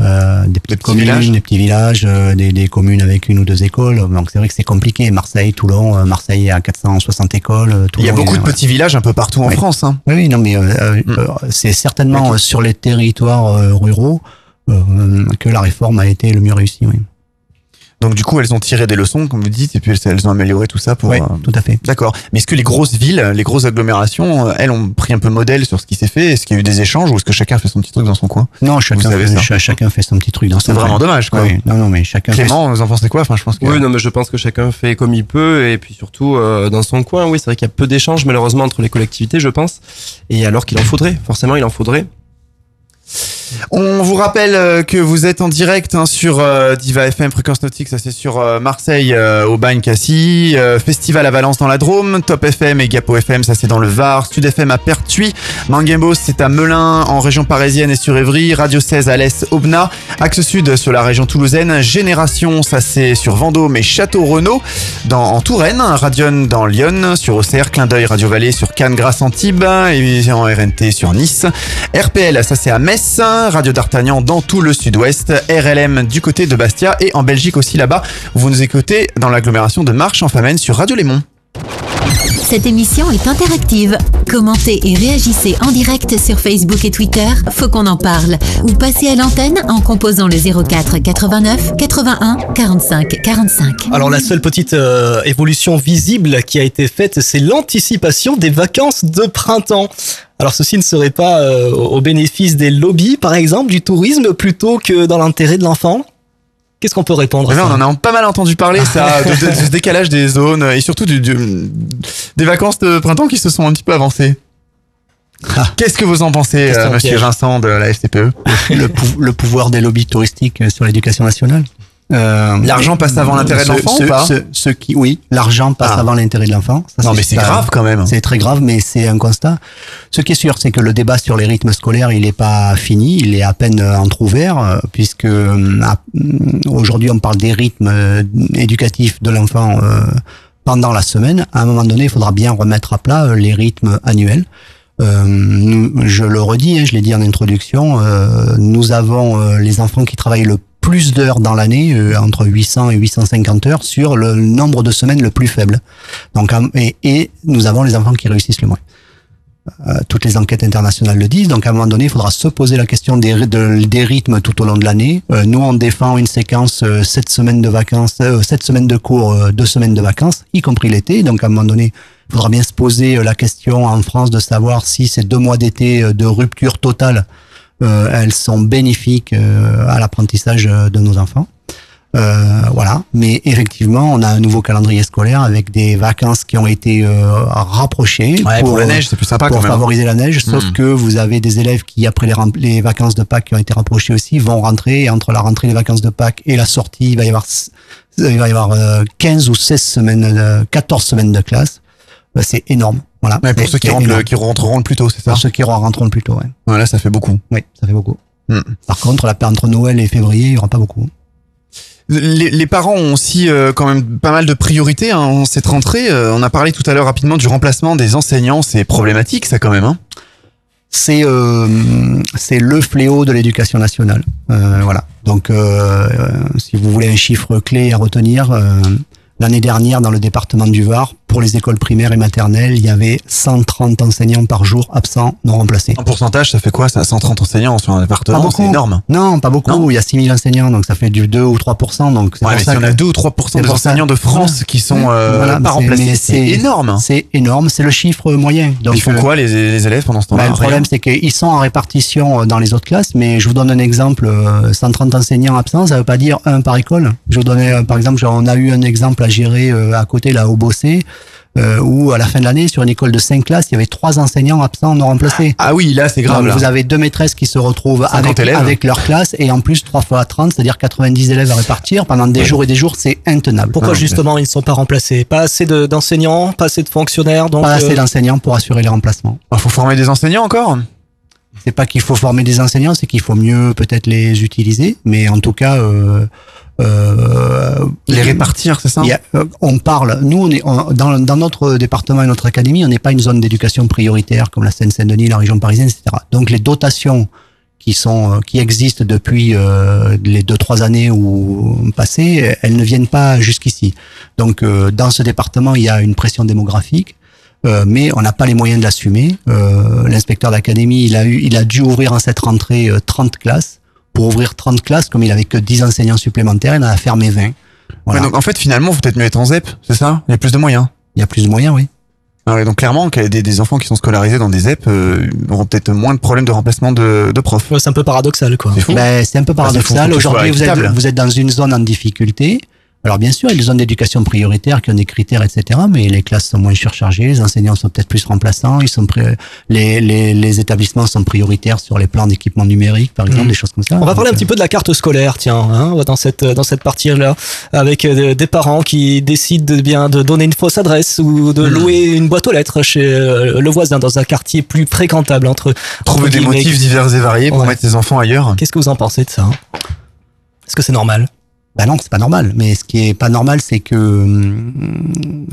[SPEAKER 26] Euh, des petites
[SPEAKER 7] petits
[SPEAKER 26] communes,
[SPEAKER 7] villages.
[SPEAKER 26] des petits villages, euh, des, des communes avec une ou deux écoles. Donc c'est vrai que c'est compliqué. Marseille, Toulon, euh, Marseille a 460 écoles. euh,
[SPEAKER 7] Il y a beaucoup de petits villages un peu partout en. France. Hein.
[SPEAKER 26] Oui, oui, non, mais euh,
[SPEAKER 7] Mm.
[SPEAKER 26] c'est certainement sur les territoires ruraux que la réforme a été le mieux réussie. Oui.
[SPEAKER 7] Donc du coup, elles ont tiré des leçons, comme vous dites, et puis elles, ont amélioré tout ça pour.
[SPEAKER 26] Oui,
[SPEAKER 7] euh,
[SPEAKER 26] tout à fait.
[SPEAKER 7] D'accord. Mais est-ce que les grosses villes, les grosses agglomérations, euh, elles ont pris un peu modèle sur ce qui s'est fait? Est-ce qu'il y a eu des échanges ou est-ce que chacun fait son petit truc dans son coin?
[SPEAKER 26] Non, chacun, fait,
[SPEAKER 7] ça
[SPEAKER 26] cha- chacun fait son petit truc dans
[SPEAKER 7] C'est
[SPEAKER 26] son
[SPEAKER 7] vraiment
[SPEAKER 26] coin.
[SPEAKER 7] dommage, quoi.
[SPEAKER 26] Oui, non, non, mais chacun fait
[SPEAKER 7] Clément, vous en pensez quoi? Enfin, je pense que.
[SPEAKER 27] Oui, non, mais je pense que chacun fait comme il peut et puis surtout euh, dans son coin. Oui, c'est vrai qu'il y a peu d'échanges malheureusement entre les collectivités, je pense. Et alors qu'il en faudrait, forcément, il en faudrait.
[SPEAKER 7] On vous rappelle euh, que vous êtes en direct hein, sur euh, Diva FM Fréquence Nautique, ça c'est sur euh, Marseille euh, au Bagne Cassis, Festival à Valence dans la Drôme, Top FM et Gapo FM, ça c'est dans le Var, Sud FM à Pertuis, Manguembos c'est à Melun en région parisienne et sur Évry, Radio 16 à l'Est Aubenas, Axe Sud sur la région toulousaine, Génération ça c'est sur Vendôme et Château Renaud dans en Touraine, Radion dans Lyon, sur Auxerre, Clin d'œil Radio Vallée sur Cannes Grasse Antibes et en RNT sur Nice, RPL ça c'est à Metz, Radio d'Artagnan dans tout le sud-ouest, RLM du côté de Bastia et en Belgique aussi là-bas. Vous nous écoutez dans l'agglomération de Marche en Famenne sur Radio Lémon.
[SPEAKER 1] Cette émission est interactive. Commentez et réagissez en direct sur Facebook et Twitter. Faut qu'on en parle. Ou passez à l'antenne en composant le 04 89 81 45 45.
[SPEAKER 2] Alors la seule petite euh, évolution visible qui a été faite, c'est l'anticipation des vacances de printemps. Alors ceci ne serait pas euh, au bénéfice des lobbies, par exemple, du tourisme, plutôt que dans l'intérêt de l'enfant? Qu'est-ce qu'on peut répondre
[SPEAKER 7] on en a pas mal entendu parler, ça, <laughs> de, de- de ce décalage des zones et surtout du, du- des vacances de printemps qui se sont un petit peu avancées. Qu'est-ce que vous en pensez, euh, monsieur
[SPEAKER 26] piège.
[SPEAKER 7] Vincent de la FTPE
[SPEAKER 26] le, pou- le pouvoir des lobbies touristiques sur l'éducation nationale. Euh,
[SPEAKER 7] L'argent passe avant l'intérêt de l'enfant ou pas
[SPEAKER 26] ce- ce qui, Oui, l'argent passe
[SPEAKER 7] Ah.
[SPEAKER 26] avant l'intérêt de l'enfant.
[SPEAKER 7] Non, mais c'est grave quand même.
[SPEAKER 26] C'est très grave, mais c'est un constat. Ce qui est sûr, c'est que le débat sur les rythmes scolaires, il n'est pas fini, il est à peine entrouvert, euh, puisque euh, aujourd'hui on parle des rythmes éducatifs de l'enfant pendant la semaine. À un moment donné, il faudra bien remettre à plat les rythmes annuels. Euh, je le redis, hein, je l'ai dit en introduction, euh, nous avons euh, les enfants qui travaillent le plus d'heures dans l'année, euh, entre 800 et 850 heures, sur le nombre de semaines le plus faible. Donc, et, et nous avons les enfants qui réussissent le moins. Euh, toutes les enquêtes internationales le disent. Donc, à un moment donné, il faudra se poser la question des, des rythmes tout au long de l'année. Euh, nous, on défend une séquence euh, sept semaines de vacances, euh, sept semaines de cours, euh, deux semaines de vacances, y compris l'été. Donc, à un moment donné, il faudra bien se poser euh, la question en France de savoir si ces deux mois d'été euh, de rupture totale, euh, elles sont bénéfiques euh, à l'apprentissage euh, de nos enfants. Euh, voilà, mais effectivement, on a un nouveau calendrier scolaire avec des vacances qui ont été euh, rapprochées
[SPEAKER 7] Ouais, pour la neige, c'est plus sympa
[SPEAKER 26] pour
[SPEAKER 7] quand même.
[SPEAKER 26] favoriser la neige. Sauf
[SPEAKER 7] Mhm.
[SPEAKER 26] que vous avez des élèves qui, après les, vacances de Pâques qui ont été rapprochées aussi, vont rentrer et entre la rentrée des vacances de Pâques et la sortie, il va y avoir il va y avoir euh, 15 ou 16 semaines, euh, 14 semaines de classe. Euh, C'est énorme. Voilà.
[SPEAKER 7] Ouais, pour ceux qui, rentrent le- qui rentreront le plus tôt, c'est ça
[SPEAKER 26] Pour ceux qui rentreront le plus tôt, ouais.
[SPEAKER 7] Voilà, ça fait beaucoup.
[SPEAKER 26] Oui, ça fait beaucoup.
[SPEAKER 7] Hmm.
[SPEAKER 26] Par contre, la entre Noël et février, il y aura pas beaucoup.
[SPEAKER 7] Les, les parents ont aussi euh, quand même pas mal de priorités hein, en cette rentrée. Euh, on a parlé tout à l'heure rapidement du remplacement des enseignants. C'est problématique, ça quand même. Hein
[SPEAKER 26] c'est euh, c'est le fléau de l'éducation nationale. Euh, voilà. Donc, si vous voulez un chiffre clé à retenir, euh, l'année dernière dans le département du Var, pour les écoles primaires et maternelles, il y avait 130 enseignants par jour absents non remplacés.
[SPEAKER 7] En pourcentage, ça fait quoi ça 130 enseignants sur un département, c'est énorme.
[SPEAKER 26] Non, pas beaucoup. Il y a 6000 enseignants, donc ça fait du 2 ou 3%. Donc
[SPEAKER 7] Ouais, mais y en a
[SPEAKER 26] que-
[SPEAKER 7] 2 ou 3%
[SPEAKER 26] c'est
[SPEAKER 7] des enseignants de France qui sont euh,
[SPEAKER 26] Voilà,
[SPEAKER 7] pas remplacés, c'est énorme.
[SPEAKER 26] C'est énorme, c'est le chiffre moyen. Donc,
[SPEAKER 7] Ils font
[SPEAKER 26] euh,
[SPEAKER 7] quoi les, les élèves pendant ce temps-là
[SPEAKER 26] Bah, le problème, c'est qu'ils sont en répartition euh, dans les autres classes, mais je vous donne un exemple. euh, 130 enseignants absents, ça veut pas dire un par école. Je vous donnais, euh, par exemple, on a eu un exemple à gérer euh, à côté, là, au Bossé, euh, où à la fin de l'année, sur une école de 5 classes, il y avait trois enseignants absents non remplacés.
[SPEAKER 7] Ah oui, là, c'est grave.
[SPEAKER 26] Donc,
[SPEAKER 7] là.
[SPEAKER 26] vous avez deux maîtresses qui se retrouvent
[SPEAKER 7] 50
[SPEAKER 26] avec,
[SPEAKER 7] élèves.
[SPEAKER 26] avec leur classe, et en plus, 3 fois 30, c'est-à-dire 90 élèves à répartir pendant des jours et des jours, c'est intenable.
[SPEAKER 2] Pourquoi justement ils ne sont pas remplacés? Pas assez de- d'enseignants, pas assez de fonctionnaires, donc
[SPEAKER 26] Pas
[SPEAKER 2] euh,
[SPEAKER 26] assez d'enseignants pour assurer les remplacements.
[SPEAKER 7] Il faut former des enseignants encore?
[SPEAKER 26] C'est pas qu'il faut former des enseignants, c'est qu'il faut mieux peut-être les utiliser, mais en tout cas. Euh, euh,
[SPEAKER 7] Les répartir, c'est ça?
[SPEAKER 26] a- euh, On parle, nous, on est on- dans, dans notre département et notre académie, on n'est pas une zone d'éducation prioritaire comme la Seine-Saint-Denis, la région parisienne, etc. Donc les dotations qui sont euh, qui existent depuis euh, les deux trois années ou passées, elles ne viennent pas jusqu'ici. Donc euh, dans ce département, il y a une pression démographique. Euh, mais on n'a pas les moyens de l'assumer. Euh, L'inspecteur d'académie, il a eu, il a dû ouvrir en cette rentrée euh, 30 classes. Pour ouvrir 30 classes, comme il avait que 10 enseignants supplémentaires, il en a fermé 20. Voilà.
[SPEAKER 7] Ouais, donc en fait, finalement, vous peut-être mieux être en ZEP, c'est ça? Il y a plus de moyens.
[SPEAKER 26] Il y a plus de moyens, oui.
[SPEAKER 7] Ah ouais, donc clairement, qu'il y a des, des enfants qui sont scolarisés dans des ZEP euh, auront peut-être moins de problèmes de remplacement de, de profs.
[SPEAKER 2] c'est un peu paradoxal, quoi.
[SPEAKER 7] C'est.
[SPEAKER 26] Ben, c'est un peu
[SPEAKER 7] Ah,
[SPEAKER 26] paradoxal. Aujourd'hui, vous êtes,
[SPEAKER 7] équitable.
[SPEAKER 26] vous êtes dans une zone en difficulté. Alors bien sûr, il y a des zones d'éducation prioritaire qui ont des critères, etc. Mais les classes sont moins surchargées, les enseignants sont peut-être plus remplaçants, ils sont les, les, les établissements sont prioritaires sur les plans d'équipement numérique, par exemple,
[SPEAKER 2] Mhm.
[SPEAKER 26] des choses comme ça.
[SPEAKER 2] On va parler un
[SPEAKER 26] Donc,
[SPEAKER 2] petit peu de la carte scolaire, tiens, hein, dans cette dans cette partie-là, avec euh, des parents qui décident de bien de donner une fausse adresse ou de louer une boîte aux lettres chez euh, le voisin dans un quartier plus fréquentable entre
[SPEAKER 7] Trouver
[SPEAKER 2] entre
[SPEAKER 7] des motifs divers et variés pour
[SPEAKER 2] Ouais.
[SPEAKER 7] mettre ses enfants ailleurs.
[SPEAKER 2] Qu'est-ce que vous en pensez de ça? Hein Est-ce que c'est normal?
[SPEAKER 26] Bah non, c'est pas normal. Mais ce qui est pas normal, c'est que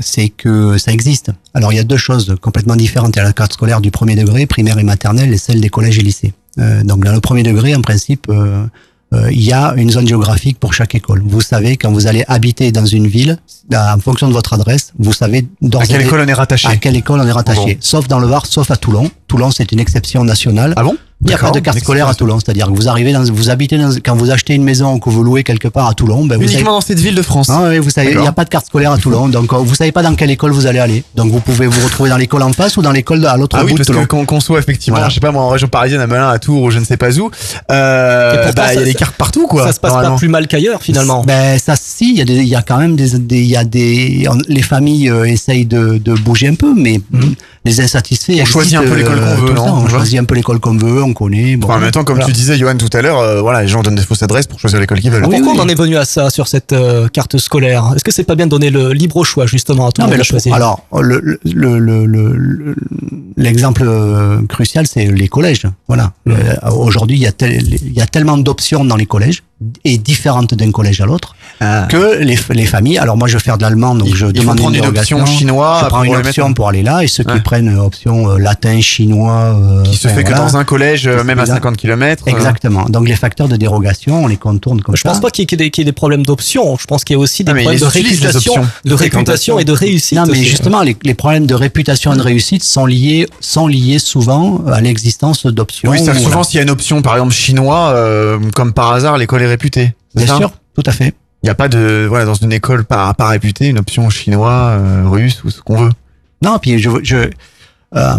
[SPEAKER 26] c'est que ça existe. Alors il y a deux choses complètement différentes. Il y a la carte scolaire du premier degré, primaire et maternelle, et celle des collèges et lycées. Euh, donc dans le premier degré, en principe, euh, euh, il y a une zone géographique pour chaque école. Vous savez quand vous allez habiter dans une ville, en fonction de votre adresse, vous savez d'ores
[SPEAKER 7] À quelle école on est rattaché?
[SPEAKER 26] À quelle école on est rattaché.
[SPEAKER 7] Bon.
[SPEAKER 26] Sauf dans le Var, sauf à Toulon. Toulon, c'est une exception nationale.
[SPEAKER 7] Ah bon
[SPEAKER 26] Il n'y a pas de carte scolaire à Toulon, c'est-à-dire que vous arrivez dans, vous habitez dans, quand vous achetez une maison ou que vous louez quelque part à Toulon, ben vous savez-
[SPEAKER 7] Uniquement dans cette ville de France.
[SPEAKER 26] ah oui, vous savez, il n'y a pas de carte scolaire à Toulon, donc euh, vous savez pas dans quelle école vous allez aller. Donc vous pouvez vous retrouver dans l'école en face ou dans l'école à l'autre
[SPEAKER 7] Ah oui,
[SPEAKER 26] bout de
[SPEAKER 7] parce
[SPEAKER 26] Toulon.
[SPEAKER 7] que qu'on qu'on soit effectivement,
[SPEAKER 26] Voilà.
[SPEAKER 7] je sais pas moi, en région parisienne, à Melun, à Tours ou je ne sais pas où, euh, bah, il y a des cartes partout quoi.
[SPEAKER 2] Ça se passe pas plus mal qu'ailleurs finalement.
[SPEAKER 26] Ben ça, si, il y a des, il y a quand même des, il y a des, on- les familles euh, essayent de, de bouger un peu, mais les insatisfaits.
[SPEAKER 7] On choisit un peu
[SPEAKER 26] existent,
[SPEAKER 7] l'école qu'on
[SPEAKER 26] euh,
[SPEAKER 7] veut, non.
[SPEAKER 26] On choisit un peu l'école qu'on veut, on connaît. Bon,
[SPEAKER 7] Enfin, en même temps, comme
[SPEAKER 26] voilà.
[SPEAKER 7] tu disais, Johan, tout à l'heure, euh, voilà, les gens donnent des fausses adresses pour choisir l'école qu'ils veulent.
[SPEAKER 2] Alors, Pourquoi on en est venu à ça sur cette euh, carte scolaire? Est-ce que c'est pas bien de donner le libre choix justement à tout
[SPEAKER 26] Non,
[SPEAKER 2] le
[SPEAKER 26] mais
[SPEAKER 2] monde choisir?
[SPEAKER 26] alors, le, le, le, le- le- le- l'exemple euh, crucial, c'est les collèges. Voilà. Euh, Aujourd'hui, il y, a tel- il y a tellement d'options dans les collèges et différentes d'un collège à l'autre que les, les familles. Alors moi, je vais faire de l'allemand, donc je
[SPEAKER 7] il
[SPEAKER 26] demande
[SPEAKER 7] une
[SPEAKER 26] dérogation.
[SPEAKER 7] option chinois
[SPEAKER 26] Je prends
[SPEAKER 7] pour
[SPEAKER 26] une
[SPEAKER 7] les
[SPEAKER 26] option
[SPEAKER 7] mettre-
[SPEAKER 26] pour aller là, et ceux qui prennent euh, option euh, latin, chinois, euh,
[SPEAKER 7] Qui se fait que
[SPEAKER 26] voilà.
[SPEAKER 7] dans un collège, même à
[SPEAKER 26] celui-là.
[SPEAKER 7] 50 km.
[SPEAKER 26] Exactement. Donc les facteurs de dérogation, on les contourne comme
[SPEAKER 2] Je
[SPEAKER 26] ça.
[SPEAKER 2] pense pas qu'il y, ait des- qu'il y ait des problèmes d'options. Je pense qu'il y a aussi des
[SPEAKER 7] Ah,
[SPEAKER 2] problèmes de
[SPEAKER 7] les les
[SPEAKER 2] réputation,
[SPEAKER 7] options.
[SPEAKER 2] de
[SPEAKER 7] De
[SPEAKER 2] réputation et de réussite.
[SPEAKER 26] Non, mais
[SPEAKER 2] aussi.
[SPEAKER 26] justement, les, les problèmes de réputation et de réussite sont liés, sont liés souvent à l'existence d'options.
[SPEAKER 7] Oui, souvent s'il y a une option, par exemple chinois, euh, comme par hasard, l'école est réputée. c'est
[SPEAKER 26] Bien
[SPEAKER 7] ça
[SPEAKER 26] sûr, tout à fait.
[SPEAKER 7] Il n'y a pas de, voilà, dans une école pas, pas réputée, une option chinois, euh, russe ou ce qu'on veut.
[SPEAKER 26] Non, puis je, je, euh,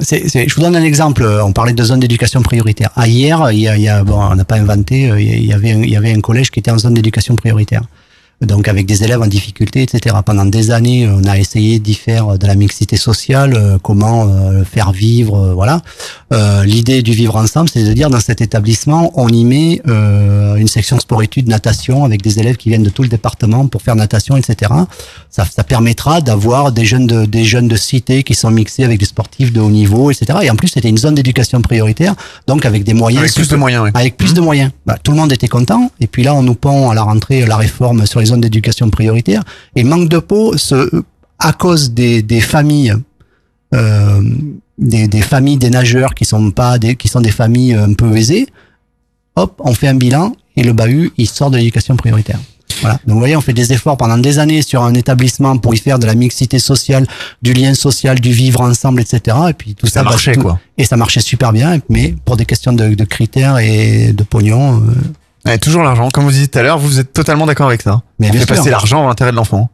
[SPEAKER 26] je vous donne un exemple. On parlait de zone d'éducation prioritaire. Ah, hier, il y a, il y a- bon, on n'a pas inventé. euh, Il y avait, un- il y avait un collège qui était en zone d'éducation prioritaire. Donc avec des élèves en difficulté, etc. Pendant des années, on a essayé d'y faire de la mixité sociale, euh, comment euh, faire vivre, euh, voilà. Euh, L'idée du vivre ensemble, c'est de dire dans cet établissement, on y met euh, une section sport-études natation avec des élèves qui viennent de tout le département pour faire natation, etc. Ça, ça permettra d'avoir des jeunes de des jeunes de cité qui sont mixés avec des sportifs de haut niveau, etc. Et en plus, c'était une zone d'éducation prioritaire, donc avec des moyens
[SPEAKER 7] Avec plus de moyens, oui.
[SPEAKER 26] avec plus de moyens. Bah, tout le monde était content. Et puis là, on nous pond à la rentrée la réforme sur les zones d'éducation prioritaire. Et manque de peau, ce, à cause des, des familles, euh, des, des familles des nageurs qui sont pas des, qui sont des familles un peu aisées, hop, on fait un bilan et le bahut, il sort de l'éducation prioritaire. Voilà. Donc vous voyez, on fait des efforts pendant des années sur un établissement pour y faire de la mixité sociale, du lien social, du vivre ensemble, etc. Et puis tout ça,
[SPEAKER 7] Ça marchait,
[SPEAKER 26] tout-
[SPEAKER 7] quoi.
[SPEAKER 26] Et ça marchait super bien, mais pour des questions de, de critères et de pognon. euh,
[SPEAKER 7] Ouais, toujours l'argent. Comme vous disiez tout à l'heure, vous êtes totalement d'accord avec ça.
[SPEAKER 26] Mais
[SPEAKER 7] on
[SPEAKER 26] bien
[SPEAKER 7] fait
[SPEAKER 26] sûr.
[SPEAKER 7] passer l'argent avant l'intérêt de l'enfant.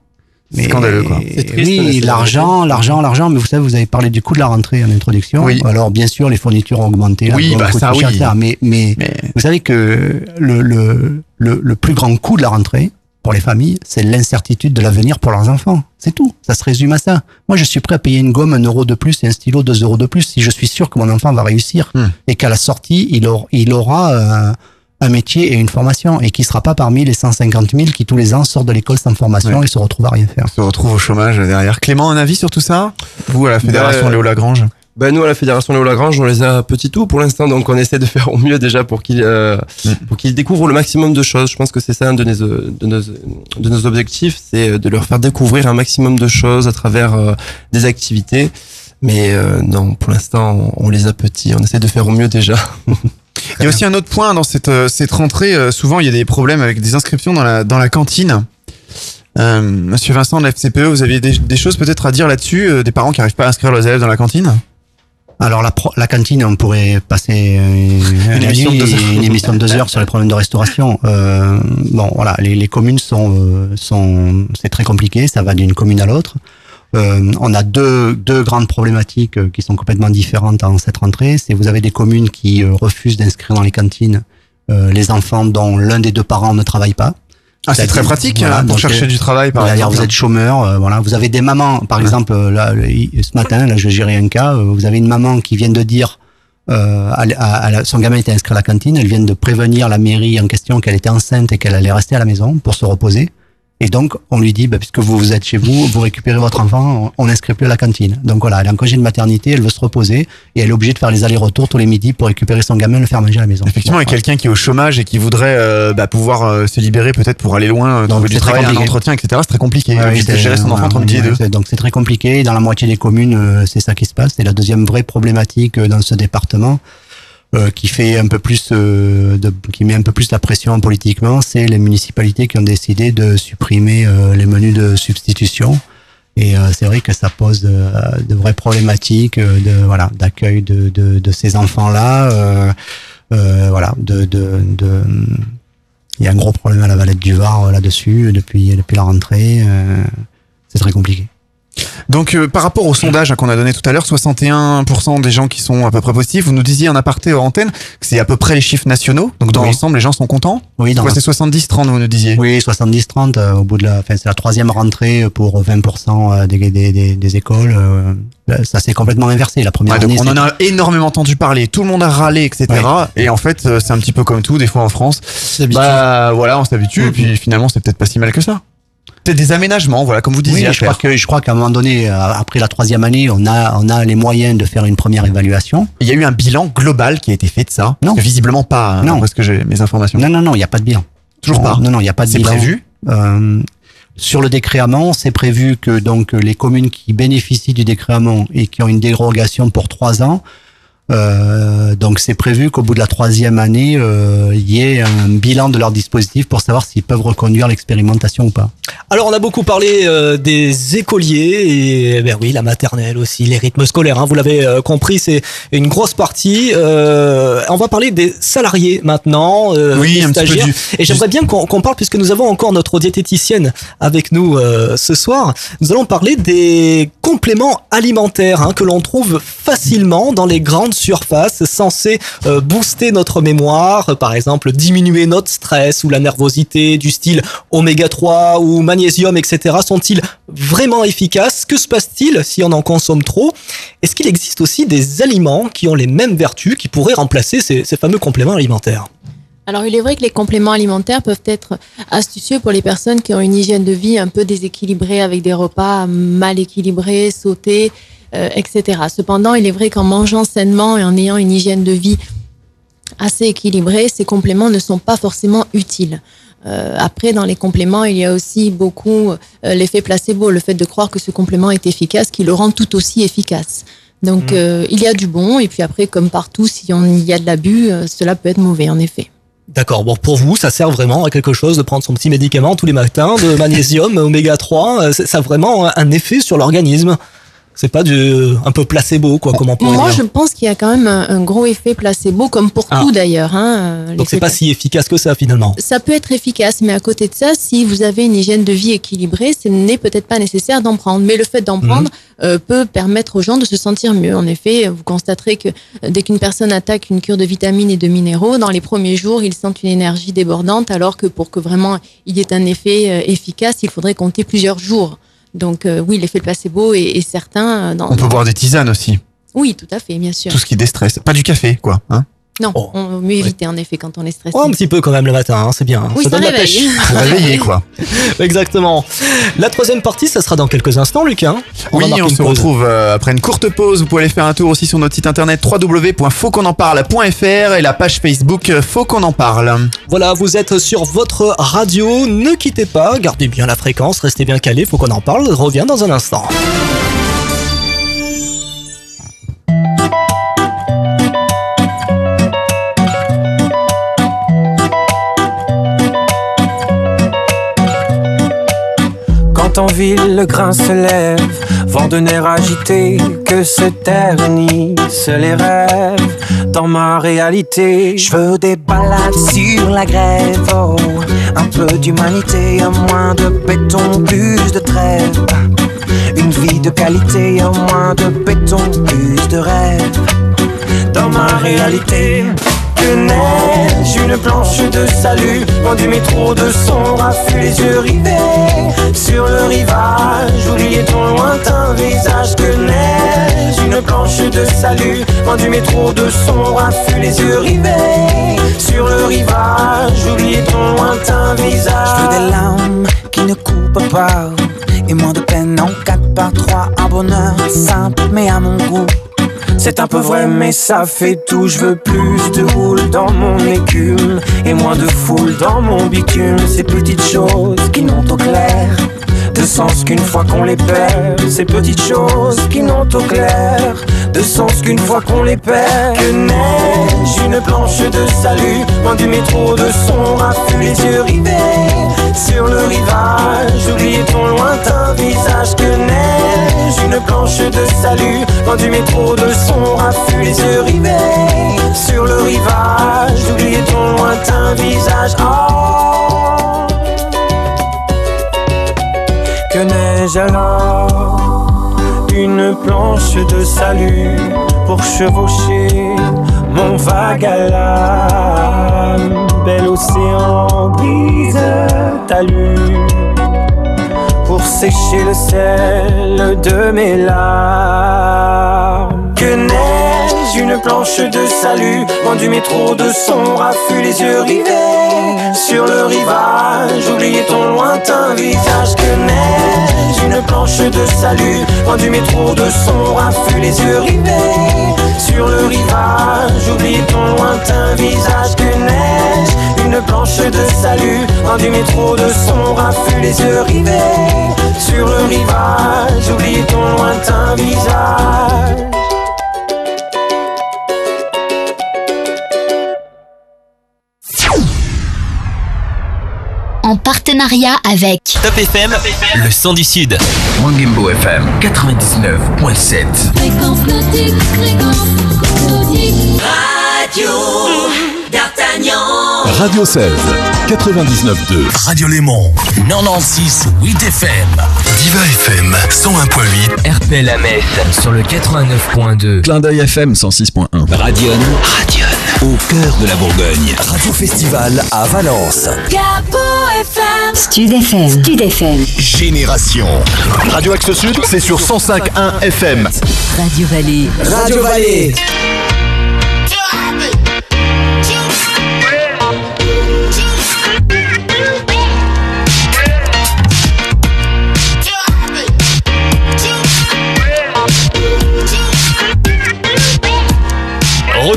[SPEAKER 7] C'est
[SPEAKER 26] Mais-
[SPEAKER 7] scandaleux, quoi.
[SPEAKER 26] oui, l'argent, l'argent, l'argent. Mais vous savez, vous avez parlé du coût de la rentrée en introduction.
[SPEAKER 7] Oui.
[SPEAKER 26] Alors, bien sûr, les fournitures ont augmenté.
[SPEAKER 7] Oui, bah, ça,
[SPEAKER 26] cher,
[SPEAKER 7] oui.
[SPEAKER 26] etc. Mais, mais, vous savez que le, le, le, le plus grand coût de la rentrée pour les familles, c'est l'incertitude de l'avenir pour leurs enfants. C'est tout. Ça se résume à ça. Moi, je suis prêt à payer une gomme un euro de plus et un stylo deux euros de plus si je suis sûr que mon enfant va réussir
[SPEAKER 7] Hmm.
[SPEAKER 26] et qu'à la sortie, il aura, il aura euh, un métier et une formation et qui sera pas parmi les 150 000 qui tous les ans sortent de l'école sans formation
[SPEAKER 7] Ouais.
[SPEAKER 26] et se retrouvent à rien faire.
[SPEAKER 7] On se retrouve au chômage derrière. Clément, un avis sur tout ça? Vous, à la Fédération
[SPEAKER 27] Bah,
[SPEAKER 7] Léo Lagrange?
[SPEAKER 27] Bah nous à la fédération Léo Lagrange on les a petits tout pour l'instant donc on essaie de faire au mieux déjà pour qu'ils euh, pour qu'ils découvrent le maximum de choses. Je pense que c'est ça un de nos de nos de nos objectifs, c'est de leur faire découvrir un maximum de choses à travers euh, des activités. Mais euh, non, pour l'instant on, on les a petits, on essaie de faire au mieux déjà. <laughs>
[SPEAKER 7] Il y a aussi un autre point dans cette, euh, cette rentrée. euh, souvent, il y a des problèmes avec des inscriptions dans la, dans la cantine. Euh, Monsieur Vincent de la FCPE, vous aviez des, des choses peut-être à dire là-dessus euh, Des parents qui n'arrivent pas à inscrire leurs élèves dans la cantine?
[SPEAKER 26] Alors la, pro- la cantine, on pourrait passer euh,
[SPEAKER 7] Une émission de deux heures.
[SPEAKER 26] une émission de deux heures sur les problèmes de restauration. Bon, voilà, les, les communes sont, sont, c'est très compliqué, ça va d'une commune à l'autre. Euh, on a deux, deux grandes problématiques euh, qui sont complètement différentes en cette rentrée. C'est vous avez des communes qui euh, refusent d'inscrire dans les cantines euh, les enfants dont l'un des deux parents ne travaille pas.
[SPEAKER 7] Ah, c'est très pratique, hein, pour
[SPEAKER 26] donc,
[SPEAKER 7] chercher
[SPEAKER 26] euh,
[SPEAKER 7] du travail, par exemple.
[SPEAKER 26] Vous êtes chômeur, euh, voilà. Vous avez des mamans, par exemple, là, ce matin, là, je gérais un cas. euh, vous avez une maman qui vient de dire, euh, à, à- à son gamin était inscrit à la cantine. Elle vient de prévenir la mairie en question qu'elle était enceinte et qu'elle allait rester à la maison pour se reposer. Et donc, on lui dit, bah, puisque vous, vous êtes chez vous, vous récupérez votre enfant, on n'inscrit plus à la cantine. Donc voilà, elle est en congé de maternité, elle veut se reposer et elle est obligée de faire les allers-retours tous les midis pour récupérer son gamin et le faire manger à la maison.
[SPEAKER 7] Effectivement, quelqu'un qui est au chômage et qui voudrait euh, bah, pouvoir euh, se libérer peut-être pour aller loin, euh, trouver du travail, un entretien, etc. C'est très compliqué.
[SPEAKER 26] Ouais,
[SPEAKER 7] de gérer son enfant entre midi et deux.
[SPEAKER 26] Donc c'est très compliqué. Dans la moitié des communes, euh, c'est ça qui se passe. C'est la deuxième vraie problématique dans ce département euh, qui fait un peu plus, euh, de, qui met un peu plus la pression politiquement. C'est les municipalités qui ont décidé de supprimer euh, les menus de substitution. Et euh, c'est vrai que ça pose de, de vraies problématiques euh, de voilà d'accueil de, de, de ces enfants-là. Euh, euh, voilà, de, de, de il y a un gros problème à la Valette du Var euh, là-dessus depuis depuis la rentrée. euh, c'est très compliqué.
[SPEAKER 7] Donc euh, par rapport au sondage hein, qu'on a donné tout à l'heure, 61% des gens qui sont à peu près positifs, vous nous disiez en aparté hors antenne que c'est à peu près les chiffres nationaux. Donc dans
[SPEAKER 26] Oui.
[SPEAKER 7] l'ensemble, les gens sont contents
[SPEAKER 26] Oui, dans la-
[SPEAKER 7] c'est 70-30, vous nous disiez
[SPEAKER 26] Oui, 70-30 euh, au bout de la, enfin c'est la troisième rentrée pour 20% euh, des, des, des, des écoles. euh, là, ça s'est complètement inversé. La première
[SPEAKER 7] Ouais,
[SPEAKER 26] année,
[SPEAKER 7] on en a énormément entendu parler, tout le monde a râlé, etc. Et en fait, euh, c'est un petit peu comme tout, des fois en France. Bah voilà, on s'habitue, et puis finalement, c'est peut-être pas si mal que ça. Peut-être des aménagements, voilà, comme vous disiez.
[SPEAKER 26] Oui, je crois que je crois qu'à un moment donné, euh, après la troisième année, on a on a les moyens de faire une première évaluation.
[SPEAKER 7] Il y a eu un bilan global qui a été fait de ça.
[SPEAKER 26] Non.
[SPEAKER 7] Visiblement pas, hein,
[SPEAKER 26] Non.
[SPEAKER 7] parce que j'ai mes informations.
[SPEAKER 26] Non, non, non, il n'y a pas de bilan.
[SPEAKER 7] Toujours pas.
[SPEAKER 26] Non, non, il n'y a pas de
[SPEAKER 7] C'est
[SPEAKER 26] bilan.
[SPEAKER 7] prévu
[SPEAKER 26] Euh, sur le décrément, c'est prévu que donc les communes qui bénéficient du décrément et qui ont une dérogation pour trois ans, euh, donc c'est prévu qu'au bout de la troisième année, euh, il y ait un bilan de leur dispositif pour savoir s'ils peuvent reconduire l'expérimentation ou pas.
[SPEAKER 2] Alors on a beaucoup parlé euh, des écoliers et ben oui la maternelle aussi les rythmes scolaires hein, vous l'avez euh, compris c'est une grosse partie Euh, on va parler des salariés maintenant euh,
[SPEAKER 7] Oui,
[SPEAKER 2] des
[SPEAKER 7] un petit peu
[SPEAKER 2] stagiaires
[SPEAKER 7] du-
[SPEAKER 2] et j'aimerais bien qu'on qu'on parle puisque nous avons encore notre diététicienne avec nous euh, ce soir nous allons parler des compléments alimentaires hein, que l'on trouve facilement dans les grandes surfaces censés euh, booster notre mémoire par exemple diminuer notre stress ou la nervosité du style oméga 3 ou magnésium etc sont-ils vraiment efficaces? Que se passe-t-il si on en consomme trop? Est-ce qu'il existe aussi des aliments qui ont les mêmes vertus qui pourraient remplacer ces fameux compléments alimentaires?
[SPEAKER 14] Alors, il est vrai que les compléments alimentaires peuvent être astucieux pour les personnes qui ont une hygiène de vie un peu déséquilibrée avec des repas mal équilibrés, sautés, euh, etc. Cependant, il est vrai qu'en mangeant sainement et en ayant une hygiène de vie assez équilibrée, ces compléments ne sont pas forcément utiles. Euh, après, dans les compléments, il y a aussi beaucoup euh, l'effet placebo, le fait de croire que ce complément est efficace, qui le rend tout aussi efficace. Donc, euh, il y a du bon, et puis après, comme partout, si on y a de l'abus, cela peut être mauvais, en effet.
[SPEAKER 2] D'accord, bon pour vous ça sert vraiment à quelque chose de prendre son petit médicament tous les matins de magnésium <laughs> oméga 3 euh, c'est- ça a vraiment un effet sur l'organisme c'est pas du un peu placebo quoi comment on
[SPEAKER 14] Moi,
[SPEAKER 2] dire.
[SPEAKER 14] je pense qu'il y a quand même un, un gros effet placebo, comme pour
[SPEAKER 2] Ah.
[SPEAKER 14] tout d'ailleurs. Hein,
[SPEAKER 2] donc c'est pas si efficace que ça finalement
[SPEAKER 14] Ça peut être efficace, mais à côté de ça, si vous avez une hygiène de vie équilibrée, ce n'est peut-être pas nécessaire d'en prendre. Mais le fait d'en
[SPEAKER 2] Mhm.
[SPEAKER 14] prendre euh, peut permettre aux gens de se sentir mieux. En effet, vous constaterez que euh, dès qu'une personne attaque une cure de vitamines et de minéraux, dans les premiers jours, ils sentent une énergie débordante, alors que pour que vraiment il y ait un effet euh, efficace, il faudrait compter plusieurs jours. Donc euh, oui, l'effet placebo est, est certain. euh, Dans,
[SPEAKER 7] On peut boire des tisanes aussi.
[SPEAKER 14] Oui, tout à fait, bien sûr.
[SPEAKER 7] Tout ce qui déstresse. Pas du café, quoi. Hein
[SPEAKER 14] Non, on mieux éviter en effet quand on est stressé.
[SPEAKER 2] Oh, un petit peu quand même le matin, hein, c'est bien.
[SPEAKER 14] Oui, ça
[SPEAKER 2] donne la
[SPEAKER 14] réveille.
[SPEAKER 2] pêche.
[SPEAKER 14] Pour réveiller,
[SPEAKER 7] quoi. <laughs>
[SPEAKER 2] Exactement. La troisième partie, ça sera dans quelques instants, Lucas. hein
[SPEAKER 7] Oui, on se
[SPEAKER 2] pause.
[SPEAKER 7] retrouve euh, après une courte pause. Vous pouvez aller faire un tour aussi sur notre site internet www.fautquonenparle.fr et la page Facebook euh, Faut qu'on en parle.
[SPEAKER 2] Voilà, vous êtes sur votre radio, ne quittez pas, gardez bien la fréquence, restez bien calés, faut qu'on en parle, reviens dans un instant.
[SPEAKER 29] En ville le grain se lève, vent de nerfs agité, que se ternissent les rêves dans ma réalité. Je veux des balades sur la grève, oh, un peu d'humanité, un moins de béton, plus de trêve. Une vie de qualité, un moins de béton, plus de rêve dans ma réalité. Que neige, une planche de salut, loin du métro de son raffut, les yeux rivés sur le rivage. Oubliez ton lointain visage. Que neige, une planche de salut, loin du métro de son raffut, les yeux rivés sur le rivage. Oubliez ton lointain visage. Je veux des larmes qui ne coupent pas et moins de peine en 4 par 3 Un bonheur simple mais à mon goût c'est un peu vrai mais ça fait tout. Je veux plus de houle dans mon écume Et moins de foule dans mon bitume Ces petites choses qui n'ont au clair de sens qu'une fois qu'on les perd. Ces petites choses qui n'ont au clair De sens qu'une fois qu'on les perd. Que neige, une planche de salut Loin du métro de son raffut Les yeux rivés sur le rivage. Oubliez ton lointain visage Que neige, une planche de salut Loin du métro de son raffut Les yeux rivés sur le rivage. Oubliez ton lointain visage. Oh. Que neige alors. Une planche de salut pour chevaucher mon vague à l'âme. Bel océan brise talus pour sécher le sel de mes larmes. Que neige, une planche de salut, loin du métro de son raffut, les yeux rivés sur le rivage. Oubliez ton lointain visage. Que neige, une planche de salut, loin du métro de son raffut, les yeux rivés sur le rivage. Oubliez ton lointain visage. Que neige, une planche de salut, loin du métro de son raffut, les yeux rivés sur le rivage. Oubliez ton lointain visage.
[SPEAKER 30] En partenariat avec
[SPEAKER 3] Top FM, le son du Sud. Mangimbo FM 99.7.
[SPEAKER 30] Fréquence nautique, fréquence nautique.
[SPEAKER 3] Radio d'Artagnan.
[SPEAKER 5] Radio 16, 99.2.
[SPEAKER 3] Radio Léman 96 8 FM. Diva FM 101.8. RPL à Metz sur le 89.2.
[SPEAKER 5] Clin d'œil FM 106.1.
[SPEAKER 3] Radion. Radion. Au cœur de la Bourgogne. Radio Festival à Valence.
[SPEAKER 30] Capo FM. Stud FM. Stud FM.
[SPEAKER 5] Génération. Radio Axe Sud, c'est sur 105.1 FM.
[SPEAKER 1] Radio Vallée.
[SPEAKER 5] Radio Vallée.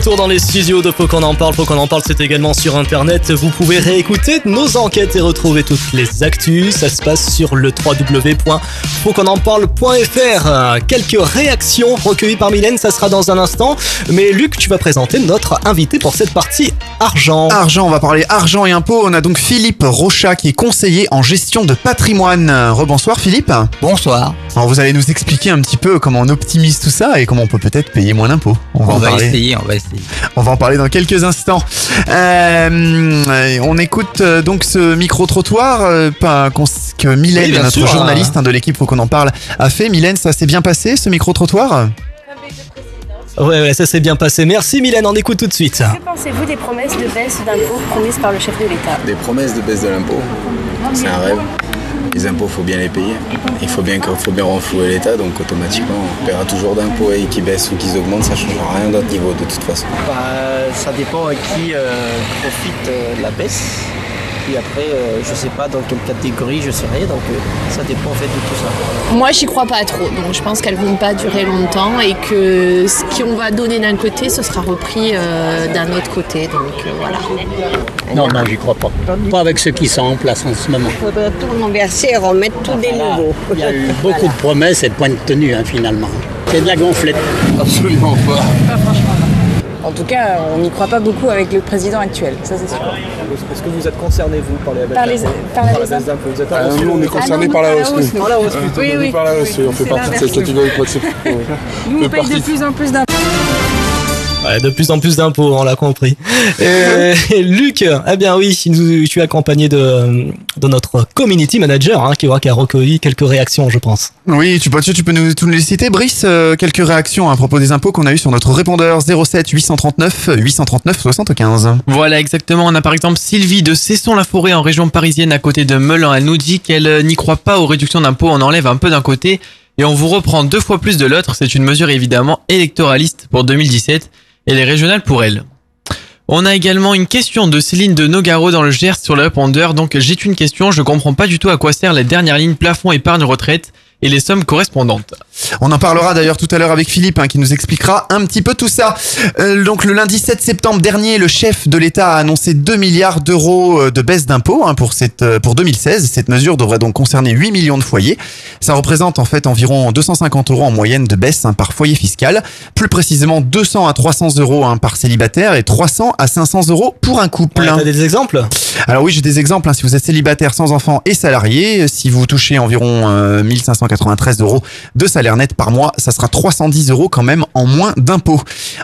[SPEAKER 2] Retour dans les studios de Faut qu'on en parle. Faut qu'on en parle, c'est également sur internet. Vous pouvez réécouter nos enquêtes et retrouver toutes les actus. Ça se passe sur le www.fautquonenparle.fr. Quelques réactions recueillies par Mylène, ça sera dans un instant. Mais Luc, tu vas présenter notre invité pour cette partie argent.
[SPEAKER 7] Argent, on va parler argent et impôts. On a donc Philippe Rochat qui est conseiller en gestion de patrimoine. Rebonsoir Philippe.
[SPEAKER 19] Bonsoir.
[SPEAKER 7] Alors vous allez nous expliquer un petit peu comment on optimise tout ça et comment on peut peut-être payer moins d'impôts.
[SPEAKER 19] On,
[SPEAKER 7] en
[SPEAKER 19] va
[SPEAKER 7] parler.
[SPEAKER 19] essayer, on va essayer.
[SPEAKER 7] On va en parler dans quelques instants. Euh, on écoute euh, donc ce micro-trottoir euh, pas- que Mylène,
[SPEAKER 2] Oui, bien
[SPEAKER 7] notre
[SPEAKER 2] sûr,
[SPEAKER 7] journaliste
[SPEAKER 2] hein.
[SPEAKER 7] hein, de l'équipe Faut qu'on en parle, a fait. Mylène, ça s'est bien passé ce micro-trottoir?
[SPEAKER 2] Ouais, ouais, ça s'est bien passé. Merci Mylène, on écoute tout de suite.
[SPEAKER 9] Que pensez-vous des promesses de baisse d'impôts promises par le chef de l'État?
[SPEAKER 31] Des promesses de baisse de l'impôt, c'est un rêve.
[SPEAKER 32] Les impôts, faut bien les payer. Il faut bien, faut bien renflouer l'État, donc automatiquement, on paiera toujours d'impôts et qu'ils baissent ou qu'ils augmentent, ça ne changera rien d'autre niveau de toute façon.
[SPEAKER 31] Bah, ça dépend à qui euh, profite euh, la baisse. Puis après, euh, je sais pas dans quelle catégorie, je sais rien, donc euh, ça dépend en fait de tout ça.
[SPEAKER 33] Moi, j'y crois pas trop, donc je pense qu'elles vont pas durer longtemps et que ce qu'on va donner d'un côté, ce sera repris euh, d'un autre côté. Donc euh, voilà.
[SPEAKER 34] Non, non, j'y crois pas. Pas avec ceux qui sont en place en ce moment.
[SPEAKER 35] Il faudrait tout renverser et remettre tout des nouveaux.
[SPEAKER 34] Il y a eu beaucoup de promesses et de points de tenue hein, finalement. C'est de la gonflette.
[SPEAKER 32] Absolument pas.
[SPEAKER 20] En tout cas, on n'y croit pas beaucoup avec le président actuel, ça c'est sûr.
[SPEAKER 36] Est-ce que vous êtes concerné, vous, par les
[SPEAKER 20] Par les- par la baisse
[SPEAKER 36] baisse d'impôts Vous êtes
[SPEAKER 23] Ah, nous, on est concernés par la hausse.
[SPEAKER 36] Par la.
[SPEAKER 20] Oui, oui.
[SPEAKER 23] Par la hausse, on fait partie de cette catégorie.
[SPEAKER 20] Nous, on paye de plus en plus d'impôts.
[SPEAKER 2] Ouais, de plus en plus d'impôts, on l'a compris. Et, et <laughs> Luc, eh bien oui, tu es accompagné de, de notre community manager hein, qui, aura- qui a recueilli quelques réactions, je pense.
[SPEAKER 7] Oui, tu peux, tu peux nous, tous les citer. Brice, euh, quelques réactions à propos des impôts qu'on a eu sur notre répondeur 07 839 839 75.
[SPEAKER 37] Voilà, exactement. On a par exemple Sylvie de Cesson-la-Forêt en région parisienne à côté de Melun. Elle nous dit qu'elle euh, n'y croit pas aux réductions d'impôts. On enlève un peu d'un côté et on vous reprend deux fois plus de l'autre. C'est une mesure évidemment électoraliste pour 2017 et les régionales pour elle. On a également une question de Céline de Nogaro dans le Gers sur le répondeur. Donc j'ai une question, je comprends pas du tout à quoi servent les dernières lignes plafond épargne retraite et les sommes correspondantes.
[SPEAKER 7] On en parlera d'ailleurs tout à l'heure avec Philippe hein, qui nous expliquera un petit peu tout ça. Euh, donc le lundi 7 septembre dernier, le chef de l'État a annoncé 2 milliards d'euros euh, de baisse d'impôts hein, pour cette euh, pour 2016. Cette mesure devrait donc concerner 8 millions de foyers. Ça représente en fait environ 250 euros en moyenne de baisse hein, par foyer fiscal. Plus précisément 200 à 300 euros hein, par célibataire et 300 à 500 euros pour un couple.
[SPEAKER 2] Ouais, t'as des exemples?
[SPEAKER 7] Alors oui, j'ai des exemples. hein. Si vous êtes célibataire sans enfant et salarié, si vous touchez environ euh, 1593 euros de salaire net par mois, ça sera 310 euros quand même en moins d'impôts.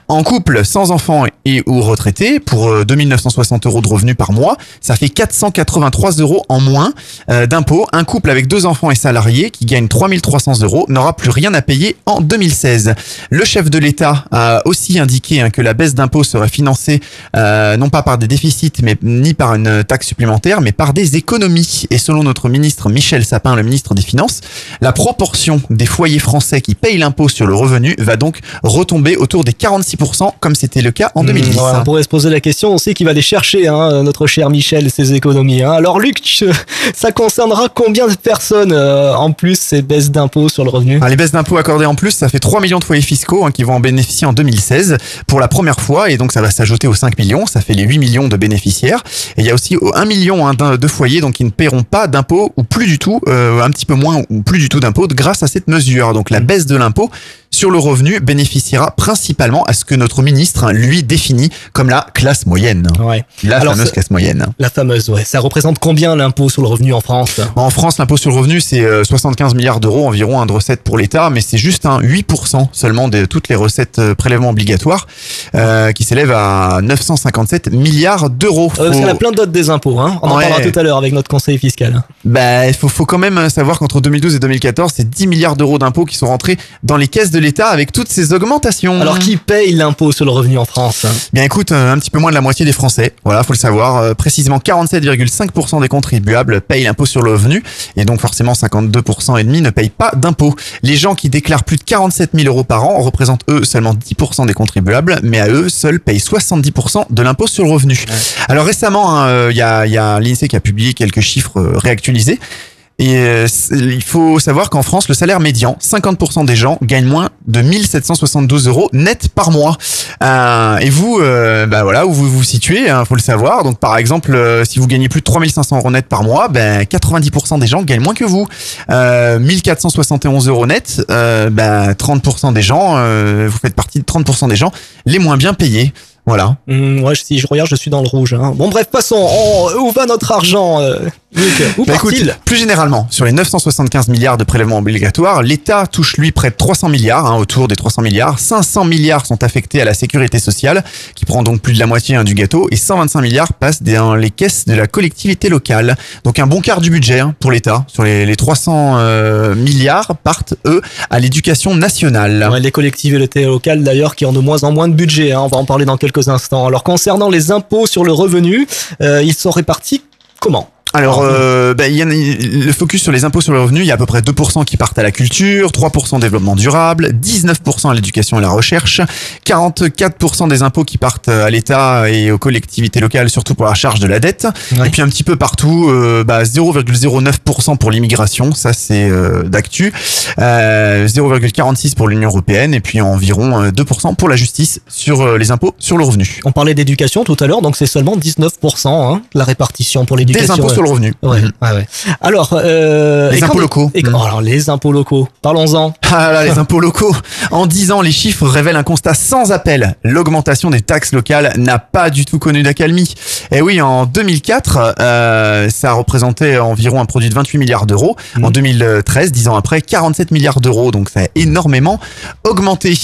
[SPEAKER 7] En couple sans enfant et ou retraité, pour euh, 2960 euros de revenus par mois, ça fait 483 euros en moins euh, d'impôts. Un couple avec deux enfants et salariés qui gagne 3300 euros n'aura plus rien à payer en 2016. Le chef de l'État a aussi indiqué hein, que la baisse d'impôts serait financée euh, non pas par des déficits, mais ni par une taxe supplémentaire, mais par des économies. Et selon notre ministre Michel Sapin, le ministre des Finances, la proportion des foyers français qui payent l'impôt sur le revenu va donc retomber autour des 46%, comme c'était le cas en 2010.
[SPEAKER 2] Mmh, ouais, on pourrait se poser la question aussi qui va aller chercher, hein, notre cher Michel, ses économies. hein. Alors Luc, <laughs> ça concernera combien de personnes euh, en plus ces baisses d'impôts sur le revenu?
[SPEAKER 7] Ah, les baisses d'impôts accordées en plus, ça fait 3 millions de foyers fiscaux hein, qui vont en bénéficier en 2016 pour la première fois et donc ça va s'ajouter aux 5 millions, ça fait les 8 millions de bénéficiaires. Et il y a aussi 1 million de foyers donc qui ne paieront pas d'impôts ou plus du tout, euh, un petit peu moins ou plus du tout d'impôts grâce à cette mesure. Donc la baisse de l'impôt sur le revenu bénéficiera principalement à ce que notre ministre lui définit comme la classe moyenne.
[SPEAKER 2] Ouais.
[SPEAKER 7] La
[SPEAKER 2] Alors,
[SPEAKER 7] fameuse classe moyenne.
[SPEAKER 2] La fameuse, ouais. Ça représente combien l'impôt sur le revenu en France?
[SPEAKER 7] En France, l'impôt sur le revenu, c'est euh, 75 milliards d'euros environ hein, de recettes pour l'État, mais c'est juste un 8% seulement de toutes les recettes euh, prélèvements obligatoires, euh, qui s'élèvent à 957 milliards d'euros.
[SPEAKER 2] Euh, Parce
[SPEAKER 7] Faut-
[SPEAKER 2] qu'elle a plein d'autres des impôts, hein. On en
[SPEAKER 7] Ouais.
[SPEAKER 2] parlera tout à l'heure avec notre conseiller fiscal.
[SPEAKER 7] Bah, il faut, faut quand même savoir qu'entre 2012 et 2014, c'est 10 milliards d'euros d'impôts qui sont rentrés dans les caisses de l'État avec toutes ces augmentations.
[SPEAKER 2] Alors qui paye l'impôt sur le revenu en France
[SPEAKER 7] Bien écoute, euh, un petit peu moins de la moitié des Français. Voilà, faut le savoir. Euh, précisément 47,5% des contribuables payent l'impôt sur le revenu. Et donc forcément 52% et demi ne payent pas d'impôt. Les gens qui déclarent plus de 47 000 euros par an représentent eux seulement 10% des contribuables, mais à eux seuls payent 70% de l'impôt sur le revenu. Alors récemment, hein, euh, il y a, y a l'INSEE qui a publié quelques chiffres réactualisés. Et euh, il faut savoir qu'en France, le salaire médian, 50% des gens gagnent moins de 1772 euros net par mois. Euh, et vous, euh, bah voilà, où vous vous situez, hein, faut le savoir. Donc par exemple, euh, si vous gagnez plus de 3500 euros net par mois, ben 90% des gens gagnent moins que vous. Euh, 1471 euros net, euh, ben 30% des gens, euh, vous faites partie de 30% des gens les moins bien payés. Voilà.
[SPEAKER 2] Hum, ouais, si je regarde, je suis dans le rouge. hein. Bon, bref, passons. On- où va notre argent euh, Luc Où
[SPEAKER 7] Bah,
[SPEAKER 2] part-il
[SPEAKER 7] plus généralement, sur les 975 milliards de prélèvements obligatoires, l'État touche lui près de 300 milliards, hein, autour des 300 milliards. 500 milliards sont affectés à la sécurité sociale, qui prend donc plus de la moitié hein, du gâteau, et 125 milliards passent dans les caisses de la collectivité locale. Donc un bon quart du budget hein, pour l'État. Sur les, les 300 euh, milliards partent eux à l'éducation nationale.
[SPEAKER 2] Ouais, les collectivités locales d'ailleurs qui ont de moins en moins de budget, hein, on va en parler dans quelques Alors concernant les impôts sur le revenu, euh, ils sont répartis comment?
[SPEAKER 7] Alors, euh, bah, y a le focus sur les impôts sur le revenu, il y a à peu près 2% qui partent à la culture, 3% au développement durable, 19% à l'éducation et la recherche, 44% des impôts qui partent à l'État et aux collectivités locales, surtout pour la charge de la dette. Et puis un petit peu partout, euh, bah, 0,09% pour l'immigration, ça c'est euh, d'actu, euh, 0,46% pour l'Union européenne et puis environ euh, 2% pour la justice sur euh, les impôts sur le revenu.
[SPEAKER 2] On parlait d'éducation tout à l'heure, donc c'est seulement 19% hein, la répartition pour l'éducation.
[SPEAKER 7] Sur le revenu.
[SPEAKER 2] Ouais, ouais, ouais. Alors, euh,
[SPEAKER 7] Les impôts locaux.
[SPEAKER 2] et
[SPEAKER 7] Mm.
[SPEAKER 2] alors les impôts locaux. Parlons-en.
[SPEAKER 7] Ah là, les impôts locaux. En 10 ans, les chiffres révèlent un constat sans appel. L'augmentation des taxes locales n'a pas du tout connu d'accalmie. Et oui, en 2004, euh, ça représentait environ un produit de 28 milliards d'euros. En 2013, 10 ans après, 47 milliards d'euros. Donc ça a énormément augmenté.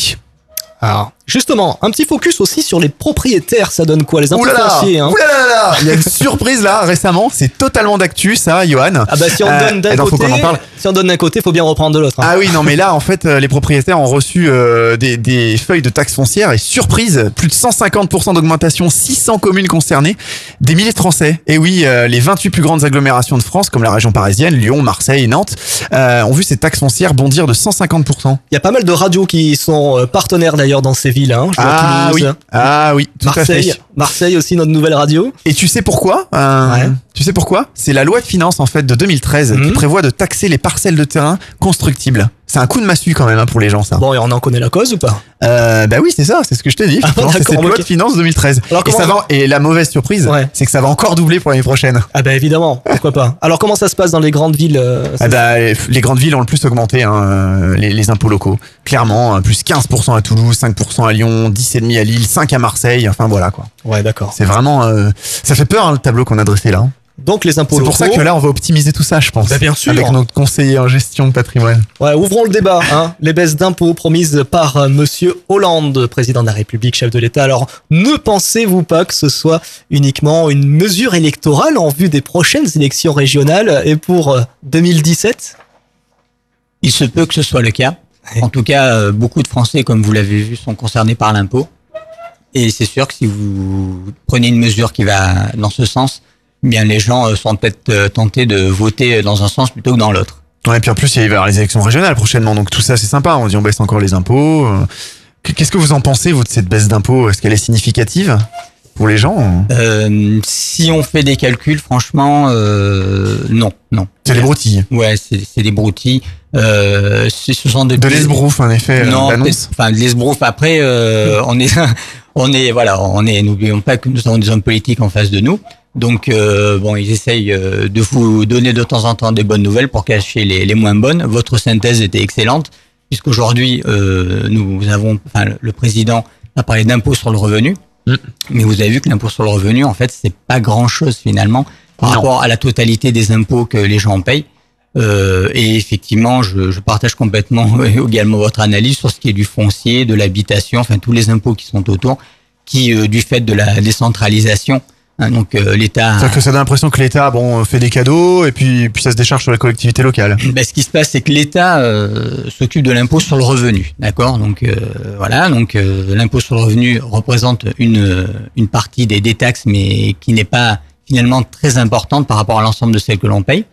[SPEAKER 2] Alors, justement, un petit focus aussi sur les propriétaires. Ça donne quoi Les impôts. Hein
[SPEAKER 7] Ouh là là là Il y a une surprise là récemment. C'est totalement d'actu ça, Johan.
[SPEAKER 2] ah bah si on
[SPEAKER 7] Euh,
[SPEAKER 2] donne d'un côté,
[SPEAKER 7] qu'on en parle.
[SPEAKER 2] si on donne d'un côté, faut bien reprendre de l'autre. hein.
[SPEAKER 7] Ah oui, non, mais là, en fait, euh, les propriétaires ont reçu euh, des, des feuilles de taxes foncières et surprise, plus de 150% d'augmentation, 600 communes concernées, des milliers de Français. Et oui, euh, les 28 plus grandes agglomérations de France, comme la région parisienne, Lyon, Marseille et Nantes, ont vu ces taxes foncières bondir de 150%.
[SPEAKER 2] Il y a pas mal de radios qui sont partenaires d'ailleurs dans ces villes. Hein. Je
[SPEAKER 7] Ah oui, ah oui, tout à
[SPEAKER 2] Marseille,
[SPEAKER 7] fait.
[SPEAKER 2] Marseille aussi notre nouvelle radio.
[SPEAKER 7] Et tu sais pourquoi Euh, Tu sais pourquoi? C'est la loi de finances en fait de 2013
[SPEAKER 2] Mhm.
[SPEAKER 7] qui prévoit de taxer les parcelles de terrain constructibles. C'est un coup de massue quand même hein, pour les gens ça.
[SPEAKER 2] Bon, et on en connaît la cause ou pas?
[SPEAKER 7] Euh, bah oui, c'est ça, c'est ce que je t'ai dit.
[SPEAKER 2] Ah,
[SPEAKER 7] c'est loi de finances 2013.
[SPEAKER 2] Alors,
[SPEAKER 7] et,
[SPEAKER 2] comment
[SPEAKER 7] ça
[SPEAKER 2] on
[SPEAKER 7] va, et la mauvaise surprise, c'est que ça va encore doubler pour l'année prochaine.
[SPEAKER 2] Ah bah évidemment, pourquoi pas. Alors comment ça se passe dans les grandes villes euh,
[SPEAKER 7] Ah bah, les grandes villes ont le plus augmenté, hein, euh, les, les impôts locaux. Clairement, euh, plus 15% à Toulouse, 5% à Lyon, 10,5% à Lille, 5% à Marseille, enfin voilà quoi.
[SPEAKER 2] Ouais, d'accord.
[SPEAKER 7] C'est vraiment... euh, ça fait peur hein, le tableau qu'on a dressé là.
[SPEAKER 2] Donc les impôts
[SPEAKER 7] C'est pour ça que là, on va optimiser tout ça, je pense.
[SPEAKER 2] Bah, bien sûr.
[SPEAKER 7] Avec notre conseiller en gestion de patrimoine.
[SPEAKER 2] Ouais, ouvrons le débat. Hein. Les baisses d'impôts promises par euh, Monsieur Hollande, président de la République, chef de l'État. Alors, ne pensez-vous pas que ce soit uniquement une mesure électorale en vue des prochaines élections régionales et pour euh, 2017
[SPEAKER 19] Il se peut que ce soit le cas. En tout cas, euh, beaucoup de Français, comme vous l'avez vu, sont concernés par l'impôt. Et c'est sûr que si vous prenez une mesure qui va dans ce sens, bien les gens euh, sont peut-être euh, tentés de voter dans un sens plutôt que dans l'autre.
[SPEAKER 7] Ouais, et puis en plus, il va y avoir les élections régionales prochainement, donc tout ça, c'est sympa. On dit on baisse encore les impôts. euh. Qu'est-ce que vous en pensez, vous, de cette baisse d'impôts? Est-ce qu'elle est significative? Pour les gens
[SPEAKER 19] Euh, si on fait des calculs, franchement, euh, non, non.
[SPEAKER 7] C'est des broutilles.
[SPEAKER 19] Ouais, c'est des broutilles. Euh, ce sont des
[SPEAKER 7] De l'esbrouf, en effet, euh,
[SPEAKER 19] Non, enfin de l'esbrouf. Après, euh, <laughs> on est, on est, voilà, on est. N'oublions pas que nous avons des hommes politiques en face de nous. Donc, euh, bon, ils essayent euh, de vous donner de temps en temps des bonnes nouvelles pour cacher les, les moins bonnes. Votre synthèse était excellente, puisqu'aujourd'hui, euh, nous avons, enfin, le- le président a parlé d'impôt sur le revenu. Mais vous avez vu que l'impôt sur le revenu, en fait, c'est pas grand-chose finalement par
[SPEAKER 7] Non.
[SPEAKER 19] rapport à la totalité des impôts que les gens payent. Euh, et effectivement, je, je partage complètement <laughs> également votre analyse sur ce qui est du foncier, de l'habitation, enfin tous les impôts qui sont autour, qui euh, du fait de la décentralisation, hein, donc euh, l'État.
[SPEAKER 7] C'est-à-dire que ça donne l'impression que l'État bon, fait des cadeaux et puis, puis ça se décharge sur la collectivité locale. <clears throat>
[SPEAKER 19] Ben, ce qui se passe, c'est que l'État euh, s'occupe de l'impôt sur le revenu, d'accord? Donc euh, voilà, donc l'impôt sur le revenu représente une une partie des, des taxes, mais qui n'est pas finalement très importante par rapport à l'ensemble de celles que l'on paye.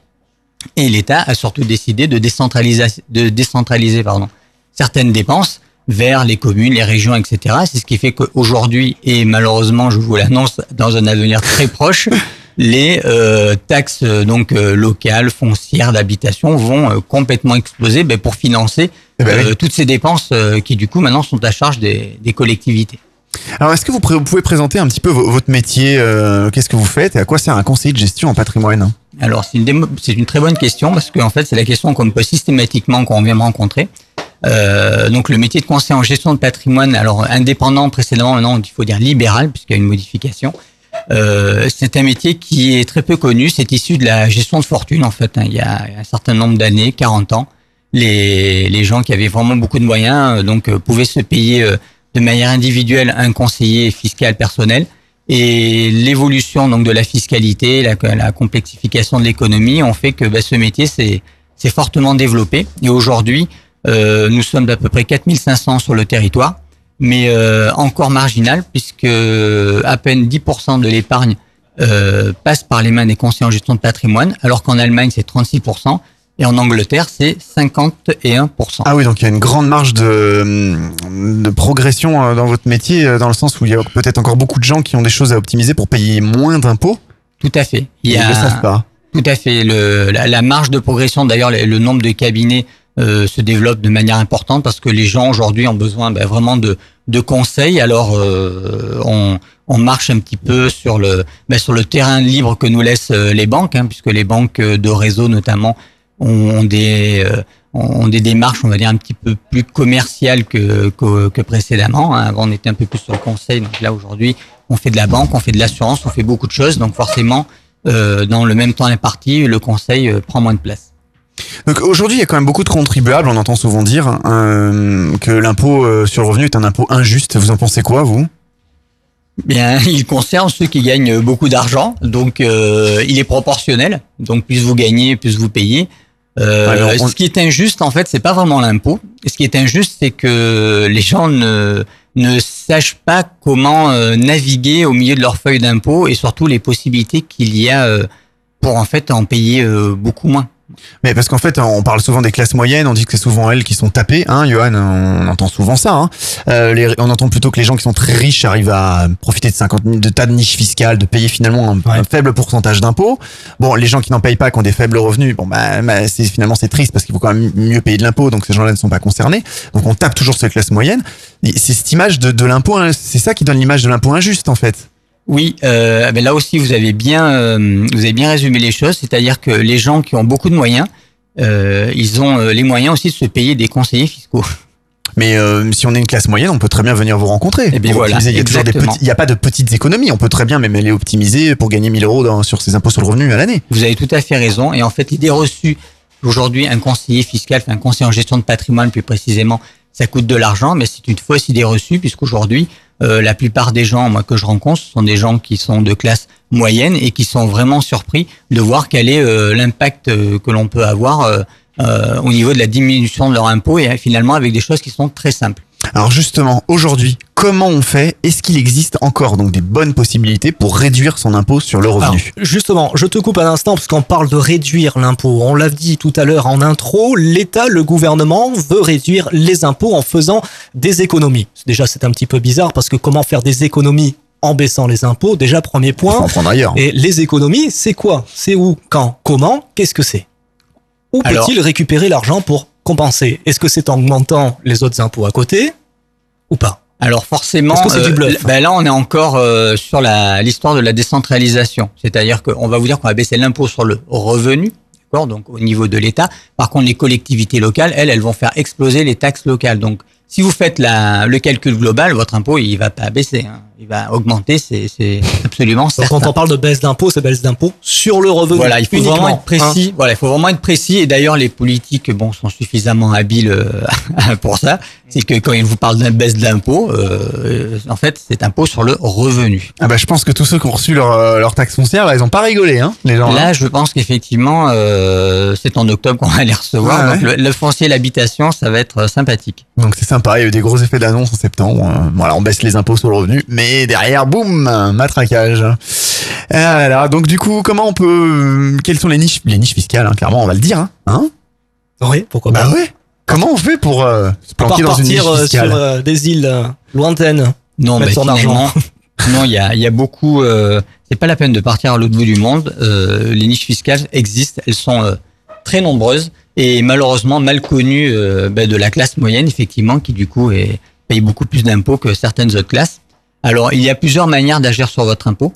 [SPEAKER 19] Et l'État a surtout décidé de décentraliser, de décentraliser pardon, certaines dépenses vers les communes, les régions, etc. C'est ce qui fait qu'aujourd'hui, et malheureusement, je vous l'annonce, dans un avenir très proche, <laughs> les euh, taxes euh, donc euh, locales, foncières, d'habitation vont euh, complètement exploser ben, pour financer
[SPEAKER 7] Eh ben
[SPEAKER 19] euh, toutes ces dépenses euh, qui du coup maintenant sont à charge des, des collectivités.
[SPEAKER 7] Alors, est-ce que vous, vous pouvez présenter un petit peu vo- votre métier euh, Qu'est-ce que vous faites et à quoi sert un conseiller de gestion en patrimoine
[SPEAKER 19] Alors, c'est une, une très bonne question parce qu'en fait, c'est la question qu'on me pose systématiquement quand on vient me rencontrer. Euh, donc, le métier de conseiller en gestion de patrimoine, alors indépendant précédemment, maintenant il faut dire libéral puisqu'il y a une modification. Euh, c'est un métier qui est très peu connu. C'est issu de la gestion de fortune en fait. hein. Il y a un certain nombre d'années, 40 ans, les, les gens qui avaient vraiment beaucoup de moyens, euh, donc euh, pouvaient se payer de manière individuelle un conseiller fiscal personnel. Et l'évolution donc de la fiscalité, la, la complexification de l'économie ont fait que bah, ce métier s'est fortement développé. Et aujourd'hui, nous sommes d'à peu près 4500 sur le territoire, mais euh, encore marginal puisque à peine 10% de l'épargne euh, passe par les mains des conseillers en gestion de patrimoine, alors qu'en Allemagne c'est 36%. Et en Angleterre, c'est 51%.
[SPEAKER 7] Ah oui, donc il y a une grande marge de, de progression euh, dans votre métier, euh, dans le sens où il y a peut-être encore beaucoup de gens qui ont des choses à optimiser pour payer moins d'impôts.
[SPEAKER 19] Tout à fait.
[SPEAKER 7] Il Ils ne le savent pas.
[SPEAKER 19] Tout à fait. Le, la, la marge de progression, d'ailleurs, le, le nombre de cabinets euh, se développe de manière importante parce que les gens aujourd'hui ont besoin ben, vraiment de, conseils. Alors, euh, on, marche un petit peu sur le, ben, terrain libre que nous laissent euh, les banques, hein, puisque les banques de réseau notamment ont, des démarches, on va dire, un petit peu plus commerciales que, précédemment. Hein. Avant, on était un peu plus sur le conseil. Donc là, aujourd'hui, on fait de la banque, on fait de l'assurance, on fait beaucoup de choses. Donc forcément, dans le même temps imparti, le conseil prend moins de place.
[SPEAKER 7] Donc aujourd'hui, il y a quand même beaucoup de contribuables. On entend souvent dire euh, que l'impôt sur le revenu est un impôt injuste. Vous en pensez quoi, vous?
[SPEAKER 19] Bien, <laughs> il concerne ceux qui gagnent beaucoup d'argent, donc euh, il est proportionnel. Donc plus vous gagnez, plus vous payez. Euh,
[SPEAKER 7] Alors,
[SPEAKER 19] Ce qui est injuste, en fait, c'est pas vraiment l'impôt. Ce qui est injuste, c'est que les gens ne ne sachent pas comment euh, naviguer au milieu de leur feuille d'impôt et surtout les possibilités qu'il y a euh, pour en fait en payer euh, beaucoup moins.
[SPEAKER 7] Mais parce qu'en fait, on parle souvent des classes moyennes, on dit que c'est souvent elles qui sont tapées, hein, Johan, on entend souvent ça. Hein. Euh, les, on entend plutôt que les gens qui sont très riches arrivent à profiter de 50 000 de tas de niches fiscales, de payer finalement un, un faible pourcentage d'impôts. Bon, les gens qui n'en payent pas, qui ont des faibles revenus, bon bah, bah, c'est finalement c'est triste parce qu'il faut quand même mieux payer de l'impôt, donc ces gens-là ne sont pas concernés. Donc on tape toujours sur les classes moyennes. C'est cette image de, de l'impôt, hein, c'est ça qui donne l'image de l'impôt injuste en fait.
[SPEAKER 19] Oui, euh, mais là aussi vous avez bien euh, vous avez bien résumé les choses, c'est-à-dire que les gens qui ont beaucoup de moyens, euh, ils ont les moyens aussi de se payer des conseillers fiscaux.
[SPEAKER 7] Mais euh, si on est une classe moyenne, on peut très bien venir vous rencontrer.
[SPEAKER 19] Eh bien, voilà,
[SPEAKER 7] il y a toujours des
[SPEAKER 19] exactement.
[SPEAKER 7] petits, il y a pas de petites économies. On peut très bien même les optimiser pour gagner 1000 euros dans- sur ses impôts sur le revenu à l'année.
[SPEAKER 19] Vous avez tout à fait raison. Et en fait, l'idée reçue aujourd'hui, un conseiller fiscal, enfin un conseiller en gestion de patrimoine plus précisément, ça coûte de l'argent, mais c'est une fausse idée reçue puisqu'aujourd'hui, euh, la plupart des gens moi que je rencontre sont des gens qui sont de classe moyenne et qui sont vraiment surpris de voir quel est euh, l'impact euh, que l'on peut avoir au niveau de la diminution de leur impôt et finalement avec des choses qui sont très simples.
[SPEAKER 7] Alors justement, aujourd'hui, comment on fait? Est-ce qu'il existe encore donc des bonnes possibilités pour réduire son impôt sur le revenu?
[SPEAKER 2] Alors, justement, je te coupe un instant parce qu'on parle de réduire l'impôt. On l'a dit tout à l'heure en intro, l'État, le gouvernement veut réduire les impôts en faisant des économies. Déjà, c'est un petit peu bizarre parce que comment faire des économies en baissant les impôts? Déjà, premier point.
[SPEAKER 7] Prendre ailleurs.
[SPEAKER 2] Et les économies, c'est quoi? C'est où? Quand? Comment? Qu'est-ce que c'est? Où peut-il récupérer l'argent pour compenser Est-ce que c'est en augmentant les autres impôts à côté ou pas?
[SPEAKER 19] Alors forcément,
[SPEAKER 2] bluff
[SPEAKER 19] l- ben là on est encore euh, sur l'histoire de la décentralisation, c'est-à-dire qu'on va vous dire qu'on va baisser l'impôt sur le revenu, d'accord, donc au niveau de l'État. Par contre, les collectivités locales, elles, elles vont faire exploser les taxes locales. Donc, si vous faites la, le calcul global, votre impôt il va pas baisser, hein. Il va augmenter, c'est c'est absolument
[SPEAKER 2] Donc,
[SPEAKER 19] certain.
[SPEAKER 2] Quand on parle de baisse d'impôt, c'est baisse d'impôt sur le revenu.
[SPEAKER 19] Voilà, il faut
[SPEAKER 2] uniquement,
[SPEAKER 19] vraiment être précis.
[SPEAKER 2] hein.
[SPEAKER 19] Voilà, il faut vraiment être précis. Et d'ailleurs, les politiques, bon, sont suffisamment habiles euh, <laughs> pour ça. C'est que quand ils vous parlent d'une baisse d'impôt, euh, en fait, c'est impôt sur le revenu.
[SPEAKER 7] Ah bah je pense que tous ceux qui ont reçu leur, euh, leur taxe foncière, là, ils ont pas rigolé, hein, les gens.
[SPEAKER 19] Là,
[SPEAKER 7] hein.
[SPEAKER 19] je pense qu'effectivement, euh, c'est en octobre qu'on va les recevoir.
[SPEAKER 7] Ouais,
[SPEAKER 19] Donc, le, le foncier, l'habitation, ça va être euh, sympathique.
[SPEAKER 7] Donc c'est sympa, il y a eu des gros effets d'annonce en septembre. Voilà, on baisse les impôts sur le revenu, mais derrière, boum, matraquage. Ah là là, donc du coup, comment on peut... Quelles sont les niches Les niches fiscales, hein, clairement, on va le dire. Hein, hein
[SPEAKER 2] Oui, pourquoi
[SPEAKER 7] bah
[SPEAKER 2] pas.
[SPEAKER 7] ouais. Comment on fait pour euh, se planquer dans une niche
[SPEAKER 2] partir euh,
[SPEAKER 7] fiscale
[SPEAKER 2] sur euh, des îles euh, lointaines.
[SPEAKER 19] Non, mais
[SPEAKER 2] son argent. <laughs>
[SPEAKER 19] non, il y a, il y a beaucoup. Euh, c'est pas la peine de partir à l'autre bout du monde. Euh, les niches fiscales existent, elles sont euh, très nombreuses et malheureusement mal connues euh, ben, de la classe moyenne, effectivement, qui du coup est, paye beaucoup plus d'impôts que certaines autres classes. Alors, il y a plusieurs manières d'agir sur votre impôt.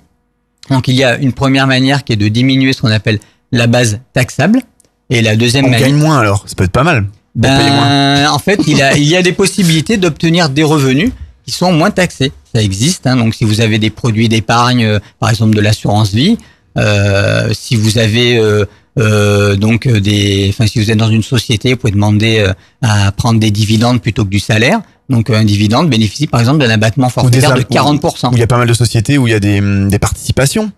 [SPEAKER 19] Donc, il y a une première manière qui est de diminuer ce qu'on appelle la base taxable, et la deuxième
[SPEAKER 7] On
[SPEAKER 19] manière.
[SPEAKER 7] gagne moins alors, ça peut être pas mal.
[SPEAKER 19] Ben, en fait, il, a, il y a des possibilités d'obtenir des revenus qui sont moins taxés. Ça existe. Hein, donc, si vous avez des produits d'épargne, euh, par exemple de l'assurance vie, euh, si vous avez euh, euh, donc euh, des, enfin, si vous êtes dans une société, vous pouvez demander euh, à prendre des dividendes plutôt que du salaire. Donc, un dividende bénéficie par exemple d'un abattement forfaitaire de
[SPEAKER 7] im-
[SPEAKER 19] 40%.
[SPEAKER 7] Où il y a pas mal de sociétés où il y a des, hum, des participations.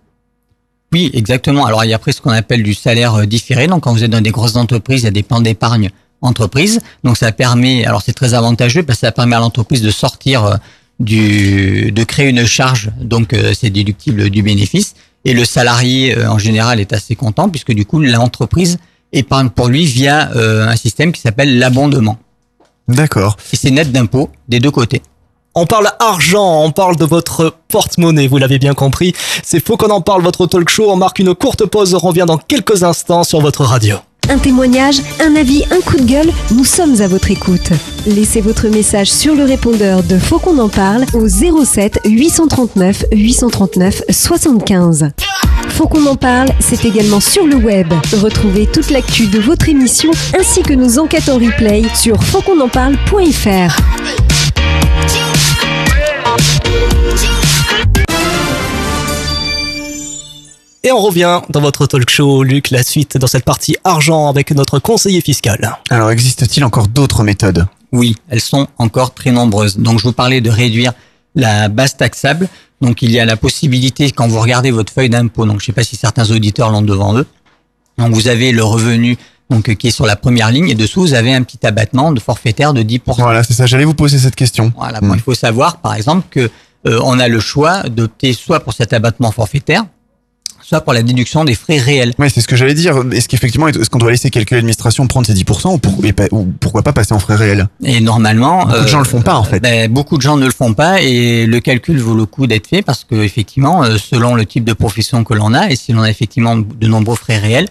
[SPEAKER 19] Oui, exactement. Alors, il y a après ce qu'on appelle du salaire différé. Donc, quand vous êtes dans des grosses entreprises, il y a des plans d'épargne entreprise. Donc, ça permet, alors c'est très avantageux parce que ça permet à l'entreprise de sortir du, de créer une charge. Donc, c'est déductible du bénéfice. Et le salarié, euh, en général, est assez content puisque du coup, l'entreprise épargne pour lui via euh, un système qui s'appelle l'abondement.
[SPEAKER 7] D'accord.
[SPEAKER 19] Et c'est net d'impôts des deux côtés.
[SPEAKER 2] On parle argent, on parle de votre porte-monnaie, vous l'avez bien compris. C'est faux qu'on en parle, votre talk show. On marque une courte pause, on revient dans quelques instants sur votre radio.
[SPEAKER 30] Un témoignage, un avis, un coup de gueule, nous sommes à votre écoute. Laissez votre message sur le répondeur de Faut qu'on en parle au 07 839 839 75. Faut qu'on en parle, c'est également sur le web. Retrouvez toute l'actu de votre émission ainsi que nos enquêtes en replay sur fautquonenparle.fr.
[SPEAKER 2] Et on revient dans votre talk show, Luc, la suite dans cette partie argent avec notre conseiller fiscal.
[SPEAKER 7] Alors, existe-t-il encore d'autres méthodes?
[SPEAKER 19] Oui, elles sont encore très nombreuses. Donc, je vous parlais de réduire la base taxable. Donc, il y a la possibilité, quand vous regardez votre feuille d'impôt, donc je ne sais pas si certains auditeurs l'ont devant eux, donc vous avez le revenu donc qui est sur la première ligne et dessous vous avez un petit abattement de forfaitaire de 10%.
[SPEAKER 7] Voilà, c'est ça. J'allais vous poser cette question.
[SPEAKER 19] Voilà, bon, il faut savoir par exemple que euh, on a le choix d'opter soit pour cet abattement forfaitaire, soit pour la déduction des frais réels.
[SPEAKER 7] Oui, c'est ce que j'allais dire. Est-ce qu'effectivement, est-ce qu'on doit laisser quelques administrations prendre ces 10% ou, pour- et pas- ou pourquoi pas passer en frais réels?
[SPEAKER 19] Et normalement,
[SPEAKER 7] Beaucoup de gens le font pas, en fait.
[SPEAKER 19] ben, beaucoup de gens ne le font pas et le calcul vaut le coup d'être fait parce que effectivement, euh, selon le type de profession que l'on a et si l'on a effectivement de nombreux frais réels,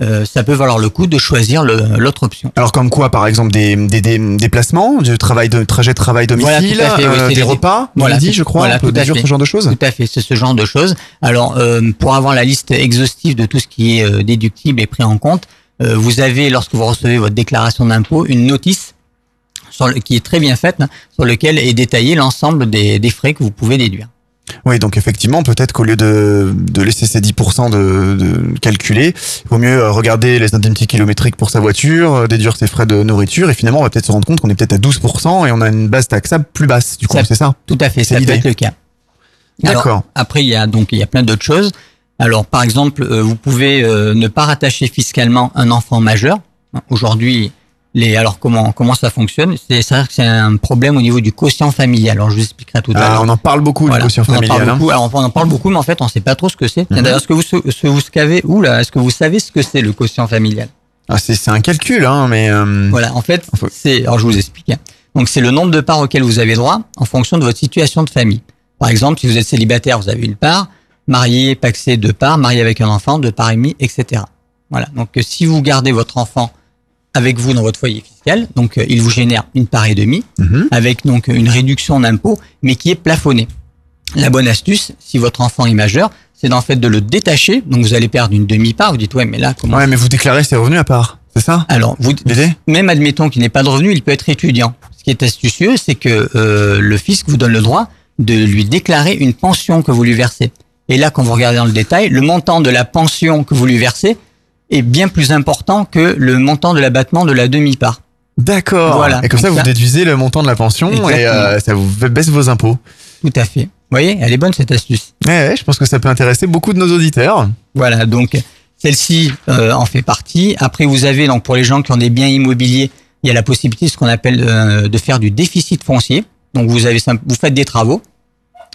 [SPEAKER 19] euh, ça peut valoir le coup de choisir l'autre option.
[SPEAKER 7] Alors comme quoi, par exemple, des, des, des déplacements, du travail de trajet travail domicile,
[SPEAKER 19] Voilà, fait,
[SPEAKER 7] euh, des
[SPEAKER 19] les-
[SPEAKER 7] repas,
[SPEAKER 19] voilà,
[SPEAKER 7] midi,
[SPEAKER 19] tout-
[SPEAKER 7] je crois,
[SPEAKER 19] voilà, tout à fait.
[SPEAKER 7] ce genre de choses?
[SPEAKER 19] Tout à fait, c'est ce genre de choses. Alors, euh, pour avoir la liste exhaustive de tout ce qui est euh, déductible et pris en compte, euh, vous avez, lorsque vous recevez votre déclaration d'impôt, une notice sur le- qui est très bien faite, hein, sur lequel est détaillé l'ensemble des, des frais que vous pouvez déduire.
[SPEAKER 7] Oui, donc effectivement, peut-être qu'au lieu de, de laisser ces 10% de, de calculer, il vaut mieux euh, regarder les indemnités kilométriques pour sa voiture, euh, déduire ses frais de nourriture, et finalement, on va peut-être se rendre compte qu'on est peut-être à 12% et on a une base taxable plus basse, du coup, c'est ça?
[SPEAKER 19] Tout à fait,
[SPEAKER 7] C'est
[SPEAKER 19] ça peut être le cas.
[SPEAKER 7] D'accord.
[SPEAKER 19] Après, il y a donc il y a plein d'autres choses. Alors, par exemple, euh, vous pouvez euh, ne pas rattacher fiscalement un enfant majeur. Aujourd'hui, les alors comment comment ça fonctionne? C'est que c'est un problème au niveau du quotient familial. Alors, je vous expliquerai tout à
[SPEAKER 7] Ah,
[SPEAKER 19] l'heure.
[SPEAKER 7] on en parle beaucoup
[SPEAKER 19] Voilà,
[SPEAKER 7] du quotient
[SPEAKER 19] on en
[SPEAKER 7] familial.
[SPEAKER 19] parle
[SPEAKER 7] hein.
[SPEAKER 19] beaucoup. Alors, on en parle beaucoup, mais en fait, on sait pas trop ce que c'est.
[SPEAKER 7] Mhm.
[SPEAKER 19] D'ailleurs, est-ce que vous ce que vous savez où là Est-ce que vous savez ce que c'est le quotient familial?
[SPEAKER 7] Ah, c'est un calcul, hein, mais euh,
[SPEAKER 19] Voilà, en fait, c'est, alors je vous explique. hein. Donc, c'est le nombre de parts auxquelles vous avez droit en fonction de votre situation de famille. Par exemple, si vous êtes célibataire, vous avez une part, marié, paxé, deux parts, marié avec un enfant, deux parts et demie, etc. Voilà. Donc, si vous gardez votre enfant avec vous dans votre foyer fiscal, donc euh, il vous génère une part et demie,
[SPEAKER 7] Mhm.
[SPEAKER 19] avec donc une réduction d'impôt, mais qui est plafonnée. La bonne astuce, si votre enfant est majeur, c'est d'en fait de le détacher. Donc, vous allez perdre une demi-part. Vous dites, ouais, mais là, comment
[SPEAKER 7] ouais, mais vous déclarez ses revenus à part, c'est ça
[SPEAKER 19] alors, vous, même admettons qu'il n'ait pas de revenu, il peut être étudiant. Ce qui est astucieux, c'est que euh, le fisc vous donne le droit de lui déclarer une pension que vous lui versez. Et là, quand vous regardez dans le détail, le montant de la pension que vous lui versez est bien plus important que le montant de l'abattement de la demi-part.
[SPEAKER 7] D'accord.
[SPEAKER 19] Voilà.
[SPEAKER 7] Et comme ça, vous déduisez le montant de la pension et euh, ça vous baisse vos impôts.
[SPEAKER 19] Tout à fait. Vous voyez, elle est bonne cette astuce.
[SPEAKER 7] Ouais, ouais, je pense que ça peut intéresser beaucoup de nos auditeurs.
[SPEAKER 19] Voilà, donc celle-ci euh, en fait partie. Après, vous avez donc pour les gens qui ont des biens immobiliers, il y a la possibilité ce qu'on appelle euh, de faire du déficit foncier. Donc vous avez vous faites des travaux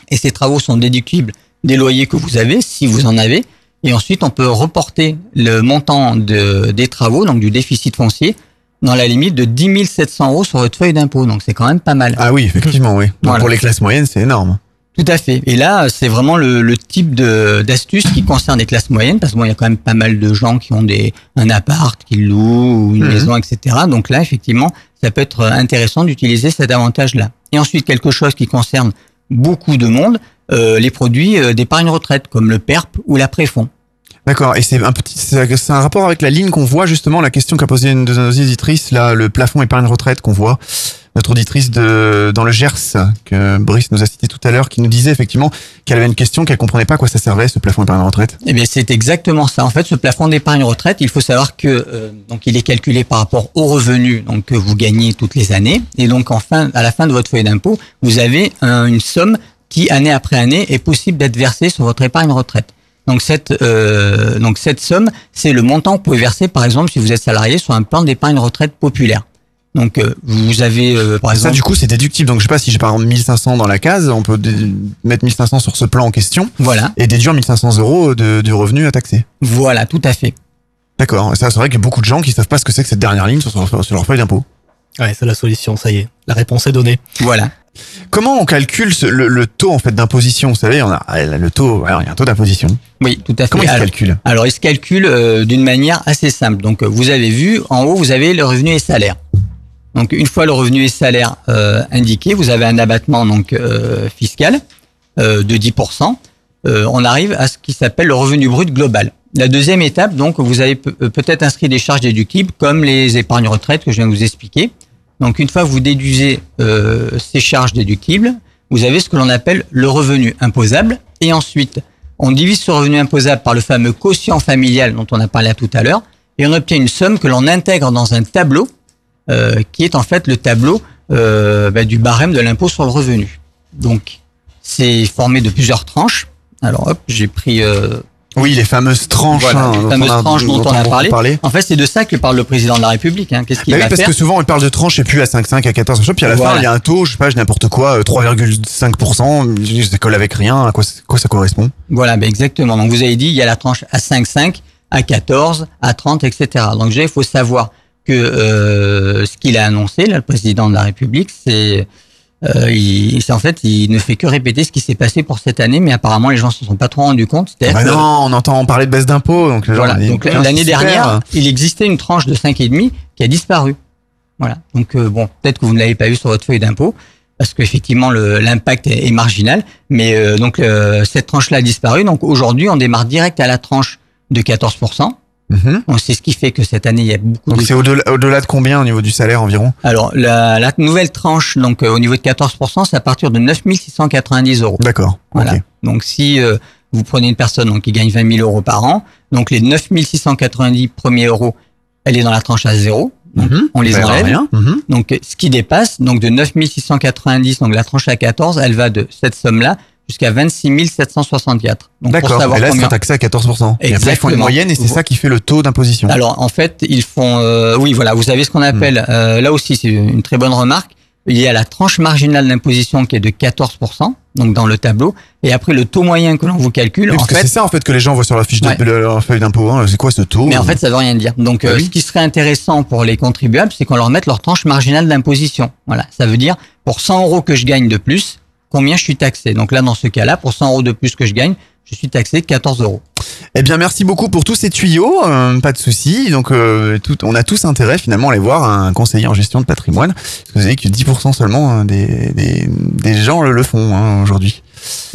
[SPEAKER 19] et ces travaux sont déductibles des loyers que vous avez si vous en avez. Et ensuite, on peut reporter le montant de, des travaux, donc du déficit foncier, dans la limite de 10 700 euros sur votre feuille d'impôt. Donc c'est quand même pas mal.
[SPEAKER 7] Ah oui, effectivement, oui. Donc
[SPEAKER 19] Voilà.
[SPEAKER 7] pour les classes moyennes, c'est énorme.
[SPEAKER 19] Tout à fait. Et là, c'est vraiment le, le type de d'astuce qui concerne les classes moyennes, parce que bon, y a quand même pas mal de gens qui ont des un appart, qui louent ou une
[SPEAKER 7] Mhm.
[SPEAKER 19] maison, etc. Donc là, effectivement, ça peut être intéressant d'utiliser cet avantage-là. Et ensuite, quelque chose qui concerne beaucoup de monde, euh, les produits euh, d'épargne retraite, comme le PERP ou la préfond.
[SPEAKER 7] D'accord. Et c'est un petit, c'est un rapport avec la ligne qu'on voit justement, la question qu'a posée une de nos éditrices, là, le plafond épargne retraite qu'on voit. Notre auditrice de, dans le Gers, que Brice nous a cité tout à l'heure, qui nous disait effectivement qu'elle avait une question, qu'elle comprenait pas à quoi ça servait, ce plafond épargne retraite.
[SPEAKER 19] Eh bien, c'est exactement ça. En fait, ce plafond d'épargne retraite, il faut savoir que euh, donc il est calculé par rapport aux revenus donc que vous gagnez toutes les années, et donc enfin à la fin de votre feuille d'impôt, vous avez un- une somme qui année après année est possible d'être versée sur votre épargne retraite. Donc cette euh, donc cette somme, c'est le montant que vous pouvez verser par exemple si vous êtes salarié sur un plan d'épargne retraite populaire. Donc euh, vous avez euh, par
[SPEAKER 7] Ça,
[SPEAKER 19] exemple
[SPEAKER 7] du coup, c'est déductible. Donc, je sais pas si j'ai par exemple 1500 dans la case, on peut mettre 1500 sur ce plan en question.
[SPEAKER 19] Voilà.
[SPEAKER 7] Et déduire 1500 euros de, du revenu à taxer.
[SPEAKER 19] Voilà, tout à fait.
[SPEAKER 7] D'accord. Ça, c'est vrai qu'il y a beaucoup de gens qui savent pas ce que c'est que cette dernière ligne sur, sur- sur leur feuille d'impôt.
[SPEAKER 2] Ouais, c'est la solution, ça y est. La réponse est donnée.
[SPEAKER 19] Voilà.
[SPEAKER 7] Comment on calcule ce- le, le taux en fait d'imposition? Vous savez, on a ah, le taux. Alors, il y a un taux d'imposition.
[SPEAKER 19] Oui, tout à fait.
[SPEAKER 7] Comment il se calcule?
[SPEAKER 19] alors, il se calcule euh, d'une manière assez simple. Donc, euh, vous avez vu, en haut, vous avez le revenu et salaire. Donc, une fois le revenu et salaire euh, indiqué, vous avez un abattement donc euh, fiscal de 10%. Euh, on arrive à ce qui s'appelle le revenu brut global. La deuxième étape, donc, vous avez pe- peut-être inscrit des charges déductibles comme les épargnes retraite que je viens de vous expliquer. Donc, une fois que vous déduisez euh, ces charges déductibles, vous avez ce que l'on appelle le revenu imposable. Et ensuite, on divise ce revenu imposable par le fameux quotient familial dont on a parlé tout à l'heure, et on obtient une somme que l'on intègre dans un tableau, euh, qui est en fait le tableau euh, bah, du barème de l'impôt sur le revenu. Donc, c'est formé de plusieurs tranches. Alors, hop, j'ai pris...
[SPEAKER 7] Oui, les fameuses tranches.
[SPEAKER 19] voilà,
[SPEAKER 7] hein,
[SPEAKER 19] les
[SPEAKER 7] dont
[SPEAKER 19] fameuses
[SPEAKER 7] on a-
[SPEAKER 19] tranches dont, on a parlé. En fait, c'est de ça que parle le président de la République. Hein. Qu'est-ce qu'il
[SPEAKER 7] Bah oui, parce
[SPEAKER 19] faire
[SPEAKER 7] que souvent on parle de tranches et puis à 5,5, à 14, puis à la fin il y a un taux, je sais pas, n'importe quoi, euh, 3,5%, je dis, ça colle avec rien, à quoi, quoi ça correspond?
[SPEAKER 19] Voilà, ben exactement. Donc vous avez dit, il y a la tranche à 5,5, à 14, à 30, etc. Donc déjà, il faut savoir que euh, ce qu'il a annoncé, là, le président de la République, c'est euh, il, en fait, il ne fait que répéter ce qui s'est passé pour cette année, mais apparemment les gens se sont pas trop rendus compte.
[SPEAKER 7] Bah
[SPEAKER 19] C'est-à-dire que-
[SPEAKER 7] non, on entend parler de baisse d'impôts, donc gens,
[SPEAKER 19] voilà. Donc l'année dernière, il existait une tranche de 5,5 qui a disparu. Voilà. Donc euh, bon, peut-être que vous ne l'avez pas vu sur votre feuille d'impôt parce qu'effectivement l'impact est, est marginal, mais euh, donc euh, cette tranche-là a disparu. Donc aujourd'hui, on démarre direct à la tranche de 14
[SPEAKER 7] Mhm.
[SPEAKER 19] C'est ce qui fait que cette année il y a beaucoup
[SPEAKER 7] Donc
[SPEAKER 19] de
[SPEAKER 7] c'est au-delà au-delà de combien au niveau du salaire environ?
[SPEAKER 19] Alors, la, la nouvelle tranche, donc euh, au niveau de 14%, c'est à partir de 9 690 euros.
[SPEAKER 7] D'accord.
[SPEAKER 19] Voilà. Donc, si euh, vous prenez une personne donc, qui gagne 20 000 euros par an, donc les 9 690 premiers euros, elle est dans la tranche à zéro. Donc,
[SPEAKER 7] Mhm.
[SPEAKER 19] On les enlève.
[SPEAKER 7] rien. Mhm.
[SPEAKER 19] Donc, ce qui dépasse, donc de 9 690, donc la tranche à 14, elle va de cette somme-là jusqu'à 26 764. Donc, pour
[SPEAKER 7] D'accord, et là
[SPEAKER 19] combien-
[SPEAKER 7] c'est taxé à 14%. Et après ils font une moyenne et c'est ça qui fait le taux d'imposition.
[SPEAKER 19] alors en fait, ils font, euh, oui voilà, vous avez ce qu'on appelle,
[SPEAKER 7] Hmm.
[SPEAKER 19] euh, là aussi c'est une très bonne remarque. Il y a la tranche marginale d'imposition qui est de 14%, donc dans le tableau, et après le taux moyen que l'on vous calcule.
[SPEAKER 7] Oui,
[SPEAKER 19] en
[SPEAKER 7] parce que
[SPEAKER 19] fait,
[SPEAKER 7] c'est ça en fait que les gens voient sur la fiche de
[SPEAKER 19] Ouais.
[SPEAKER 7] leur feuille d'impôt. hein. C'est quoi ce taux?
[SPEAKER 19] Mais en fait, ça veut rien dire. Donc,
[SPEAKER 7] Bah
[SPEAKER 19] euh,
[SPEAKER 7] oui.
[SPEAKER 19] ce qui serait intéressant pour les contribuables, c'est qu'on leur mette leur tranche marginale d'imposition. Voilà, ça veut dire pour 100 euros que je gagne de plus, combien je suis taxé. Donc là, dans ce cas-là, pour 100 euros de plus que je gagne, je suis taxé 14 euros.
[SPEAKER 7] Eh bien, merci beaucoup pour tous ces tuyaux. euh, pas de souci. Donc, euh, tout, on a tous intérêt finalement à aller voir un conseiller en gestion de patrimoine. Parce que vous savez que 10% seulement hein, des, des, des gens le, le font hein, aujourd'hui.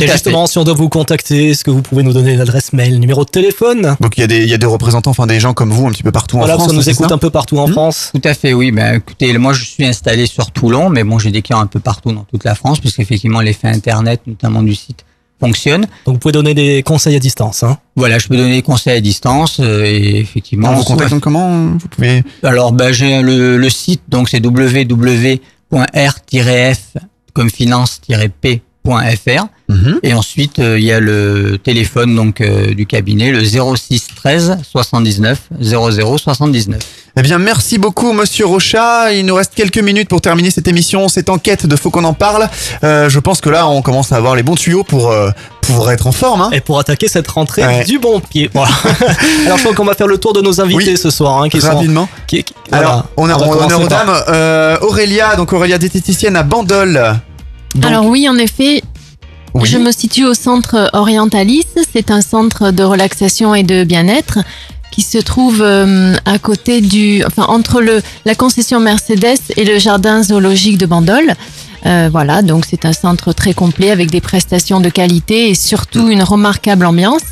[SPEAKER 2] Et justement, si on doit vous contacter, est-ce que vous pouvez nous donner l'adresse mail, numéro de téléphone
[SPEAKER 7] Donc, il y, a des, il y a des représentants, enfin des gens comme vous un petit peu partout
[SPEAKER 2] Voilà,
[SPEAKER 7] en
[SPEAKER 2] parce
[SPEAKER 7] France.
[SPEAKER 2] qu'on nous écoute
[SPEAKER 7] ça
[SPEAKER 2] un peu partout en France.
[SPEAKER 19] Tout à fait, oui. Ben, écoutez, moi, je suis installé sur Toulon, mais bon, j'ai des clients un peu partout dans toute la France, puisqu'effectivement, l'effet Internet, notamment du site, fonctionne.
[SPEAKER 2] Donc, vous pouvez donner des conseils à distance. Hein.
[SPEAKER 19] Voilà, je peux donner des conseils à distance, euh, et effectivement.
[SPEAKER 7] On vous contacte comment Vous pouvez.
[SPEAKER 19] Alors, ben, j'ai le, le site, donc c'est www.r-f comme finance-p.fr.
[SPEAKER 7] Mhm.
[SPEAKER 19] Et ensuite, euh, il y a le téléphone donc euh, du cabinet, le 06 13 79 00 79.
[SPEAKER 7] Eh bien, merci beaucoup, Monsieur Rochat. Il nous reste quelques minutes pour terminer cette émission, cette enquête de Faut qu'on en parle. Euh, je pense que là, on commence à avoir les bons tuyaux pour euh, pour être en forme. Hein.
[SPEAKER 2] Et pour attaquer cette rentrée
[SPEAKER 7] Ouais.
[SPEAKER 2] du bon pied. <laughs> Voilà. Alors, je crois qu'on va faire le tour de nos invités
[SPEAKER 7] Oui.
[SPEAKER 2] ce soir. Hein, qui sont-
[SPEAKER 7] Rapidement.
[SPEAKER 2] qui- qui-
[SPEAKER 7] Alors,
[SPEAKER 2] voilà.
[SPEAKER 7] on a on dames. Euh, Aurélia, donc Aurélia diététicienne à Bandol. Donc-
[SPEAKER 14] Alors oui, en effet,
[SPEAKER 7] Oui.
[SPEAKER 14] je me situe au centre Orientalis. C'est un centre de relaxation et de bien-être qui se trouve euh, à côté du, enfin entre le la concession Mercedes et le jardin zoologique de Bandol. Euh, voilà, donc c'est un centre très complet avec des prestations de qualité et surtout une remarquable ambiance.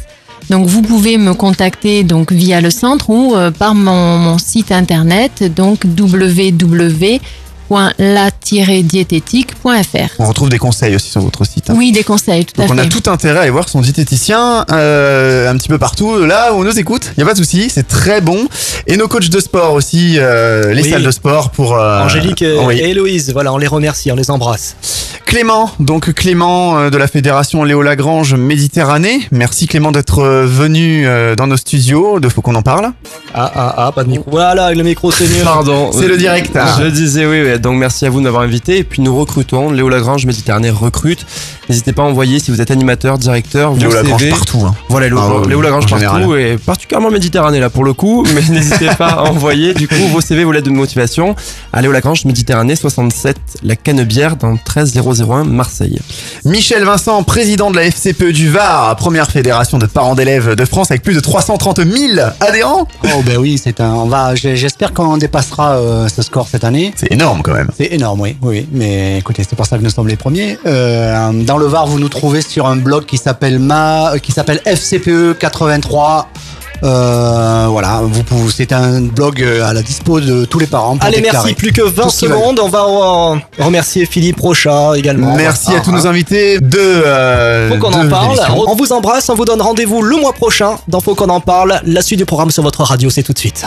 [SPEAKER 14] Donc vous pouvez me contacter donc via le centre ou euh, par mon, mon site internet donc www.la-diététique.fr.
[SPEAKER 7] On retrouve des conseils aussi sur votre site. hein.
[SPEAKER 14] Oui, des conseils, tout
[SPEAKER 7] Donc
[SPEAKER 14] à
[SPEAKER 7] on
[SPEAKER 14] fait.
[SPEAKER 7] a tout intérêt à aller voir son diététicien euh, un petit peu partout, là où on nous écoute. Il y a pas de souci, c'est très bon. Et nos coachs de sport aussi, euh, les
[SPEAKER 2] Oui.
[SPEAKER 7] salles de sport pour euh,
[SPEAKER 2] Angélique et,
[SPEAKER 7] oui.
[SPEAKER 2] et Héloïse, voilà, on les remercie, on les embrasse.
[SPEAKER 7] Clément, donc Clément de la fédération Léo Lagrange Méditerranée. Merci Clément d'être venu dans nos studios. De faut qu'on en parle.
[SPEAKER 2] Ah ah ah, pas de micro. Voilà, le micro c'est mieux.
[SPEAKER 27] Pardon.
[SPEAKER 7] C'est le direct. hein.
[SPEAKER 27] Je disais oui, oui, donc merci à vous de m'avoir invité. Et puis nous recrutons, Léo Lagrange Méditerranée recrute. N'hésitez pas à envoyer si vous êtes animateur, directeur,
[SPEAKER 7] Léo
[SPEAKER 27] vos
[SPEAKER 7] Lagrange
[SPEAKER 27] CV.
[SPEAKER 7] partout. hein.
[SPEAKER 27] Voilà, Léo,
[SPEAKER 7] Ah,
[SPEAKER 27] Léo Lagrange partout
[SPEAKER 7] général.
[SPEAKER 27] et particulièrement Méditerranée là pour le coup. Mais <laughs> n'hésitez pas à envoyer du coup vos CV, vos lettres de motivation à Léo Lagrange Méditerranée 67, la Canebière dans 13001 Marseille.
[SPEAKER 7] Michel Vincent, président de la FCPE du Var, première fédération de parents d'élèves de France avec plus de 330 000 adhérents.
[SPEAKER 26] Oh ben oui, c'est un. On va. J'espère qu'on dépassera euh, ce score cette année.
[SPEAKER 7] C'est énorme quand même.
[SPEAKER 26] C'est énorme, oui, oui. Mais écoutez, c'est pour ça que nous sommes les premiers. Euh, dans le Var, vous nous trouvez sur un blog qui s'appelle ma, qui s'appelle FCPE 83. Euh, voilà, vous pouvez, c'est un blog euh, à la dispo de tous les parents. Pour
[SPEAKER 2] Allez,
[SPEAKER 26] déclarer
[SPEAKER 2] merci. Plus que 20
[SPEAKER 26] tout ce qu'ils
[SPEAKER 2] secondes. On va euh, remercier Philippe Rochat également.
[SPEAKER 7] Merci à
[SPEAKER 2] Ah,
[SPEAKER 7] tous nos invités de. euh,
[SPEAKER 2] Faut qu'on
[SPEAKER 7] de
[SPEAKER 2] en parle. On vous embrasse. On vous donne rendez-vous le mois prochain dans Faut qu'on en parle. La suite du programme sur votre radio, c'est tout de suite.